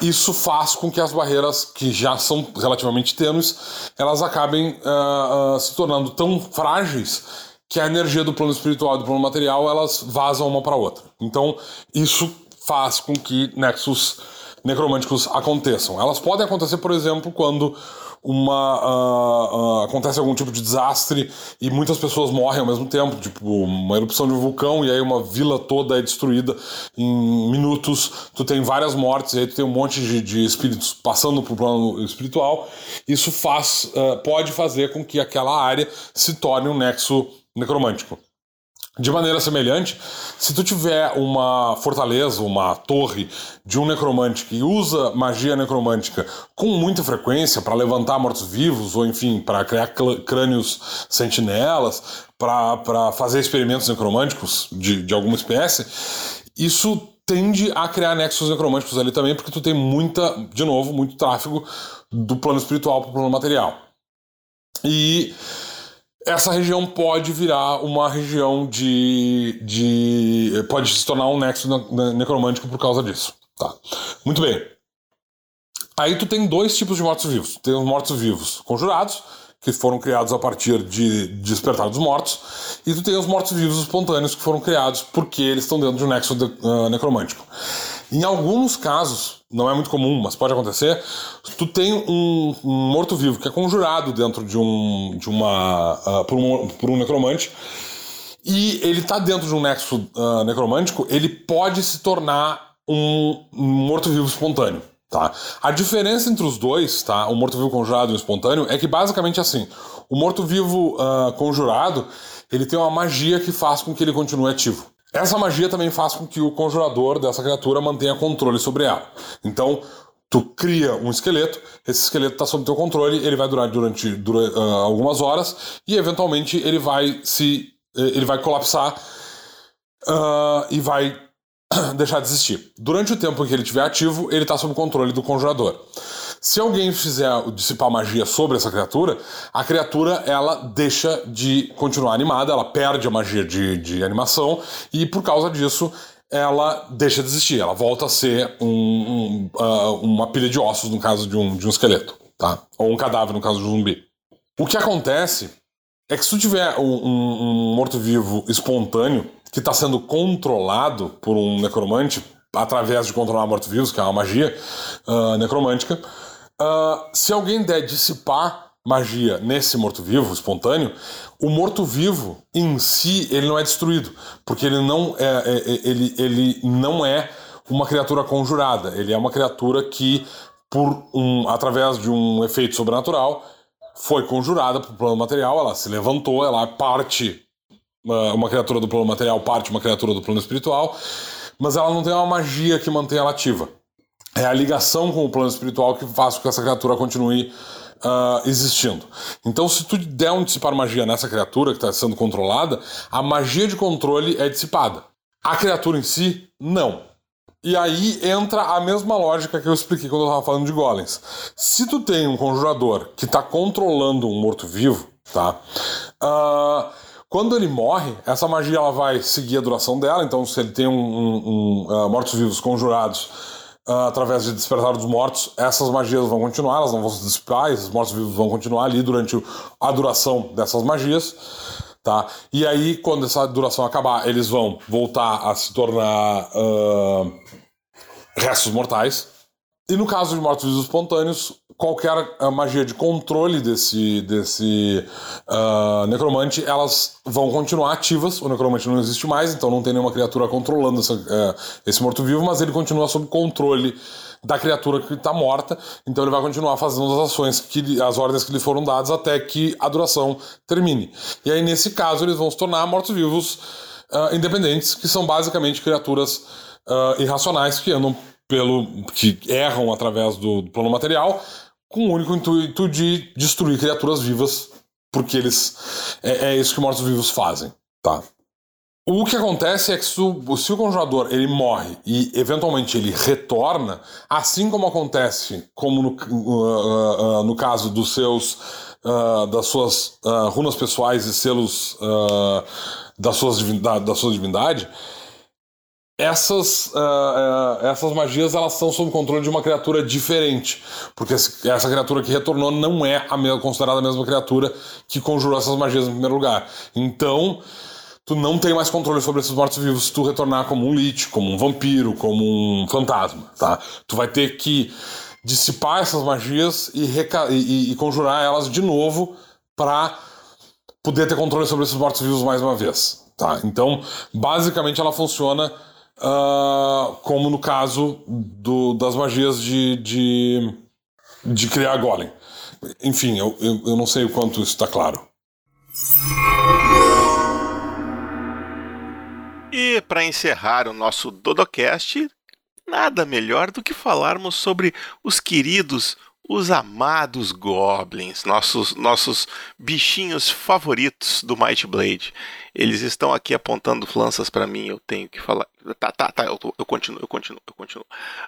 isso faz com que as barreiras que já são relativamente tênues, elas acabem uh, uh, se tornando tão frágeis que a energia do plano espiritual e do plano material elas vazam uma para outra. Então isso faz com que nexos necromânticos aconteçam. Elas podem acontecer, por exemplo, quando uma uh, uh, acontece algum tipo de desastre e muitas pessoas morrem ao mesmo tempo, tipo uma erupção de um vulcão e aí uma vila toda é destruída em minutos, tu tem várias mortes e aí tu tem um monte de, de espíritos passando pro plano espiritual. Isso faz, uh, pode fazer com que aquela área se torne um nexo necromântico. De maneira semelhante, se tu tiver uma fortaleza, uma torre de um necromante que usa magia necromântica com muita frequência para levantar mortos-vivos, ou enfim, para criar crânios sentinelas, para fazer experimentos necromânticos de, de alguma espécie, isso tende a criar nexos necromânticos ali também, porque tu tem muita, de novo, muito tráfego do plano espiritual para o plano material. E essa região pode virar uma região de. de pode se tornar um nexo necromântico por causa disso. Tá. Muito bem. Aí tu tem dois tipos de mortos-vivos. Tem os mortos-vivos conjurados, que foram criados a partir de Despertar dos Mortos, e tu tem os mortos-vivos espontâneos, que foram criados porque eles estão dentro de um nexo de, uh, necromântico. Em alguns casos, não é muito comum, mas pode acontecer, tu tem um, um morto-vivo que é conjurado dentro de um. de uma. Uh, por, um por um necromante. E ele está dentro de um nexo uh, necromântico, ele pode se tornar um morto-vivo espontâneo. Tá? A diferença entre os dois, tá? o morto-vivo conjurado e o espontâneo, é que basicamente assim, o morto-vivo uh, conjurado, ele tem uma magia que faz com que ele continue ativo. Essa magia também faz com que o conjurador dessa criatura mantenha controle sobre ela. Então, tu cria um esqueleto, esse esqueleto está sob teu controle, ele vai durar durante, durante uh, algumas horas e eventualmente ele vai se eh, ele vai colapsar uh, e vai (clears throat) deixar de existir. Durante o tempo em que ele estiver ativo, ele está sob controle do conjurador. Se alguém fizer dissipar magia sobre essa criatura, a criatura ela deixa de continuar animada, ela perde a magia de, de animação e por causa disso ela deixa de existir, ela volta a ser um, um, uh, uma pilha de ossos no caso de um, de um esqueleto, tá? Ou um cadáver no caso de um zumbi. O que acontece é que se tu tiver um, um morto-vivo espontâneo que está sendo controlado por um necromante através de controlar morto-vivos, que é uma magia uh, necromântica, uh, se alguém der dissipar magia nesse morto-vivo espontâneo, o morto-vivo em si ele não é destruído, porque ele não é, é, é, ele, ele não é uma criatura conjurada, ele é uma criatura que por um através de um efeito sobrenatural foi conjurada para o plano material, ela se levantou, ela parte uma, uma criatura do plano material, parte uma criatura do plano espiritual, mas ela não tem uma magia que mantém ela ativa. É a ligação com o plano espiritual que faz com que essa criatura continue uh, existindo. Então, se tu der um dissipar magia nessa criatura que está sendo controlada, a magia de controle é dissipada. A criatura em si, não. E aí entra a mesma lógica que eu expliquei quando eu estava falando de golems. Se tu tem um conjurador que está controlando um morto-vivo, tá? Uh, quando ele morre, essa magia ela vai seguir a duração dela. Então, se ele tem um, um, um uh, mortos-vivos conjurados uh, através de despertar dos mortos, essas magias vão continuar, elas não vão se dissipar, esses mortos-vivos vão continuar ali durante a duração dessas magias. Tá? E aí, quando essa duração acabar, eles vão voltar a se tornar uh, restos mortais. E no caso de mortos-vivos espontâneos, qualquer ah, magia de controle desse, desse uh, necromante, elas vão continuar ativas. O necromante não existe mais, então não tem nenhuma criatura controlando essa, uh, esse morto-vivo, mas ele continua sob controle da criatura que está morta. Então ele vai continuar fazendo as ações, que, as ordens que lhe foram dadas até que a duração termine. E aí, nesse caso, eles vão se tornar mortos-vivos uh, independentes, que são basicamente criaturas irracionais que andam pelo que erram através do, do plano material, com o único intuito de destruir criaturas vivas, porque eles é, é isso que mortos-vivos fazem, tá? O que acontece é que se o, se o, conjurador ele morre e eventualmente ele retorna, assim como acontece como no, uh, uh, no caso dos seus uh, das suas runas pessoais e selos das suas da, da sua divindade, essas, uh, uh, essas magias elas são sob controle de uma criatura diferente, porque essa criatura que retornou não é a mesma, considerada a mesma criatura que conjurou essas magias em primeiro lugar. Então, tu não tem mais controle sobre esses mortos-vivos se tu retornar como um lich, como um vampiro, como um fantasma, tá? Tu vai ter que dissipar essas magias e, e, e conjurar elas de novo para poder ter controle sobre esses mortos-vivos mais uma vez, tá? Então, basicamente ela funciona uh, como no caso do, das magias de, de, de criar golem. Enfim, eu, eu, eu não sei o quanto isso está claro. E para encerrar o nosso Dodocast, nada melhor do que falarmos sobre os queridos, os amados Goblins, nossos, nossos bichinhos favoritos do Might Blade. Eles estão aqui apontando lanças para mim, eu tenho que falar. Tá, tá, tá, eu, eu continuo, eu continuo, eu continuo.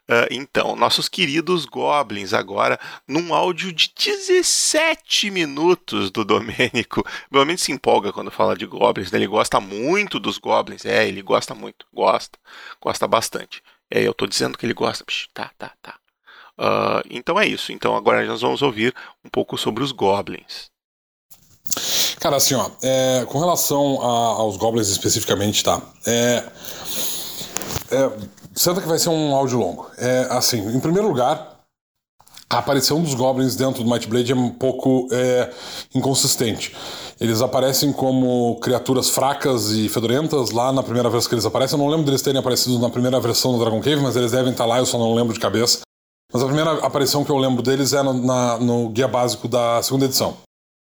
Uh, então, nossos queridos Goblins, agora, num áudio de 17 minutos do Domênico. Domênico se empolga quando fala de Goblins, né? ele gosta muito dos Goblins. É, ele gosta muito, gosta, gosta bastante. É, eu tô dizendo que ele gosta. Tá, tá, tá. Uh, então é isso. Então agora nós vamos ouvir um pouco sobre os goblins. Cara, assim, ó, é, com relação a, aos goblins especificamente, tá? É, é, que vai ser um áudio longo. É, assim, em primeiro lugar, a aparição dos goblins dentro do Might Blade é um pouco é, inconsistente. Eles aparecem como criaturas fracas e fedorentas lá na primeira vez que eles aparecem. Eu não lembro deles terem aparecido na primeira versão do Dragon Cave, mas eles devem estar lá, eu só não lembro de cabeça. Mas a primeira aparição que eu lembro deles é no, na, no guia básico da segunda edição.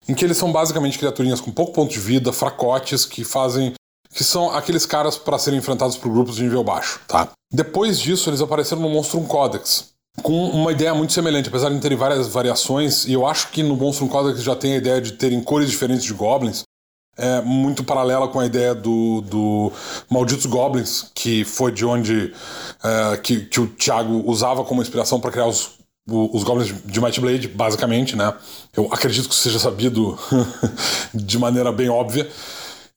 Em que eles são basicamente criaturinhas com pouco ponto de vida, fracotes, que fazem. que são aqueles caras para serem enfrentados por grupos de nível baixo, tá? Depois disso, eles apareceram no Monstrum Codex, com uma ideia muito semelhante, apesar de terem várias variações, e eu acho que no Monstrum Codex já tem a ideia de terem cores diferentes de goblins, é, muito paralela com a ideia do, do Malditos Goblins, que foi de onde é, que, que o Thiago usava como inspiração para criar os, os Goblins de Might Blade, basicamente, né? Eu acredito que seja sabido (laughs) de maneira bem óbvia.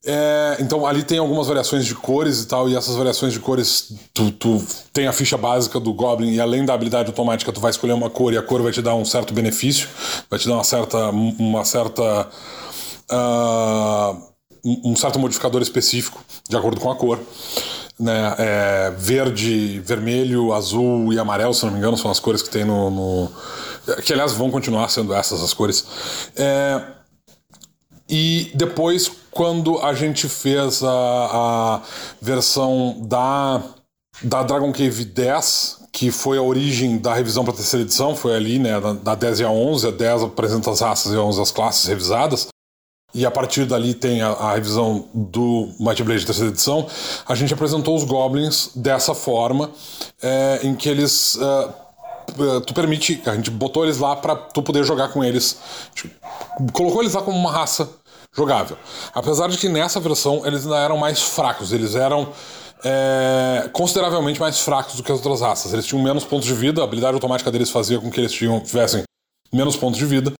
É, então ali tem algumas variações de cores e tal, e essas variações de cores, tu, tu, tem a ficha básica do Goblin, e além da habilidade automática, tu vai escolher uma cor e a cor vai te dar um certo benefício, vai te dar uma certa. Uma certa uh, um certo modificador específico, de acordo com a cor. Né? É, verde, vermelho, azul e amarelo, se não me engano, são as cores que tem no. no... que aliás vão continuar sendo essas as cores. É, e depois, quando a gente fez a, a versão da, da Dragon Cave 10, que foi a origem da revisão para a terceira edição, foi ali, né, da, da 10 e a 11, a 10 apresenta as raças e a 11 as classes revisadas, e a partir dali tem a, a revisão do Might Blade terceira edição, a gente apresentou os Goblins dessa forma, é, em que eles... Uh, tu permite, a gente botou eles lá para tu poder jogar com eles, tipo, colocou eles lá como uma raça jogável. Apesar de que nessa versão eles ainda eram mais fracos, eles eram é, consideravelmente mais fracos do que as outras raças. Eles tinham menos pontos de vida, a habilidade automática deles fazia com que eles tinham, tivessem menos pontos de vida.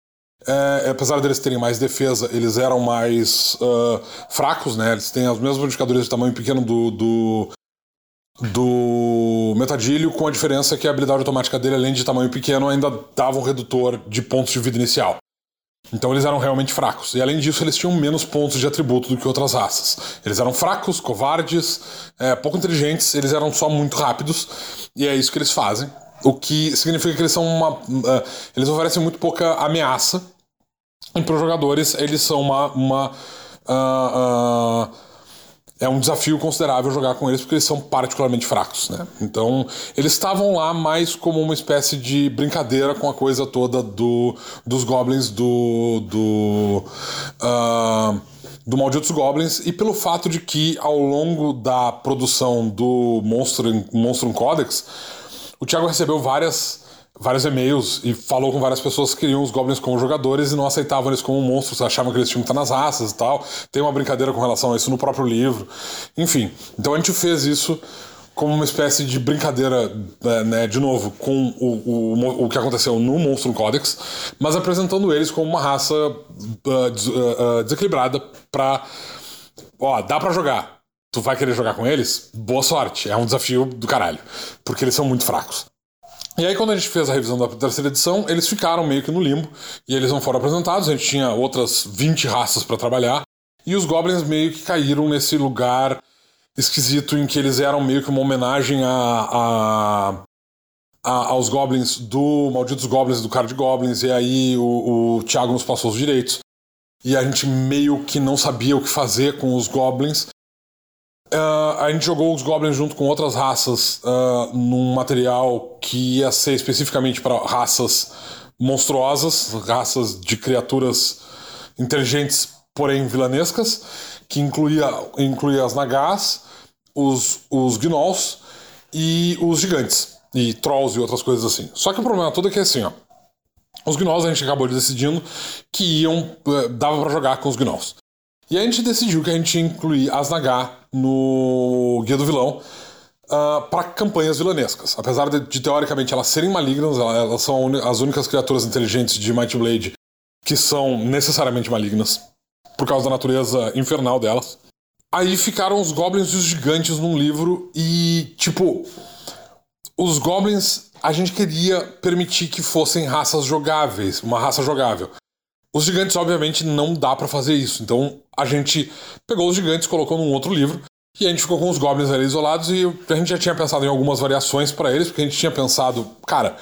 É, apesar deles terem mais defesa, eles eram mais uh, fracos, né? Eles têm os mesmos modificadores de tamanho pequeno do, do, do Metadilho, com a diferença que a habilidade automática dele, além de tamanho pequeno, ainda dava um redutor de pontos de vida inicial. Então eles eram realmente fracos. E além disso, eles tinham menos pontos de atributo do que outras raças. Eles eram fracos, covardes, é, pouco inteligentes, eles eram só muito rápidos. E é isso que eles fazem. O que significa que eles são uma. Uh, eles oferecem muito pouca ameaça. E para os jogadores, eles são uma. uma uh, uh, é um desafio considerável jogar com eles porque eles são particularmente fracos, né? Então, eles estavam lá mais como uma espécie de brincadeira com a coisa toda do, dos goblins do do uh, do Malditos Goblins e pelo fato de que ao longo da produção do Monstrum, Monstrum Codex, o Thiago recebeu várias vários e-mails e falou com várias pessoas que queriam os goblins como jogadores e não aceitavam eles como monstros, achavam que eles tinham que estar nas raças e tal. Tem uma brincadeira com relação a isso no próprio livro. Enfim, então a gente fez isso como uma espécie de brincadeira, né, né de novo, com o, o, o que aconteceu no Monstro Codex, mas apresentando eles como uma raça uh, des, uh, desequilibrada pra. Ó, dá pra jogar. Tu vai querer jogar com eles? Boa sorte. É um desafio do caralho. Porque eles são muito fracos. E aí, quando a gente fez a revisão da terceira edição, eles ficaram meio que no limbo e eles não foram apresentados. A gente tinha outras 20 raças para trabalhar e os Goblins meio que caíram nesse lugar esquisito em que eles eram meio que uma homenagem a, a, a aos Goblins do Malditos Goblins do Card Goblins. E aí o, o Thiago nos passou os direitos e a gente meio que não sabia o que fazer com os Goblins. Uh, a gente jogou os Goblins junto com outras raças uh, num material que ia ser especificamente para raças monstruosas, raças de criaturas inteligentes, porém vilanescas, que incluía, incluía as Nagás, os, os Gnolls e os gigantes, e Trolls e outras coisas assim. Só que o problema todo é que é assim, ó. Os Gnolls a gente acabou decidindo que iam. Uh, dava para jogar com os Gnolls. E a gente decidiu que a gente ia incluir as Nagar no Guia do Vilão uh, para campanhas vilanescas. Apesar de, de, teoricamente elas serem malignas, elas são as únicas criaturas inteligentes de Might Blade que são necessariamente malignas por causa da natureza infernal delas. Aí ficaram os goblins e os gigantes num livro e, tipo, os goblins a gente queria permitir que fossem raças jogáveis, uma raça jogável. Os gigantes, obviamente, não dá para fazer isso. Então a gente pegou os gigantes, colocou num outro livro e a gente ficou com os goblins ali isolados e a gente já tinha pensado em algumas variações para eles, porque a gente tinha pensado, cara,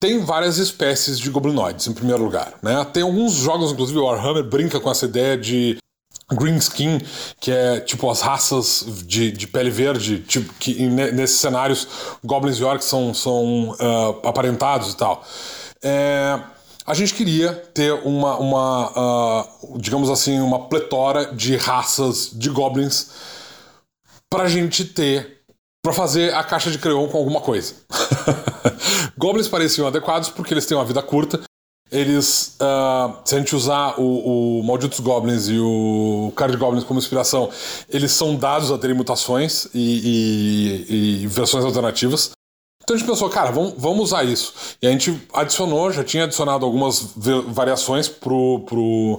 tem várias espécies de goblinoides, em primeiro lugar, né? Tem alguns jogos, inclusive o Warhammer brinca com essa ideia de Green Skin, que é tipo as raças de, de pele verde, tipo, que nesses cenários Goblins e Orcs são, são uh, aparentados e tal. É, a gente queria ter uma, uma uh, digamos assim, uma pletora de raças de Goblins pra gente ter, pra fazer a caixa de Creon com alguma coisa. (laughs) Goblins pareciam adequados porque eles têm uma vida curta eles, uh, se a gente usar o, o Malditos Goblins e o Card Goblins como inspiração, eles são dados a terem mutações e, e, e versões alternativas. Então a gente pensou, cara, vamos, vamos usar isso. E a gente adicionou, já tinha adicionado algumas variações pro, pro,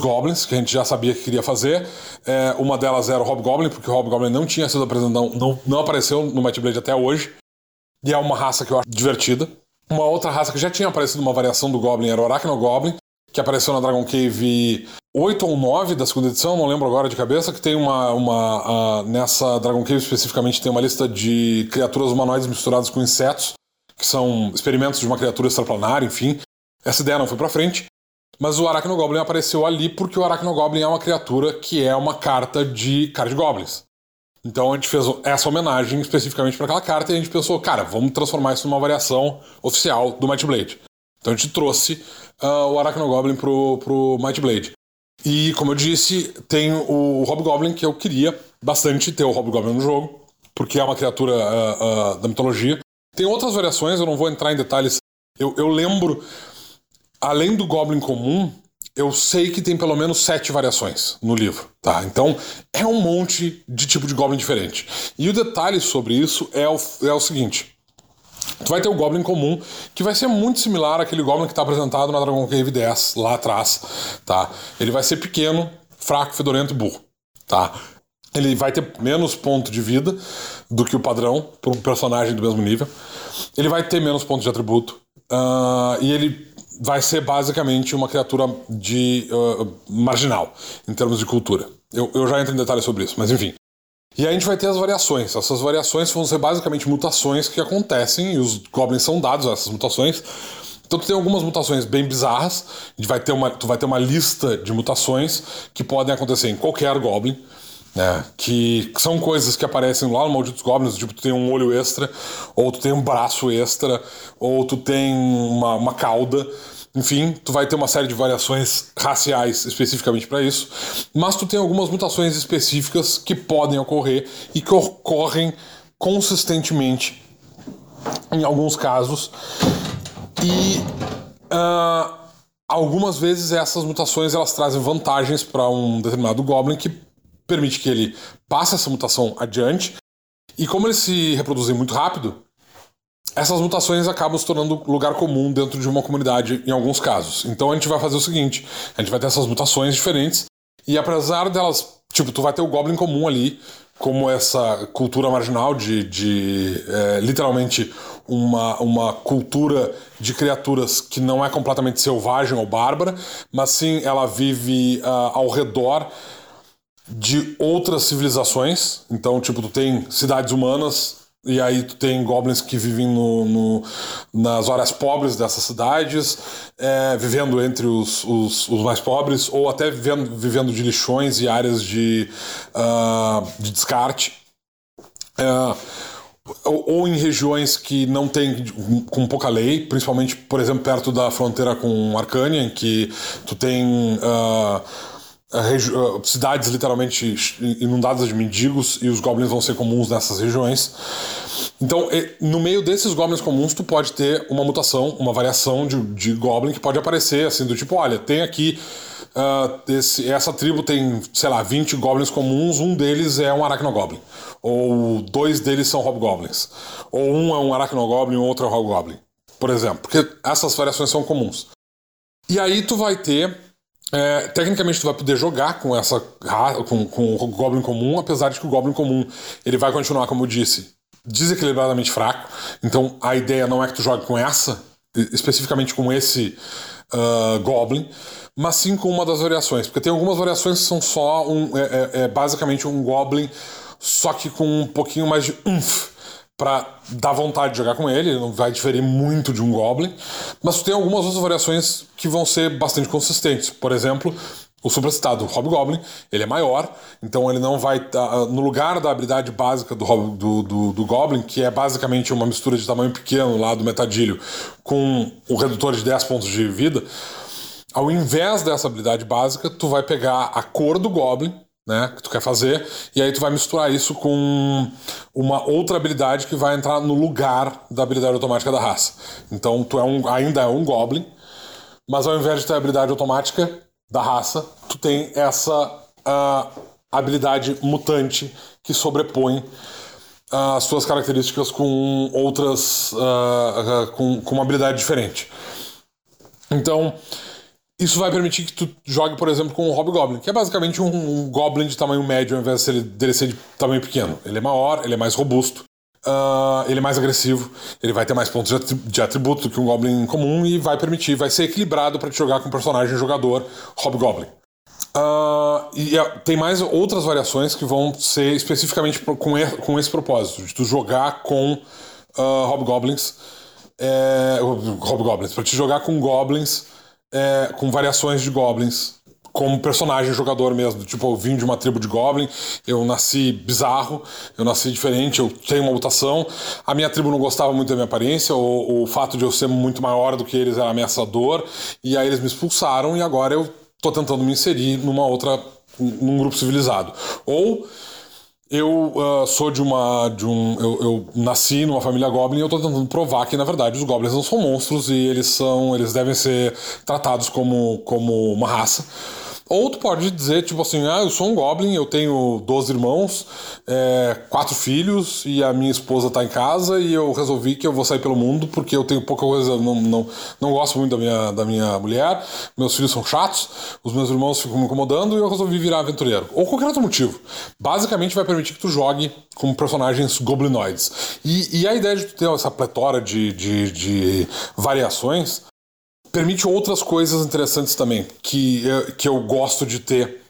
Goblins, que a gente já sabia que queria fazer. É, uma delas era o Hobgoblin, porque o Hobgoblin não tinha sido apresentado, não, não apareceu no Might Blade até hoje. E é uma raça que eu acho divertida. Uma outra raça que já tinha aparecido uma variação do Goblin era o Arachnogoblin, que apareceu na Dragon Cave 8 ou 9 da segunda edição, não lembro agora de cabeça, que tem uma. uma nessa Dragon Cave especificamente tem uma lista de criaturas humanoides misturadas com insetos, que são experimentos de uma criatura extraplanar, enfim. Essa ideia não foi pra frente. Mas o Arachnogoblin apareceu ali porque o Arachnogoblin é uma criatura que é uma carta de Card Goblins. Então a gente fez essa homenagem especificamente para aquela carta e a gente pensou, cara, vamos transformar isso numa variação oficial do Might Blade. Então a gente trouxe uh, o Arachnogoblin pro, pro Might Blade. E como eu disse, tem o Hobgoblin que eu queria bastante ter o Hobgoblin no jogo, porque é uma criatura uh, uh, da mitologia. Tem outras variações, eu não vou entrar em detalhes. Eu, eu lembro, além do Goblin comum, eu sei que tem pelo menos sete variações no livro, tá? Então é um monte de tipo de Goblin diferente. E o detalhe sobre isso é o, é o seguinte: tu vai ter o Goblin comum, que vai ser muito similar àquele Goblin que está apresentado na Dragon Cave 10 lá atrás, tá? Ele vai ser pequeno, fraco, fedorento e burro, tá? Ele vai ter menos ponto de vida do que o padrão para um personagem do mesmo nível. Ele vai ter menos pontos de atributo. Uh, e ele vai ser basicamente uma criatura de uh, marginal em termos de cultura. Eu, eu já entro em detalhes sobre isso, mas enfim. E aí a gente vai ter as variações. Essas variações vão ser basicamente mutações que acontecem e os goblins são dados a essas mutações. Então tu tem algumas mutações bem bizarras. Vai ter uma, tu vai ter uma lista de mutações que podem acontecer em qualquer goblin. Né, que são coisas que aparecem lá no Malditos Goblins, tipo, tu tem um olho extra, ou tu tem um braço extra, ou tu tem uma, uma cauda. Enfim, tu vai ter uma série de variações raciais especificamente para isso, mas tu tem algumas mutações específicas que podem ocorrer e que ocorrem consistentemente em alguns casos. E uh, algumas vezes essas mutações elas trazem vantagens para um determinado Goblin que permite que ele passe essa mutação adiante. E como eles se reproduzem muito rápido, essas mutações acabam se tornando lugar comum dentro de uma comunidade em alguns casos. Então a gente vai fazer o seguinte: a gente vai ter essas mutações diferentes, e apesar delas, tipo, tu vai ter o Goblin comum ali, como essa cultura marginal de, de é, literalmente uma, uma cultura de criaturas que não é completamente selvagem ou bárbara, mas sim ela vive uh, ao redor de outras civilizações. Então, tipo, tu tem cidades humanas e aí tu tem goblins que vivem no, no nas áreas pobres dessas cidades, é, vivendo entre os, os, os, mais pobres, ou até vivendo, vivendo de lixões e áreas de, uh, de descarte. É, ou, ou, em regiões que não tem com pouca lei, principalmente, por exemplo, perto da fronteira com Arcânia, em que tu tem uh, cidades literalmente inundadas de mendigos e os goblins vão ser comuns nessas regiões. Então, no meio desses goblins comuns, tu pode ter uma mutação, uma variação de, de goblin que pode aparecer, assim, do tipo, olha, tem aqui. Uh, esse, essa tribo tem, sei lá, 20 goblins comuns, um deles é um arachnogoblin. Ou dois deles são hobgoblins. Ou um é um arachnogoblin e o outro é um hobgoblin. Por exemplo, porque essas variações são comuns. E aí tu vai ter é, tecnicamente tu vai poder jogar com essa com, com o Goblin comum, apesar de que o Goblin comum ele vai continuar, como eu disse, desequilibradamente fraco. Então a ideia não é que tu jogue com essa, especificamente com esse uh, Goblin, mas sim com uma das variações. Porque tem algumas variações que são só um. É, é, é basicamente um Goblin, só que com um pouquinho mais de umf para dar vontade de jogar com ele, ele não vai diferir muito de um Goblin, mas tem algumas outras variações que vão ser bastante consistentes. Por exemplo, o supracitado Hobgoblin, ele é maior, então ele não vai tá, no lugar da habilidade básica do, do, do, do, Goblin, que é basicamente uma mistura de tamanho pequeno lá do metadilho com o redutor de 10 pontos de vida. Ao invés dessa habilidade básica, tu vai pegar a cor do Goblin, né, que tu quer fazer, e aí tu vai misturar isso com uma outra habilidade que vai entrar no lugar da habilidade automática da raça. Então tu é um, ainda é um Goblin, mas ao invés de ter a habilidade automática da raça, tu tem essa uh, habilidade mutante que sobrepõe uh, as suas características com outras. Uh, com, com uma habilidade diferente. Então, isso vai permitir que tu jogue, por exemplo, com o Hobgoblin, que é basicamente um, um Goblin de tamanho médio ao invés de dele ser de tamanho pequeno. Ele é maior, ele é mais robusto, Uh, ele é mais agressivo, ele vai ter mais pontos de atributo do que um Goblin comum e vai permitir, vai ser equilibrado para te jogar com um personagem jogador Hobgoblin. Uh, e uh, tem mais outras variações que vão ser especificamente com, com esse propósito, de tu jogar com ah, Hobgoblins, é, Hobgoblins, para te jogar com Goblins, é, com variações de Goblins como personagem jogador mesmo. Tipo, eu vim de uma tribo de Goblin, eu nasci bizarro, eu nasci diferente, eu tenho uma mutação. A minha tribo não gostava muito da minha aparência, o, o fato de eu ser muito maior do que eles era ameaçador, e aí eles me expulsaram e agora eu tô tentando me inserir numa outra. num grupo civilizado. Ou. Eu uh, sou de uma. De um, eu, eu, nasci numa família Goblin e eu tô tentando provar que, na verdade, os Goblins não são monstros e eles são. Eles devem ser tratados como, como uma raça. Ou tu pode dizer, tipo assim, ah, eu sou um Goblin, eu tenho 12 irmãos, é, quatro filhos e a minha esposa tá em casa e eu resolvi que eu vou sair pelo mundo porque eu tenho pouca coisa, não, não, não gosto muito da minha, da minha mulher, meus filhos são chatos, os meus irmãos ficam me incomodando e eu resolvi virar aventureiro. Ou qualquer outro motivo. Basicamente vai permitir que tu jogue como personagens goblinoides. E, e a ideia de tu ter essa pletora de, de, de variações permite outras coisas interessantes também, que, que eu gosto de ter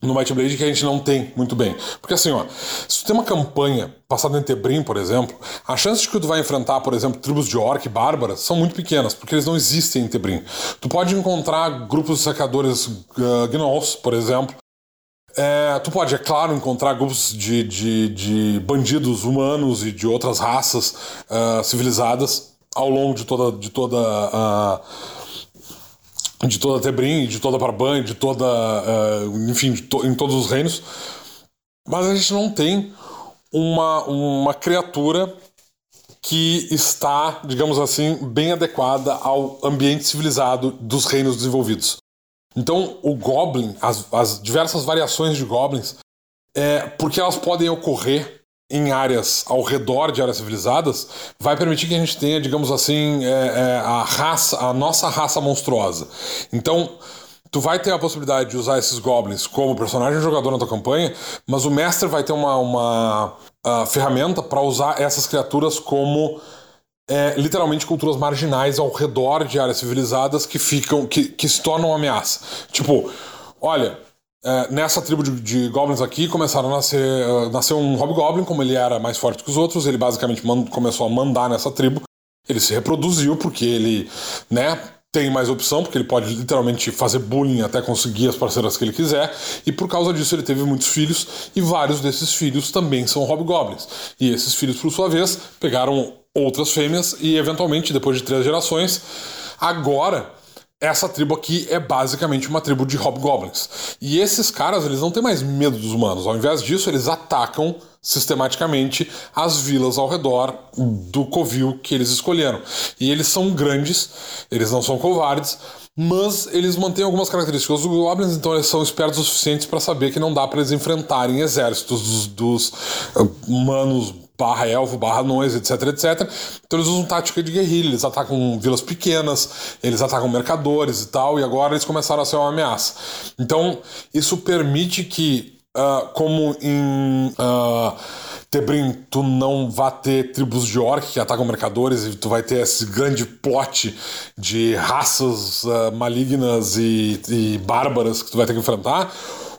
no Might Blade que a gente não tem muito bem. Porque assim, ó, se tu tem uma campanha passada em Tebrim, por exemplo, a chance de que tu vai enfrentar, por exemplo, tribos de orc bárbaras são muito pequenas, porque eles não existem em Tebrim. Tu pode encontrar grupos de saqueadores uh, gnolls, por exemplo. É, tu pode, é claro, encontrar grupos de, de, de bandidos humanos e de outras raças uh, civilizadas ao longo de toda de toda a de toda Tebrim, de toda Parban, de toda uh, enfim, to, em todos os reinos. Mas a gente não tem uma, uma criatura que está, digamos assim, bem adequada ao ambiente civilizado dos reinos desenvolvidos. Então, o Goblin, as, as diversas variações de Goblins, é, porque elas podem ocorrer em áreas ao redor de áreas civilizadas, vai permitir que a gente tenha, digamos assim, é, é, a raça, a nossa raça monstruosa. Então, tu vai ter a possibilidade de usar esses goblins como personagem jogador na tua campanha, mas o mestre vai ter uma, uma ferramenta para usar essas criaturas como é, literalmente culturas marginais ao redor de áreas civilizadas que ficam, que, que se tornam ameaça. Tipo, olha, é, nessa tribo de, de, goblins aqui começaram a nascer, uh, nasceu um hobgoblin, como ele era mais forte que os outros, ele basicamente começou a mandar nessa tribo. Ele se reproduziu porque ele, né, tem mais opção, porque ele pode literalmente fazer bullying até conseguir as parceiras que ele quiser, e por causa disso ele teve muitos filhos, e vários desses filhos também são hobgoblins. E esses filhos, por sua vez, pegaram outras fêmeas e eventualmente, depois de três gerações, agora essa tribo aqui é basicamente uma tribo de hobgoblins. E esses caras, eles não têm mais medo dos humanos. Ao invés disso, eles atacam sistematicamente as vilas ao redor do covil que eles escolheram. E eles são grandes, eles não são covardes, mas eles mantêm algumas características dos goblins, então eles são espertos o suficiente para saber que não dá para eles enfrentarem exércitos dos, dos humanos barra elfo, barra anões, etc, etc. Então eles usam tática de guerrilha, eles atacam vilas pequenas, eles atacam mercadores e tal, e agora eles começaram a ser uma ameaça. Então isso permite que, uh, como em uh, Tebrim, tu não vá ter tribos de orc que atacam mercadores e tu vai ter esse grande plot de raças uh, malignas e, e bárbaras que tu vai ter que enfrentar,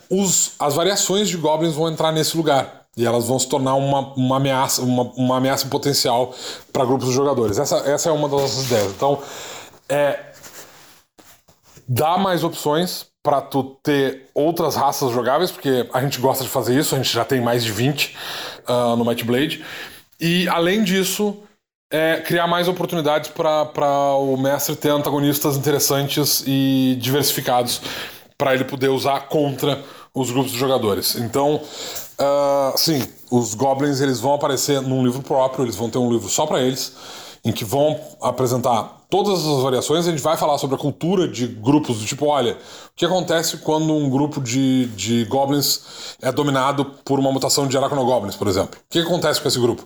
os, as variações de goblins vão entrar nesse lugar. E elas vão se tornar uma, uma ameaça, uma, uma ameaça potencial para grupos de jogadores. Essa, essa é uma das nossas ideias. Então, é, dá mais opções para tu ter outras raças jogáveis, porque a gente gosta de fazer isso, a gente já tem mais de 20 uh, ah, no Might Blade. E além disso, é criar mais oportunidades para o mestre ter antagonistas interessantes e diversificados para ele poder usar contra os grupos de jogadores. Então, uh, sim, os goblins eles vão aparecer num livro próprio, eles vão ter um livro só para eles, em que vão apresentar todas as variações. A gente vai falar sobre a cultura de grupos do tipo, olha, o que acontece quando um grupo de, de goblins é dominado por uma mutação de Arachnogoblins, por exemplo? O que acontece com esse grupo?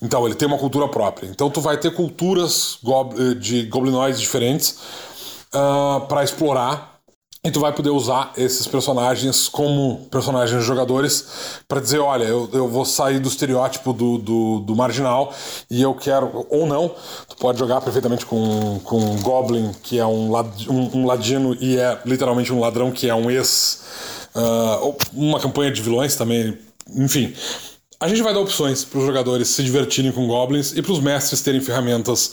Então, ele tem uma cultura própria. Então, tu vai ter culturas de goblinoides diferentes uh, ah, para explorar e tu vai poder usar esses personagens como personagens jogadores para dizer, olha, eu, eu vou sair do estereótipo do, do, do, marginal e eu quero, ou não, tu pode jogar perfeitamente com, com um Goblin, que é um, um, um ladino e é literalmente um ladrão que é um ex. Uh, uma campanha de vilões também, enfim. A gente vai dar opções para os jogadores se divertirem com goblins e para os mestres terem ferramentas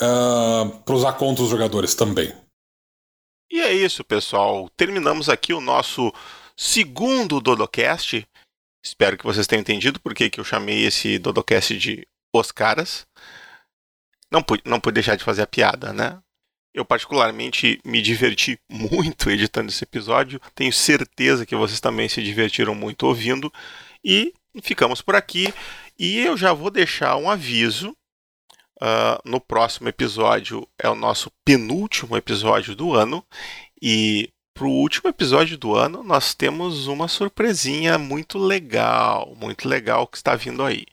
uh, ah, para usar contra os jogadores também. E é isso, pessoal. Terminamos aqui o nosso segundo Dodocast. Espero que vocês tenham entendido por que eu chamei esse Dodocast de Os Caras. Não pude, não pude deixar de fazer a piada, né? Eu, particularmente, me diverti (laughs) muito editando esse episódio. Tenho certeza que vocês também se divertiram muito ouvindo. E ficamos por aqui. E eu já vou deixar um aviso Uh, no próximo episódio é o nosso penúltimo episódio do ano. E para o último episódio do ano, nós temos uma surpresinha muito legal, muito legal que está vindo aí.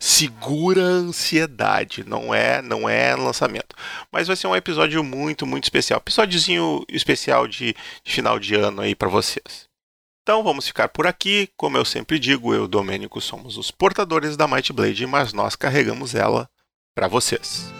Segura a ansiedade, não é, não é lançamento. Mas vai ser um episódio muito, muito especial. Episódiozinho especial de, de final de ano aí para vocês. Então vamos ficar por aqui. Como eu sempre digo, eu e o Domênico somos os portadores da Might Blade, mas nós carregamos ela para vocês.